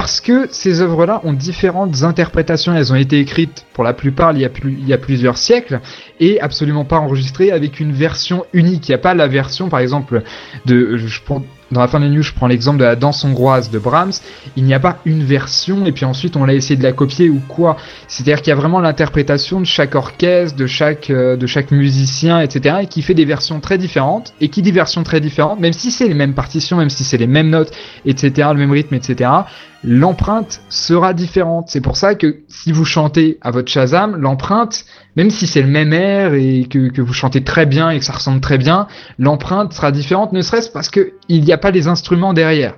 Speaker 3: parce que ces œuvres-là ont différentes interprétations. Elles ont été écrites pour la plupart il y a, plusieurs siècles et absolument pas enregistrées avec une version unique. Il n'y a pas la version, par exemple, de. Dans la fin des news, je prends l'exemple de la danse hongroise de Brahms. Il n'y a pas une version et puis ensuite on l'a essayé de la copier ou quoi. C'est-à-dire qu'il y a vraiment l'interprétation de chaque orchestre, de chaque, euh, de chaque musicien, etc. et qui fait des versions très différentes. Et qui dit versions très différentes, même si c'est les mêmes partitions, même si c'est les mêmes notes, etc., le même rythme, etc., l'empreinte sera différente. C'est pour ça que si vous chantez à votre Shazam, l'empreinte, même si c'est le même air et que, que vous chantez très bien et que ça ressemble très bien, l'empreinte sera différente, ne serait-ce parce que il n'y a pas les instruments derrière.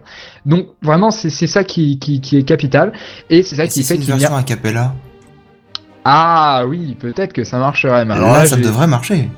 Speaker 3: Donc vraiment, c'est ça qui, qui, qui est capital et c'est ça
Speaker 8: Et
Speaker 3: qui
Speaker 8: si
Speaker 3: fait qu'il y a.
Speaker 8: a cappella?
Speaker 3: Ah oui, peut-être que ça marcherait. Mais alors là,
Speaker 8: ça devrait marcher.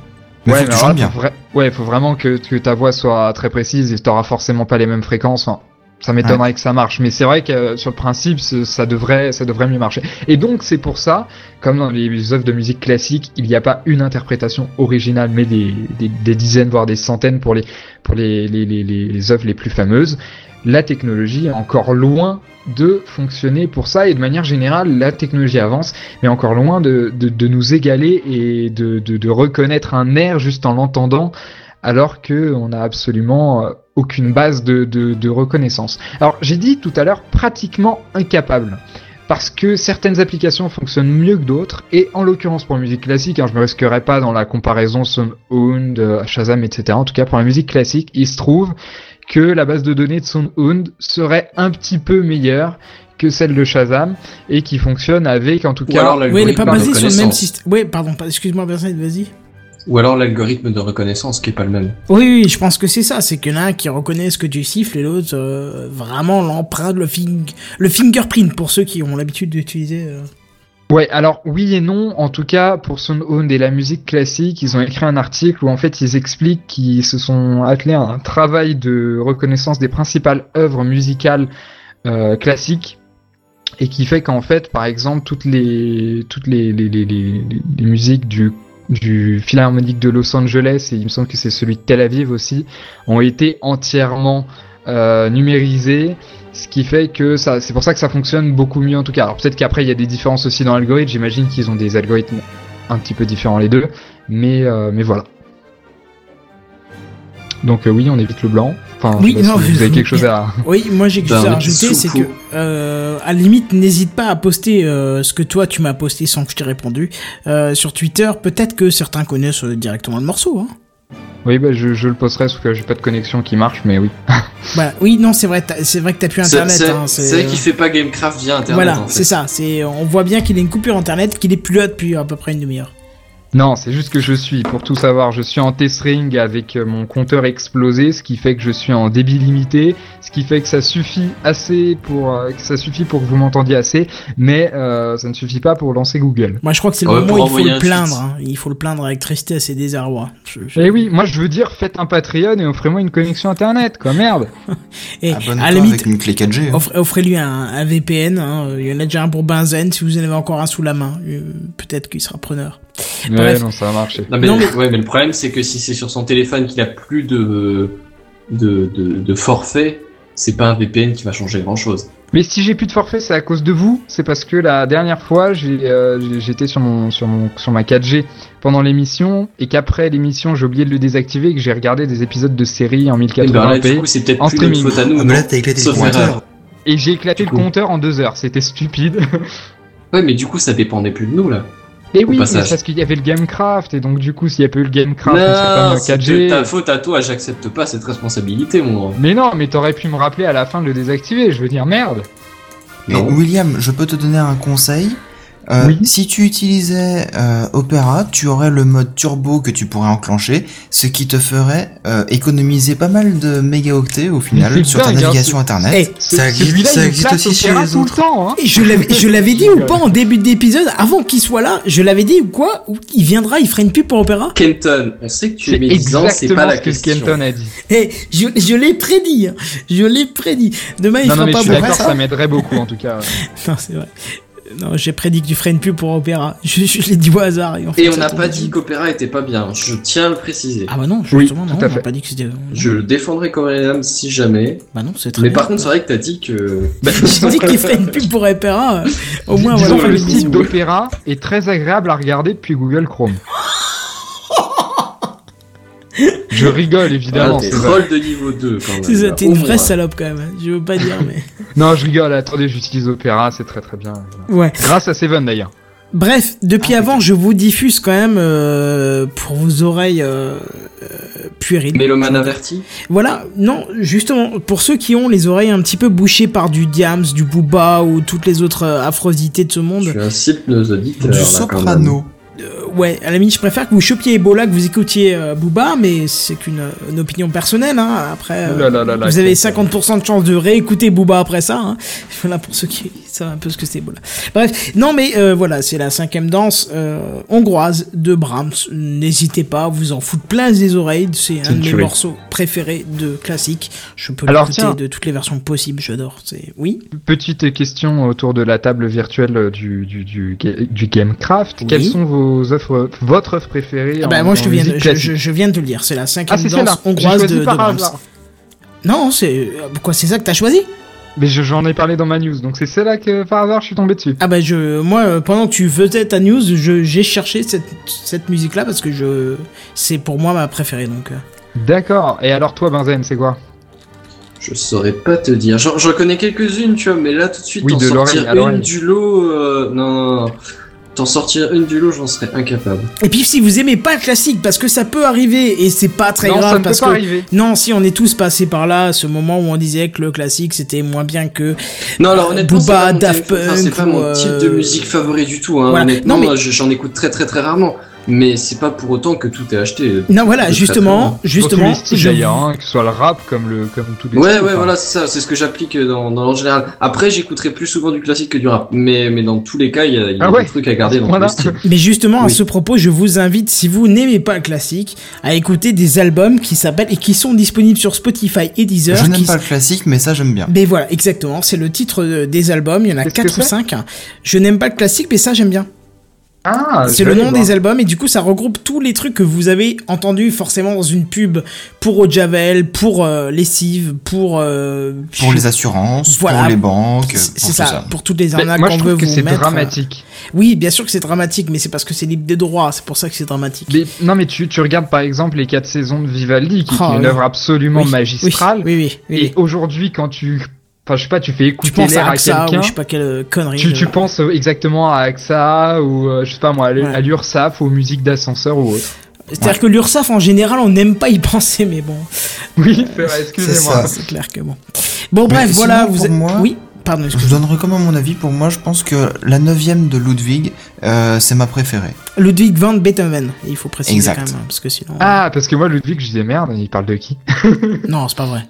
Speaker 8: Mais
Speaker 3: ouais,
Speaker 8: faut que
Speaker 3: mais
Speaker 8: tu
Speaker 3: alors
Speaker 8: chantes
Speaker 3: là,
Speaker 8: bien.
Speaker 3: faut vra- Ouais, faut vraiment que, que ta voix soit très précise et t'auras forcément pas les mêmes fréquences. Enfin, ça m'étonnerait que ça marche, mais c'est vrai que euh, sur le principe, ça devrait, ça devrait mieux marcher. Et donc c'est pour ça, comme dans les œuvres de musique classique, il n'y a pas une interprétation originale, mais des, des, des dizaines voire des centaines pour les pour les les, les, les, les œuvres les plus fameuses. La technologie est encore loin de fonctionner pour ça et de manière générale la technologie avance mais encore loin de, de, de nous égaler et de, de, de reconnaître un air juste en l'entendant alors que on n'a absolument euh, aucune base de, de, de reconnaissance. Alors j'ai dit tout à l'heure pratiquement incapable parce que certaines applications fonctionnent mieux que d'autres et en l'occurrence pour la musique classique, hein, je me risquerai pas dans la comparaison Sound, euh, Shazam, etc. En tout cas pour la musique classique, il se trouve que la base de données de Sound serait un petit peu meilleure que celle de Shazam et qui fonctionne avec en tout
Speaker 5: Ou
Speaker 3: cas
Speaker 5: alors
Speaker 2: Ouais, elle est pas basée sur le même système. Ouais, pardon, excuse-moi, Vincent, vas-y.
Speaker 5: Ou alors l'algorithme de reconnaissance qui est pas le même.
Speaker 2: Oui, oui, je pense que c'est ça. C'est qu'il y en a un qui reconnaît ce que tu siffles et l'autre euh, vraiment l'empreinte, le, fing... le fingerprint pour ceux qui ont l'habitude d'utiliser. euh.
Speaker 3: Ouais, alors oui et non. En tout cas, pour Sound et la musique classique, ils ont écrit un article où en fait ils expliquent qu'ils se sont attelés à un travail de reconnaissance des principales œuvres musicales euh, classiques et qui fait qu'en fait, par exemple, toutes les toutes les les, les, les, les musiques du du Philharmonique de Los Angeles et il me semble que c'est celui de Tel Aviv aussi ont été entièrement euh, numérisées ce qui fait que ça, c'est pour ça que ça fonctionne beaucoup mieux en tout cas. Alors peut-être qu'après il y a des différences aussi dans l'algorithme. J'imagine qu'ils ont des algorithmes un petit peu différents les deux, mais euh, mais voilà. Donc euh, oui, on évite le blanc. Enfin,
Speaker 2: Oui, non,
Speaker 3: si vous avez quelque chose à.
Speaker 2: Oui, moi j'ai quelque
Speaker 5: Bah,
Speaker 2: chose à rajouter, c'est que euh, à la limite n'hésite pas à poster euh, ce que toi tu m'as posté sans que je t'ai répondu euh, sur Twitter. Peut-être que certains connaissent euh, directement le morceau. Hein.
Speaker 3: Oui, bah, je, je le posterai parce que j'ai pas de connexion qui marche, mais oui.
Speaker 2: Voilà. Oui, non, c'est vrai, t'as- c'est vrai que t'as plus internet.
Speaker 5: c'est-
Speaker 2: hein,
Speaker 5: c'est vrai qu'il fait pas Gamecraft via internet.
Speaker 2: Voilà,
Speaker 5: en fait.
Speaker 2: c'est ça. C'est on voit bien qu'il a une coupure internet, qu'il est plus là depuis à peu près une demi-heure.
Speaker 3: Non, c'est juste que je suis, pour tout savoir, je suis en testring avec euh, mon compteur explosé, ce qui fait que je suis en débit limité, ce qui fait que ça suffit assez pour euh, que ça suffit pour que vous m'entendiez assez, mais euh, ça ne suffit pas pour lancer Google.
Speaker 2: Moi, je crois que c'est le
Speaker 5: Ouais,
Speaker 2: moment où il faut le plaindre. hein. Il faut le plaindre avec tristesse et désarroi. Je- je-
Speaker 3: Eh oui, moi je veux dire, faites un Patreon et offrez-moi une connexion internet, quoi, merde.
Speaker 2: Et à la limite,
Speaker 8: une clé 4G. hein.
Speaker 2: offre- offrez-lui un, un VPN. hein. Il y en a déjà un pour Benzen. Si vous en avez encore un sous la main, euh, peut-être qu'il sera preneur.
Speaker 3: Ouais,
Speaker 2: Bref.
Speaker 3: non, ça a marché.
Speaker 5: Non, mais,
Speaker 2: Non, mais-
Speaker 5: Ouais, mais le problème, c'est que si c'est sur son téléphone qu'il a plus de, de, de, de forfait, c'est pas un VPN qui va changer grand chose.
Speaker 3: Mais si j'ai plus de forfait, c'est à cause de vous. C'est parce que la dernière fois, j'ai, euh, j'étais sur mon, sur mon, sur ma 4G pendant l'émission et qu'après l'émission, j'ai oublié de le désactiver et que j'ai regardé des épisodes de série en
Speaker 5: Et ben là, du
Speaker 3: 1080p.
Speaker 5: coup, c'est peut-être
Speaker 3: en streaming.
Speaker 5: faute à nous.
Speaker 4: Ah, mais là, t'as éclaté le
Speaker 5: Sauf
Speaker 4: compteur.
Speaker 5: erreur.
Speaker 3: Et j'ai éclaté
Speaker 5: Du
Speaker 3: le
Speaker 5: coup.
Speaker 3: compteur en deux heures. C'était stupide.
Speaker 5: Ouais, mais du coup, ça dépendait plus de nous, là.
Speaker 3: Et oui, c'est parce qu'il y avait le Gamecraft et donc du coup, s'il y a pas eu le Gamecraft, on serait pas
Speaker 5: Non,
Speaker 3: mis en
Speaker 5: c'est de
Speaker 3: 4G.
Speaker 5: ta faute à toi, j'accepte pas cette responsabilité, mon grand.
Speaker 3: Mais non, mais t'aurais pu me rappeler à la fin de le désactiver. Je veux dire, merde.
Speaker 8: Et
Speaker 5: Non.
Speaker 8: William, je peux te donner un conseil? Euh,
Speaker 3: Oui.
Speaker 8: Si tu utilisais euh, Opera, tu aurais le mode turbo que tu pourrais enclencher, ce qui te ferait euh, économiser pas mal de mégaoctets au final sur ta
Speaker 3: dingue, hein,
Speaker 8: navigation
Speaker 2: Eh,
Speaker 8: internet.
Speaker 3: Ce-
Speaker 4: Ça existe- ça aussi chez
Speaker 3: Opera
Speaker 4: les
Speaker 3: tout le
Speaker 4: autres.
Speaker 3: temps. Hein.
Speaker 2: Et je l'avais, dit ou pas en début d'épisode, avant qu'il soit là, je l'avais dit ou quoi Il viendra, il fera une pub pour Opéra
Speaker 5: Kenton, on sait que tu es médisant, c'est pas la
Speaker 3: ce que
Speaker 5: question.
Speaker 3: Kenton a dit.
Speaker 2: Eh, je, je l'ai prédit, hein. je l'ai prédit. Demain, il
Speaker 3: Non,
Speaker 2: fera
Speaker 3: non, mais
Speaker 2: pas
Speaker 3: je suis d'accord, ça m'aiderait beaucoup en tout cas.
Speaker 2: Non, c'est vrai. Non, j'ai prédit que tu ferais une pub pour Opéra. Je, je l'ai dit au hasard. Et, en fait,
Speaker 5: Et on n'a pas dit qu'Opéra était pas bien, je tiens à le préciser.
Speaker 2: Ah bah non, justement, non, on n'a pas dit que c'était...
Speaker 5: Je le défendrai âme si jamais.
Speaker 2: Bah non, c'est très
Speaker 5: Mais
Speaker 2: bien.
Speaker 5: par contre, c'est vrai que t'as dit que.
Speaker 2: Bah, j'ai dit qu'il ferait une pub pour Opéra. euh, au moins, voilà,
Speaker 3: le site d'Opéra est très agréable à regarder depuis Google Chrome. Je rigole évidemment.
Speaker 5: Ah, t'es
Speaker 3: c'est
Speaker 5: troll de niveau 2 quand même.
Speaker 2: C'est ça,
Speaker 5: là.
Speaker 2: t'es une vraie
Speaker 5: moins.
Speaker 2: salope quand même. hein. Je veux pas dire, mais.
Speaker 3: Non, je rigole. Attendez, j'utilise Opéra, c'est très très bien.
Speaker 2: Ouais.
Speaker 3: Grâce à Seven d'ailleurs.
Speaker 2: Bref, depuis avant, je vous diffuse quand même euh, pour vos oreilles euh, euh, puériles.
Speaker 5: Mélomane averti
Speaker 2: Voilà, non, justement, pour ceux qui ont les oreilles un petit peu bouchées par du Diams, du Booba ou toutes les autres euh, affrosités de ce monde,
Speaker 5: Tu incites nos auditeurs.
Speaker 8: Du
Speaker 5: là, quand même.
Speaker 8: soprano.
Speaker 2: Euh, ouais, à la limite, je préfère que vous chopiez Ebola, que vous écoutiez euh, Booba, mais c'est qu'une euh, une opinion personnelle, hein. Après, euh,
Speaker 3: Ouh là là là là,
Speaker 2: vous avez
Speaker 3: quel-
Speaker 2: 50% de chance de réécouter Booba après ça, hein. Voilà, pour ceux qui savent un peu ce que c'est Ebola. Bref, non, mais euh, voilà, c'est la cinquième danse euh, hongroise de Brahms. N'hésitez pas, vous en foutre plein les oreilles, c'est un de mes morceaux préférés de classique. Je peux l'écouter de toutes les versions possibles, j'adore. C'est oui.
Speaker 3: Petite question autour de la table virtuelle du, du, du, ga- du Gamecraft.
Speaker 2: Oui.
Speaker 3: Quelles sont vos offres, votre offre préférée
Speaker 2: Ah bah
Speaker 3: en-
Speaker 2: moi je, te viens de, je,
Speaker 3: classique
Speaker 2: je- je viens de te le dire, c'est la
Speaker 3: Ah,
Speaker 2: cinquième danse hongroise de, Brahms. Non, c'est euh, quoi, c'est ça que t'as choisi?
Speaker 3: Mais je- j'en ai parlé dans ma news, donc c'est celle-là que par hasard je suis tombé dessus.
Speaker 2: Ah bah je, moi euh, pendant que tu faisais ta news, je- j'ai cherché cette, cette musique là parce que je, c'est pour moi ma préférée donc. euh.
Speaker 3: D'accord. Et alors toi, Benzen, c'est quoi?
Speaker 5: Je saurais pas te dire. J'en j'en connais quelques-unes, tu vois, mais là tout de suite,
Speaker 3: Oui,
Speaker 5: t'en
Speaker 3: de l'oreille
Speaker 5: sortir une du lot. euh, Non, non, non. T'en sortir une du lot, j'en serais incapable.
Speaker 2: Et puis si vous aimez pas le classique parce que ça peut arriver et c'est pas très
Speaker 3: Non,
Speaker 2: grave
Speaker 3: ça ne peut
Speaker 2: parce
Speaker 3: pas
Speaker 2: que
Speaker 3: arriver.
Speaker 2: non si on est tous passés par là, ce moment où on disait que le classique c'était moins bien que
Speaker 5: Non, alors honnêtement, c'est
Speaker 2: Booba,
Speaker 5: pas mon
Speaker 2: Daft
Speaker 5: type- enfin, c'est
Speaker 2: Punk
Speaker 5: pas mon type de
Speaker 2: euh,
Speaker 5: musique favori du tout. Hein.
Speaker 2: voilà.
Speaker 5: Honnêtement,
Speaker 2: Non, mais-
Speaker 5: moi, j'en écoute très très très rarement. Mais c'est pas pour autant que tout est acheté.
Speaker 2: non voilà justement justement
Speaker 3: d'ailleurs, hein, que ce soit le rap comme le comme tous les
Speaker 5: Ouais,
Speaker 3: styles,
Speaker 5: ouais, voilà, c'est ça, c'est ce que j'applique dans, dans l'ordre général. Après, j'écouterai plus souvent du classique que du rap, mais, mais dans tous les cas, il y a, il y a
Speaker 3: Ah ouais.
Speaker 5: des trucs à garder dans
Speaker 3: Voilà.
Speaker 5: les styles.
Speaker 2: Mais justement, à ce propos, je vous invite, si vous n'aimez pas le classique, à écouter des albums qui s'appellent et qui sont disponibles sur Spotify et Deezer.
Speaker 8: Je n'aime pas le classique, mais ça j'aime bien.
Speaker 2: Mais voilà, exactement, c'est le titre euh, des albums, il y en a 4 ou 5. Je n'aime pas le classique, mais ça j'aime bien.
Speaker 3: Ah,
Speaker 2: c'est le nom
Speaker 3: voir.
Speaker 2: des albums et du coup ça regroupe tous les trucs que vous avez entendus forcément dans une pub pour Eau de Javel, pour euh, lessive, pour euh,
Speaker 8: Pour les assurances,
Speaker 2: Voilà.
Speaker 8: pour les banques,
Speaker 2: c'est c'est ça,
Speaker 8: ça.
Speaker 2: pour toutes les arnaques qu'on veut
Speaker 3: que
Speaker 2: vous
Speaker 3: c'est
Speaker 2: mettre.
Speaker 3: dramatique.
Speaker 2: Oui, bien sûr que c'est dramatique, mais c'est parce que c'est libre des droits, c'est pour ça que c'est dramatique.
Speaker 3: Mais, non, mais tu, tu regardes par exemple les quatre saisons de Vivaldi, qui est une
Speaker 2: oui.
Speaker 3: œuvre absolument
Speaker 2: Oui,
Speaker 3: magistrale.
Speaker 2: Oui, oui, oui.
Speaker 3: Et
Speaker 2: oui.
Speaker 3: aujourd'hui, quand tu, enfin, je sais pas, tu fais
Speaker 2: Tu
Speaker 3: écouter
Speaker 2: penses
Speaker 3: l'air
Speaker 2: à
Speaker 3: quelqu'un,
Speaker 2: je sais pas quelle euh, connerie.
Speaker 3: tu, tu penses euh, exactement à AXA ou euh, je sais pas moi, à
Speaker 2: Ouais.
Speaker 3: à l'URSSAF ou aux musiques d'ascenseur ou autre.
Speaker 2: C'est-à-dire que l'URSSAF en général, on n'aime pas y penser, mais bon,
Speaker 3: Oui, c'est vrai, excusez-moi.
Speaker 4: ça.
Speaker 2: c'est clair que bon. Bon,
Speaker 8: Mais
Speaker 2: bref, voilà, vous êtes-
Speaker 8: moi-
Speaker 2: Oui, pardon,
Speaker 8: Je
Speaker 2: excuse-moi.
Speaker 8: donnerai comment mon avis. Pour moi, je pense que la neuvième de Ludwig, euh, c'est ma préférée.
Speaker 2: Ludwig van Beethoven, il faut préciser
Speaker 8: Exact.
Speaker 2: quand même, parce que sinon.
Speaker 3: Ah, parce que moi, Ludwig, je disais merde, il parle de qui?
Speaker 2: Non, c'est pas vrai.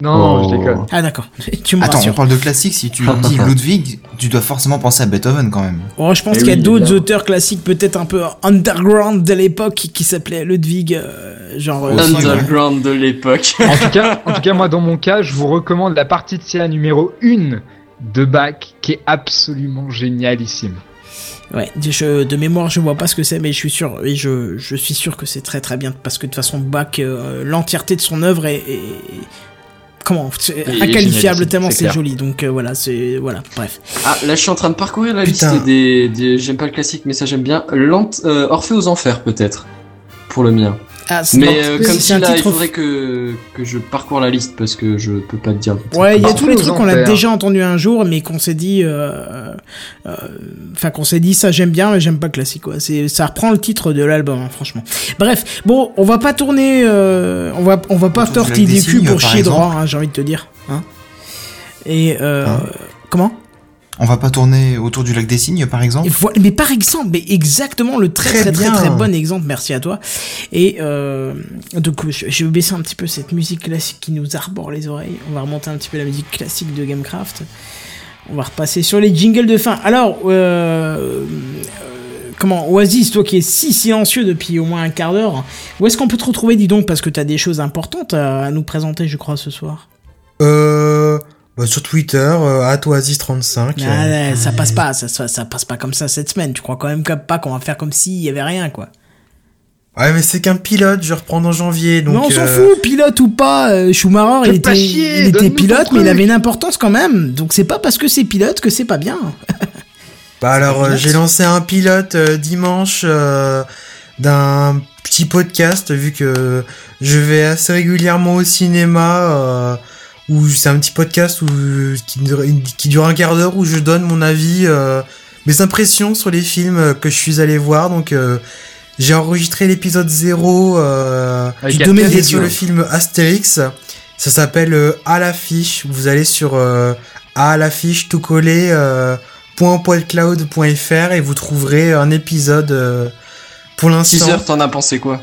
Speaker 3: Non,
Speaker 5: Oh.
Speaker 3: je déconne.
Speaker 2: Ah d'accord, tu me
Speaker 8: Attends, on parle de classique. Si tu dis Ludwig, tu dois forcément penser à Beethoven quand même.
Speaker 2: Oh, je pense
Speaker 3: Eh
Speaker 2: qu'il y a
Speaker 3: oui,
Speaker 2: d'autres
Speaker 3: évidemment.
Speaker 2: auteurs classiques, peut-être un peu underground de l'époque, qui, s'appelaient Ludwig, euh, genre. euh,
Speaker 5: Underground de l'époque.
Speaker 3: En tout cas, en tout cas, moi, dans mon cas, je vous recommande la partie de Sia numéro 1 de Bach, qui est absolument génialissime.
Speaker 2: Ouais, je, de mémoire, je vois pas ce que c'est, mais je suis sûr, et je, je suis sûr que c'est très très bien, parce que de toute façon, Bach, euh, l'entièreté de son œuvre est, est- comment, inqualifiable tellement
Speaker 3: c'est
Speaker 2: joli. Donc euh, voilà, c'est voilà, bref.
Speaker 5: Ah, là, je suis en train de parcourir la
Speaker 4: Putain.
Speaker 5: liste des, des- J'aime pas le classique, mais ça j'aime bien. Lent, euh, Orphée aux Enfers, peut-être. Pour le mien.
Speaker 2: Ah,
Speaker 5: Mais euh, comme
Speaker 2: c'est
Speaker 5: si
Speaker 2: un
Speaker 5: là, il faudrait que, que je parcours la liste parce que je peux pas te dire.
Speaker 2: Ouais, il y a tous les trucs qu'on a déjà entendu un jour, mais qu'on s'est dit, euh, euh, enfin qu'on s'est dit ça j'aime bien, mais j'aime pas classique. Quoi. C'est, ça reprend le titre de l'album, hein, franchement. Bref, bon, on va pas tourner, euh, on va, on va pas tortiller du cul pour chier
Speaker 8: exemple.
Speaker 2: droit, hein, j'ai envie de te dire. Hein. Et euh,
Speaker 8: Hein
Speaker 2: comment?
Speaker 8: On va pas tourner autour du lac des Cygnes, par exemple.
Speaker 2: Voilà- mais par exemple, mais exactement le très très
Speaker 4: Très
Speaker 2: très bon exemple, merci à toi. Et euh, donc je, je vais baisser un petit peu cette musique classique qui nous arbore les oreilles. On va remonter un petit peu la musique classique de Gamecraft. On va repasser sur les jingles de fin. Alors, euh, euh, comment Oasis, toi qui es si silencieux depuis au moins un quart d'heure, où est-ce qu'on peut te retrouver, dis donc, parce que t'as des choses importantes à, à nous présenter, je crois, ce soir?
Speaker 4: Euh, sur Twitter, euh, @oasis35.
Speaker 2: Ah,
Speaker 4: euh,
Speaker 2: ouais, ça passe pas, ça, ça, ça passe pas comme ça cette semaine. Tu crois quand même pas qu'on va faire comme s'il y avait rien, quoi.
Speaker 4: Ouais, mais c'est qu'un pilote, je reprends en janvier, donc.
Speaker 2: mais on s'en
Speaker 4: euh,
Speaker 2: fout, pilote ou pas. euh, Schumacher, il était,
Speaker 3: chier,
Speaker 2: il était
Speaker 3: donne-nous ton
Speaker 2: pilote, mais il avait une importance quand même. Donc c'est pas parce que c'est pilote que c'est pas bien.
Speaker 4: Bah alors, euh, j'ai lancé un pilote euh, dimanche euh, d'un petit podcast, vu que je vais assez régulièrement au cinéma, euh, où c'est un petit podcast où, qui, dure- qui dure un quart d'heure, où je donne mon avis, euh, mes impressions sur les films euh, que je suis allé voir. Donc, euh, j'ai enregistré l'épisode 0 euh, du domaine sur le film Astérix. Ça s'appelle euh, À l'affiche. Vous allez sur euh, À l'affiche tout collé. Euh, .podcloud.fr et vous trouverez un épisode euh, pour l'instant.
Speaker 5: Teaser, t'en as pensé quoi?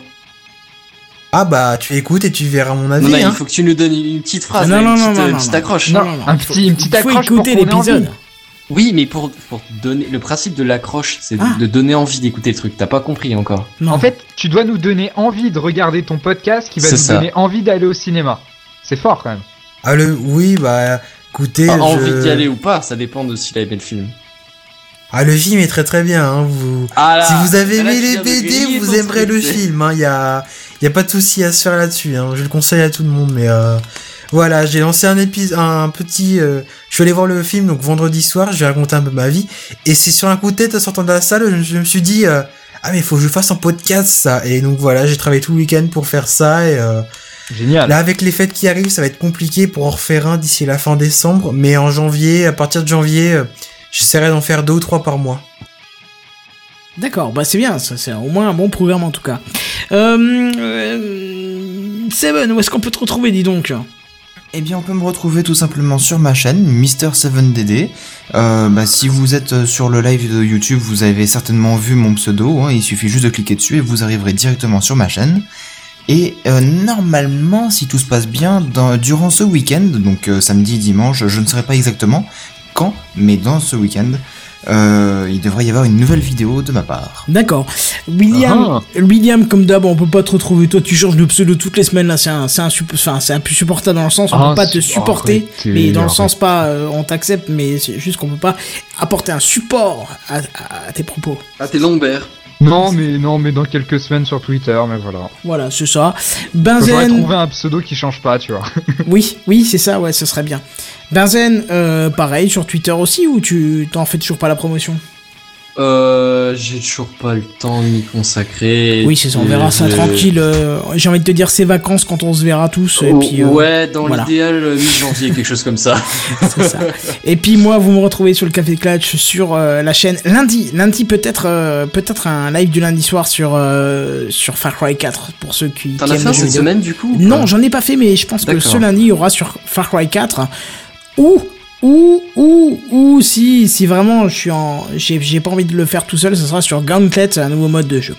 Speaker 4: Ah bah tu écoutes et tu verras mon avis.
Speaker 5: Non, non,
Speaker 4: hein.
Speaker 5: il faut que tu nous donnes une petite phrase,
Speaker 2: Non, non,
Speaker 5: une
Speaker 2: non,
Speaker 5: petite,
Speaker 2: non, non,
Speaker 5: petite
Speaker 2: non.
Speaker 5: accroche.
Speaker 3: Non,
Speaker 2: non,
Speaker 3: un petit, une petite
Speaker 2: il faut
Speaker 3: accroche pour
Speaker 2: écouter l'épisode.
Speaker 5: Oui, mais pour, pour donner le principe de l'accroche, c'est de-
Speaker 2: Ah.
Speaker 5: de donner envie d'écouter le truc. T'as pas compris encore.
Speaker 2: Non.
Speaker 3: En fait, tu dois nous donner envie de regarder ton podcast qui va nous
Speaker 5: ça.
Speaker 3: donner envie d'aller au cinéma. C'est fort quand même.
Speaker 4: Ah le oui bah écoutez. Je-
Speaker 5: envie d'y aller ou pas, ça dépend de s'il a aimé le film.
Speaker 4: Ah le film est très très bien. Hein, vous...
Speaker 5: Ah là,
Speaker 4: si vous avez aimé les BD, vous aimerez le film. Il y a y a pas de souci à se faire là-dessus. Hein. Je le conseille à tout le monde. Mais euh, voilà, j'ai lancé un épisode, un petit. euh, je suis allé voir le film donc vendredi soir. Je vais raconter un peu ma vie. Et c'est sur un coup de tête en sortant de la salle, je, je me suis dit. euh, ah mais il faut que je fasse un podcast ça et donc voilà j'ai travaillé tout le week-end pour faire ça et euh,
Speaker 3: Génial.
Speaker 4: Là, avec les fêtes qui arrivent, ça va être compliqué pour en refaire un d'ici la fin décembre. Mais en janvier, à partir de janvier, euh, j'essaierai d'en faire deux ou trois par mois.
Speaker 2: D'accord, bah c'est bien, c'est au moins un bon programme en tout cas. Euh, euh, Seven, où est-ce qu'on peut te retrouver, dis donc?
Speaker 8: Eh bien, on peut me retrouver tout simplement sur ma chaîne, Mister7DD. Euh, bah, si vous êtes sur le live de YouTube, vous avez certainement vu mon pseudo. hein, il suffit juste de cliquer dessus et vous arriverez directement sur ma chaîne. Et normalement, si tout se passe bien, durant ce week-end, donc samedi, dimanche, je ne saurais pas exactement quand, mais dans ce week-end, euh, il devrait y avoir une nouvelle vidéo de ma part.
Speaker 2: D'accord. William,
Speaker 3: Ah.
Speaker 2: William, comme d'hab, on peut pas te retrouver. Toi, tu changes de pseudo toutes les semaines. Là, c'est un, c'est un, sup- enfin, c'est un peu supportable dans le sens, on
Speaker 3: Ah,
Speaker 2: peut pas te supporter,
Speaker 3: arrêtez,
Speaker 2: mais dans le sens pas, euh, on t'accepte, mais c'est juste qu'on peut pas apporter un support à, à- à tes propos.
Speaker 5: Ah, t'es Lambert.
Speaker 3: Non, mais non, mais dans quelques semaines sur Twitter, mais voilà.
Speaker 2: Voilà, c'est ça.
Speaker 3: J'aurais
Speaker 2: Benzen,
Speaker 3: trouvé un pseudo qui change pas, tu vois.
Speaker 2: oui, oui, c'est ça, ouais, ce serait bien. Benzen, euh, pareil sur Twitter aussi, ou tu t'en fais toujours pas la promotion?
Speaker 5: Euh, j'ai toujours pas le temps de m'y consacrer.
Speaker 2: Oui, c'est ça, on verra ça tranquille. euh, J'ai envie de te dire ces vacances quand on se verra tous. Et
Speaker 5: Oh,
Speaker 2: puis, euh,
Speaker 5: ouais, dans
Speaker 2: voilà.
Speaker 5: l'idéal, euh, mi-janvier, quelque chose comme ça.
Speaker 2: C'est ça. Et puis moi, vous me retrouvez sur le Café Clutch sur euh, la chaîne lundi. Lundi peut-être, euh, peut-être un live du lundi soir sur euh, sur Far Cry 4 pour ceux qui.
Speaker 5: T'en as fait cette semaine, du coup ou
Speaker 2: Non, j'en ai pas fait, mais je pense que ce lundi il y aura sur Far Cry 4 ou ou ou ou si si vraiment je suis en j'ai j'ai pas envie de le faire tout seul, ce sera sur Gauntlet, un nouveau mode de jeu.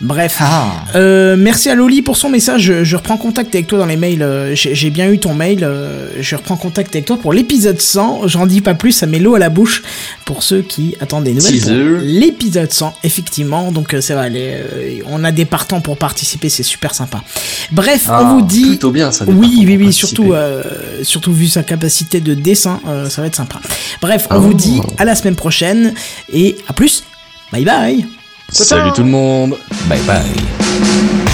Speaker 2: Bref.
Speaker 8: Ah,
Speaker 2: Euh, merci à Loli pour son message. Je, je reprends contact avec toi dans les mails. euh, J'ai j'ai bien eu ton mail. euh, Je reprends contact avec toi pour l'épisode 100. J'en dis pas plus, ça met l'eau à la bouche pour ceux qui attendent des nouvelles. L'épisode 100, effectivement. Donc euh, ça va aller. euh, on a des partants pour participer, c'est super sympa. Bref,
Speaker 3: Ah,
Speaker 2: on vous dit.
Speaker 5: Plutôt bien, ça.
Speaker 2: Oui, oui, oui,
Speaker 5: participer.
Speaker 2: surtout, euh, surtout vu sa capacité de dessin, euh, ça va être sympa. Bref, on
Speaker 5: Oh.
Speaker 2: vous dit à la semaine prochaine et à plus. Bye bye.
Speaker 5: Salut tout le monde.
Speaker 8: bye bye.